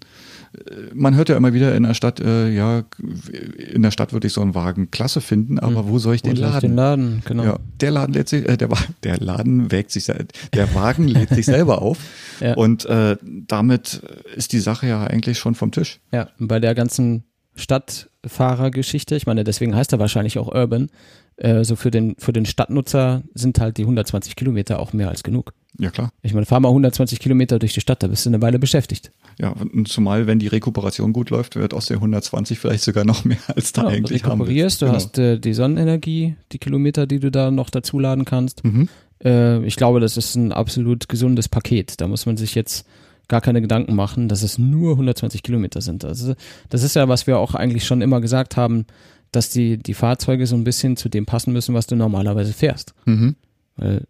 Äh, Man hört ja immer wieder in der Stadt, äh, ja, in der Stadt würde ich so einen Wagen klasse finden, aber Hm. wo soll ich Wo den soll ich laden? den laden? Genau. Ja, der Laden lädt sich, äh, der, der Laden wägt sich, der Wagen lädt sich selber auf Ja. und äh, damit ist die Sache ja eigentlich schon vom Tisch. Ja, bei der ganzen Stadtfahrergeschichte, ich meine, deswegen heißt er wahrscheinlich auch Urban, äh, so für den, für den Stadtnutzer sind halt die 120 Kilometer auch mehr als genug. Ja klar. Ich meine, fahr mal 120 Kilometer durch die Stadt, da bist du eine Weile beschäftigt. Ja, und zumal wenn die Rekuperation gut läuft, wird aus der 120 vielleicht sogar noch mehr als da Genau, du eigentlich haben rekuperierst, willst. du hast äh, die Sonnenenergie, die Kilometer, die du da noch dazu laden kannst. Mhm. Äh, ich glaube, das ist ein absolut gesundes Paket. Da muss man sich jetzt gar keine Gedanken machen, dass es nur 120 Kilometer sind. Also das ist ja, was wir auch eigentlich schon immer gesagt haben, dass die, die Fahrzeuge so ein bisschen zu dem passen müssen, was du normalerweise fährst. Mhm. Weil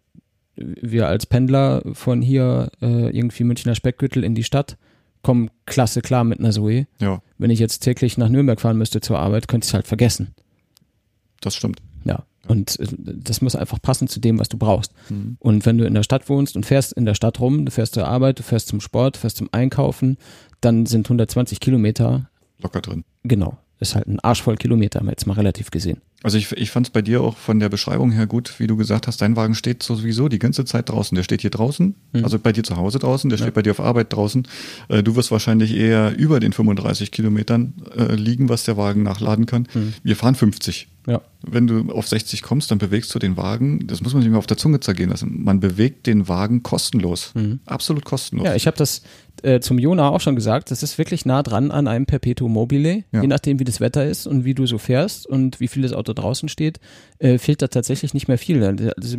wir als Pendler von hier äh, irgendwie Münchner Speckgürtel in die Stadt kommen klasse klar mit einer Zoe. Ja, Wenn ich jetzt täglich nach Nürnberg fahren müsste zur Arbeit, könnte ich es halt vergessen. das stimmt. Ja. Und äh, das muss einfach passen zu dem, was du brauchst. Mhm. Und wenn du in der Stadt wohnst und fährst in der Stadt rum, du fährst zur Arbeit, du fährst zum Sport, du fährst zum Einkaufen, dann sind 120 Kilometer, Locker drin. genau, ist halt ein Arsch voll Kilometer, haben wir jetzt mal relativ gesehen. Also ich, ich fand es bei dir auch von der Beschreibung her gut, wie du gesagt hast, dein Wagen steht sowieso die ganze Zeit draußen. Der steht hier draußen, Mhm. also bei dir zu Hause draußen, der Ja. steht bei dir auf Arbeit draußen. Äh, du wirst wahrscheinlich eher über den 35 Kilometern äh, liegen, was der Wagen nachladen kann. Mhm. Wir fahren 50. Ja. Wenn du auf 60 kommst, dann bewegst du den Wagen, das muss man sich mal auf der Zunge zergehen lassen, man bewegt den Wagen kostenlos. Absolut kostenlos. Mhm. Ja, ich habe das äh, zum Jona auch schon gesagt, das ist wirklich nah dran an einem Perpetuum mobile, Ja. je nachdem wie das Wetter ist und wie du so fährst und wie viel das Auto draußen steht, äh, fehlt da tatsächlich nicht mehr viel. Also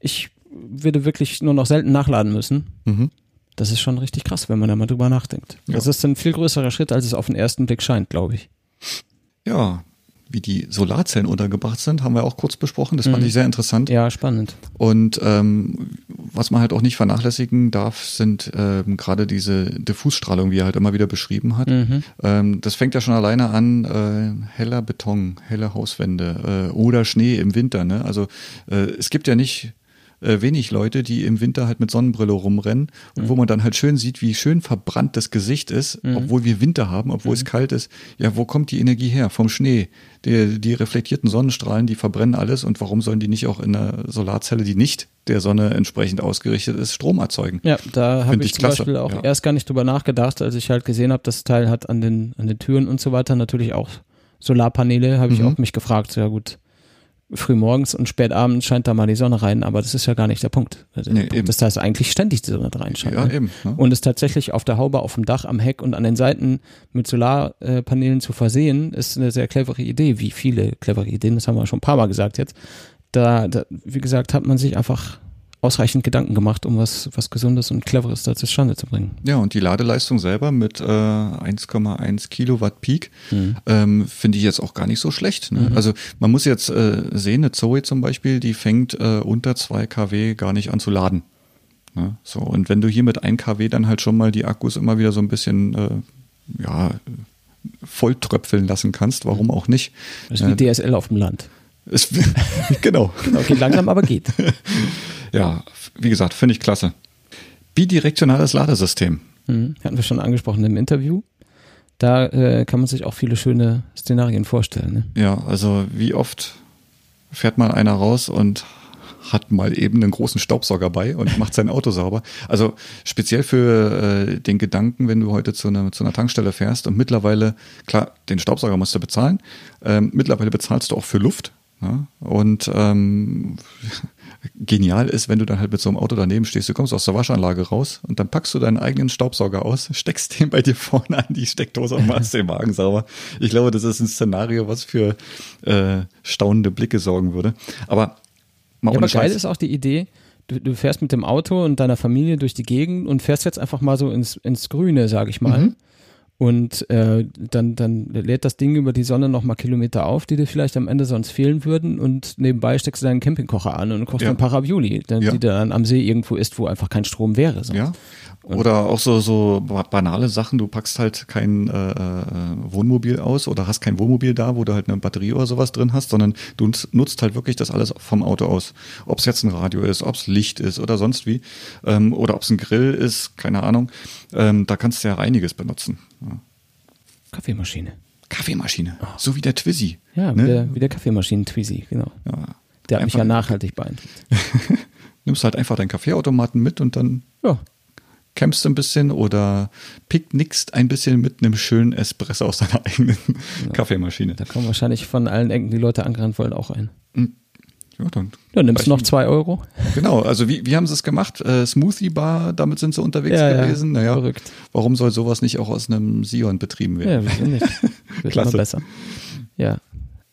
ich würde wirklich nur noch selten nachladen müssen. Mhm. Das ist schon richtig krass, wenn man da mal drüber nachdenkt. Ja. Das ist ein viel größerer Schritt, als es auf den ersten Blick scheint, glaube ich. ja, wie die Solarzellen untergebracht sind, haben wir auch kurz besprochen. Das fand Mhm. ich sehr interessant. Ja, spannend. Und ähm, was man halt auch nicht vernachlässigen darf, sind ähm, gerade diese Diffusstrahlung, wie er halt immer wieder beschrieben hat. Mhm. Ähm, das fängt ja schon alleine an, äh, heller Beton, helle Hauswände äh, oder Schnee im Winter. Ne? Also äh, es gibt ja nicht äh, wenig Leute, die im Winter halt mit Sonnenbrille rumrennen und wo man dann halt schön sieht, wie schön verbrannt das Gesicht ist, obwohl wir Winter haben, obwohl es kalt ist. Ja, wo kommt die Energie her? Vom Schnee. Die, die reflektierten Sonnenstrahlen, die verbrennen alles und warum sollen die nicht auch in einer Solarzelle, die nicht der Sonne entsprechend ausgerichtet ist, Strom erzeugen? Ja, da habe ich ich zum klasse, Beispiel auch ja. erst gar nicht drüber nachgedacht, als ich halt gesehen habe, das Teil hat an den, an den Türen und so weiter natürlich auch Solarpaneele, habe ich Mhm. auch mich gefragt, ja gut, früh morgens und spät abends scheint da mal die Sonne rein, aber das ist ja gar nicht der Punkt. Also Nee, Punkt ist, dass eigentlich ständig die Sonne reinscheint. Ja, ne? eben. Ne? Und es tatsächlich auf der Haube, auf dem Dach, am Heck und an den Seiten mit Solarpanelen zu versehen, ist eine sehr clevere Idee. Wie viele clevere Ideen, das haben wir schon ein paar Mal gesagt jetzt. Da, da wie gesagt, hat man sich einfach ausreichend Gedanken gemacht, um was, was Gesundes und Cleveres da zustande zu bringen. Ja, und die Ladeleistung selber mit äh, 1,1 Kilowatt Peak ähm, finde ich jetzt auch gar nicht so schlecht. Ne? Also man muss jetzt äh, sehen, eine Zoe zum Beispiel, die fängt äh, unter 2 kW gar nicht an zu laden. Ne? So, und wenn du hier mit 1 kW dann halt schon mal die Akkus immer wieder so ein bisschen äh, ja, volltröpfeln lassen kannst, warum auch nicht? Das ist wie Äh, DSL auf dem Land. genau. Genau, geht langsam, aber geht. Ja, wie gesagt, finde ich klasse. Bidirektionales Ladesystem. Mhm. Hatten wir schon angesprochen im Interview. Da äh, kann man sich auch viele schöne Szenarien vorstellen. Ne? Ja, also wie oft fährt mal einer raus und hat mal eben einen großen Staubsauger bei und macht sein Auto sauber. Also speziell für äh, den Gedanken, wenn du heute zu einer, zu einer Tankstelle fährst und mittlerweile, klar, den Staubsauger musst du bezahlen, ähm, mittlerweile bezahlst du auch für Luft. Ja? Und ähm, genial ist, wenn du dann halt mit so einem Auto daneben stehst, du kommst aus der Waschanlage raus und dann packst du deinen eigenen Staubsauger aus, steckst den bei dir vorne an die Steckdose und machst den Wagen sauber. Ich glaube, das ist ein Szenario, was für äh, staunende Blicke sorgen würde. Aber mal Ja, ohne aber geil Scheiß. ist auch die Idee, du, du fährst mit dem Auto und deiner Familie durch die Gegend und fährst jetzt einfach mal so ins, ins Grüne, sag ich mal. Mhm. Und äh, dann, dann lädt das Ding über die Sonne nochmal Kilometer auf, die dir vielleicht am Ende sonst fehlen würden. Und nebenbei steckst du deinen Campingkocher an und kochst Ja. ein paar Ravioli, dann, Ja. die dann am See irgendwo isst, wo einfach kein Strom wäre. So. Ja. Oder auch so, so ba- banale Sachen, du packst halt kein äh, äh, Wohnmobil aus oder hast kein Wohnmobil da, wo du halt eine Batterie oder sowas drin hast, sondern du nutz- nutzt halt wirklich das alles vom Auto aus. Ob es jetzt ein Radio ist, ob es Licht ist oder sonst wie, ähm, oder ob es ein Grill ist, keine Ahnung. Ähm, da kannst du ja einiges benutzen. Ja. Kaffeemaschine. Kaffeemaschine, so wie der Twizy. Ja, ne? wie der, wie der Kaffeemaschinen-Twizy, genau. ja. Der hat mich Einfach- ja nachhaltig beeindruckt. Nimmst halt einfach deinen Kaffeeautomaten mit und dann Ja, campst ein bisschen oder picknickst ein bisschen mit einem schönen Espresso aus deiner eigenen Kaffeemaschine. da kommen wahrscheinlich von allen Ecken die Leute angerannt wollen auch ein. Ja, dann. Ja, nimmst du noch zwei Euro? Genau, also wie, wie haben sie es gemacht? Äh, Smoothie Bar, damit sind sie unterwegs Ja, ja, gewesen. naja, verrückt. warum soll sowas nicht auch aus einem Sion betrieben Ja, werden? wieso nicht? Wird Klasse. immer besser. Ja,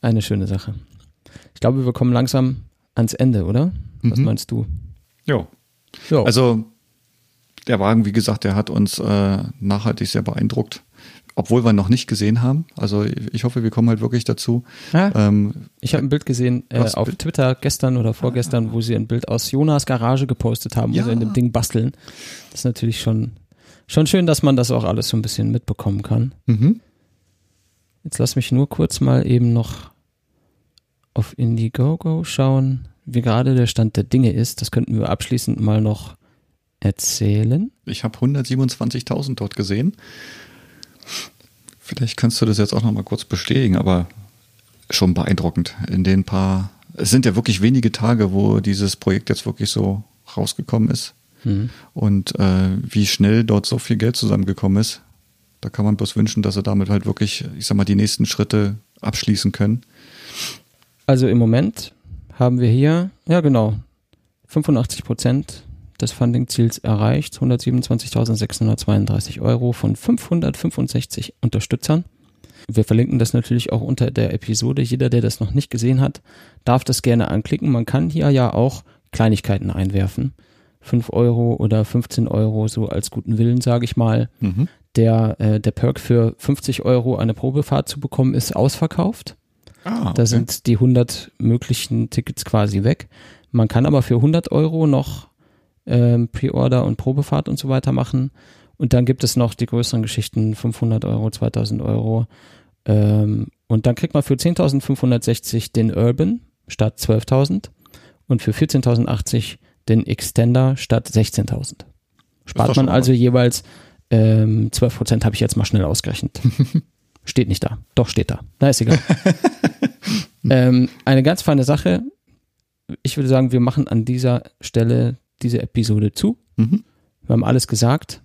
eine schöne Sache. Ich glaube, wir kommen langsam ans Ende, oder? Was Mhm. meinst du? Ja. Ja. Also der Wagen, wie gesagt, der hat uns äh, nachhaltig sehr beeindruckt, obwohl wir ihn noch nicht gesehen haben. Also ich hoffe, wir kommen halt wirklich dazu. Ah, Ähm, ich habe ein Bild gesehen äh, auf Bild? Twitter gestern oder vorgestern, wo sie ein Bild aus Jonas Garage gepostet haben, wo Ja. sie in dem Ding basteln. Das ist natürlich schon, schon schön, dass man das auch alles so ein bisschen mitbekommen kann. mhm. Jetzt lass mich nur kurz mal eben noch auf Indiegogo schauen, wie gerade der Stand der Dinge ist. Das könnten wir abschließend mal noch erzählen. Ich habe 127.000 dort gesehen. Vielleicht kannst du das jetzt auch noch mal kurz bestätigen, aber schon beeindruckend. In den paar, es sind ja wirklich wenige Tage, wo dieses Projekt jetzt wirklich so rausgekommen ist. Mhm. Und äh, wie schnell dort so viel Geld zusammengekommen ist, da kann man bloß wünschen, dass sie damit halt wirklich, ich sag mal, die nächsten Schritte abschließen können. Also im Moment haben wir hier, ja genau, 85 Prozent des Funding-Ziels erreicht, 127.632 Euro von 565 Unterstützern. Wir verlinken das natürlich auch unter der Episode. Jeder, der das noch nicht gesehen hat, darf das gerne anklicken. Man kann hier ja auch Kleinigkeiten einwerfen. 5 Euro oder 15 Euro, so als guten Willen, sage ich mal. Mhm. Der, äh, der Perk für 50 Euro eine Probefahrt zu bekommen, ist ausverkauft. Ah, Da okay. sind die 100 möglichen Tickets quasi weg. Man kann aber für 100 Euro noch ähm, Pre-Order und Probefahrt und so weiter machen. Und dann gibt es noch die größeren Geschichten, 500 Euro, 2000 Euro. Ähm, und dann kriegt man für 10.560 den Urban statt 12.000 und für 14.080 den Extender statt 16.000. doch Spart man also jeweils ähm, 12 Prozent, habe ich jetzt mal schnell ausgerechnet. Steht nicht da. Doch, steht da. Na, ist egal. ähm, eine ganz feine Sache. Ich würde sagen, wir machen an dieser Stelle diese Episode zu. Mhm. Wir haben alles gesagt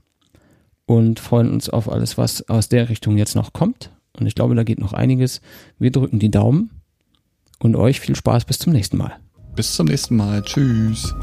und freuen uns auf alles, was aus der Richtung jetzt noch kommt. Und ich glaube, da geht noch einiges. Wir drücken die Daumen und euch viel Spaß bis zum nächsten Mal. Bis zum nächsten Mal. Tschüss.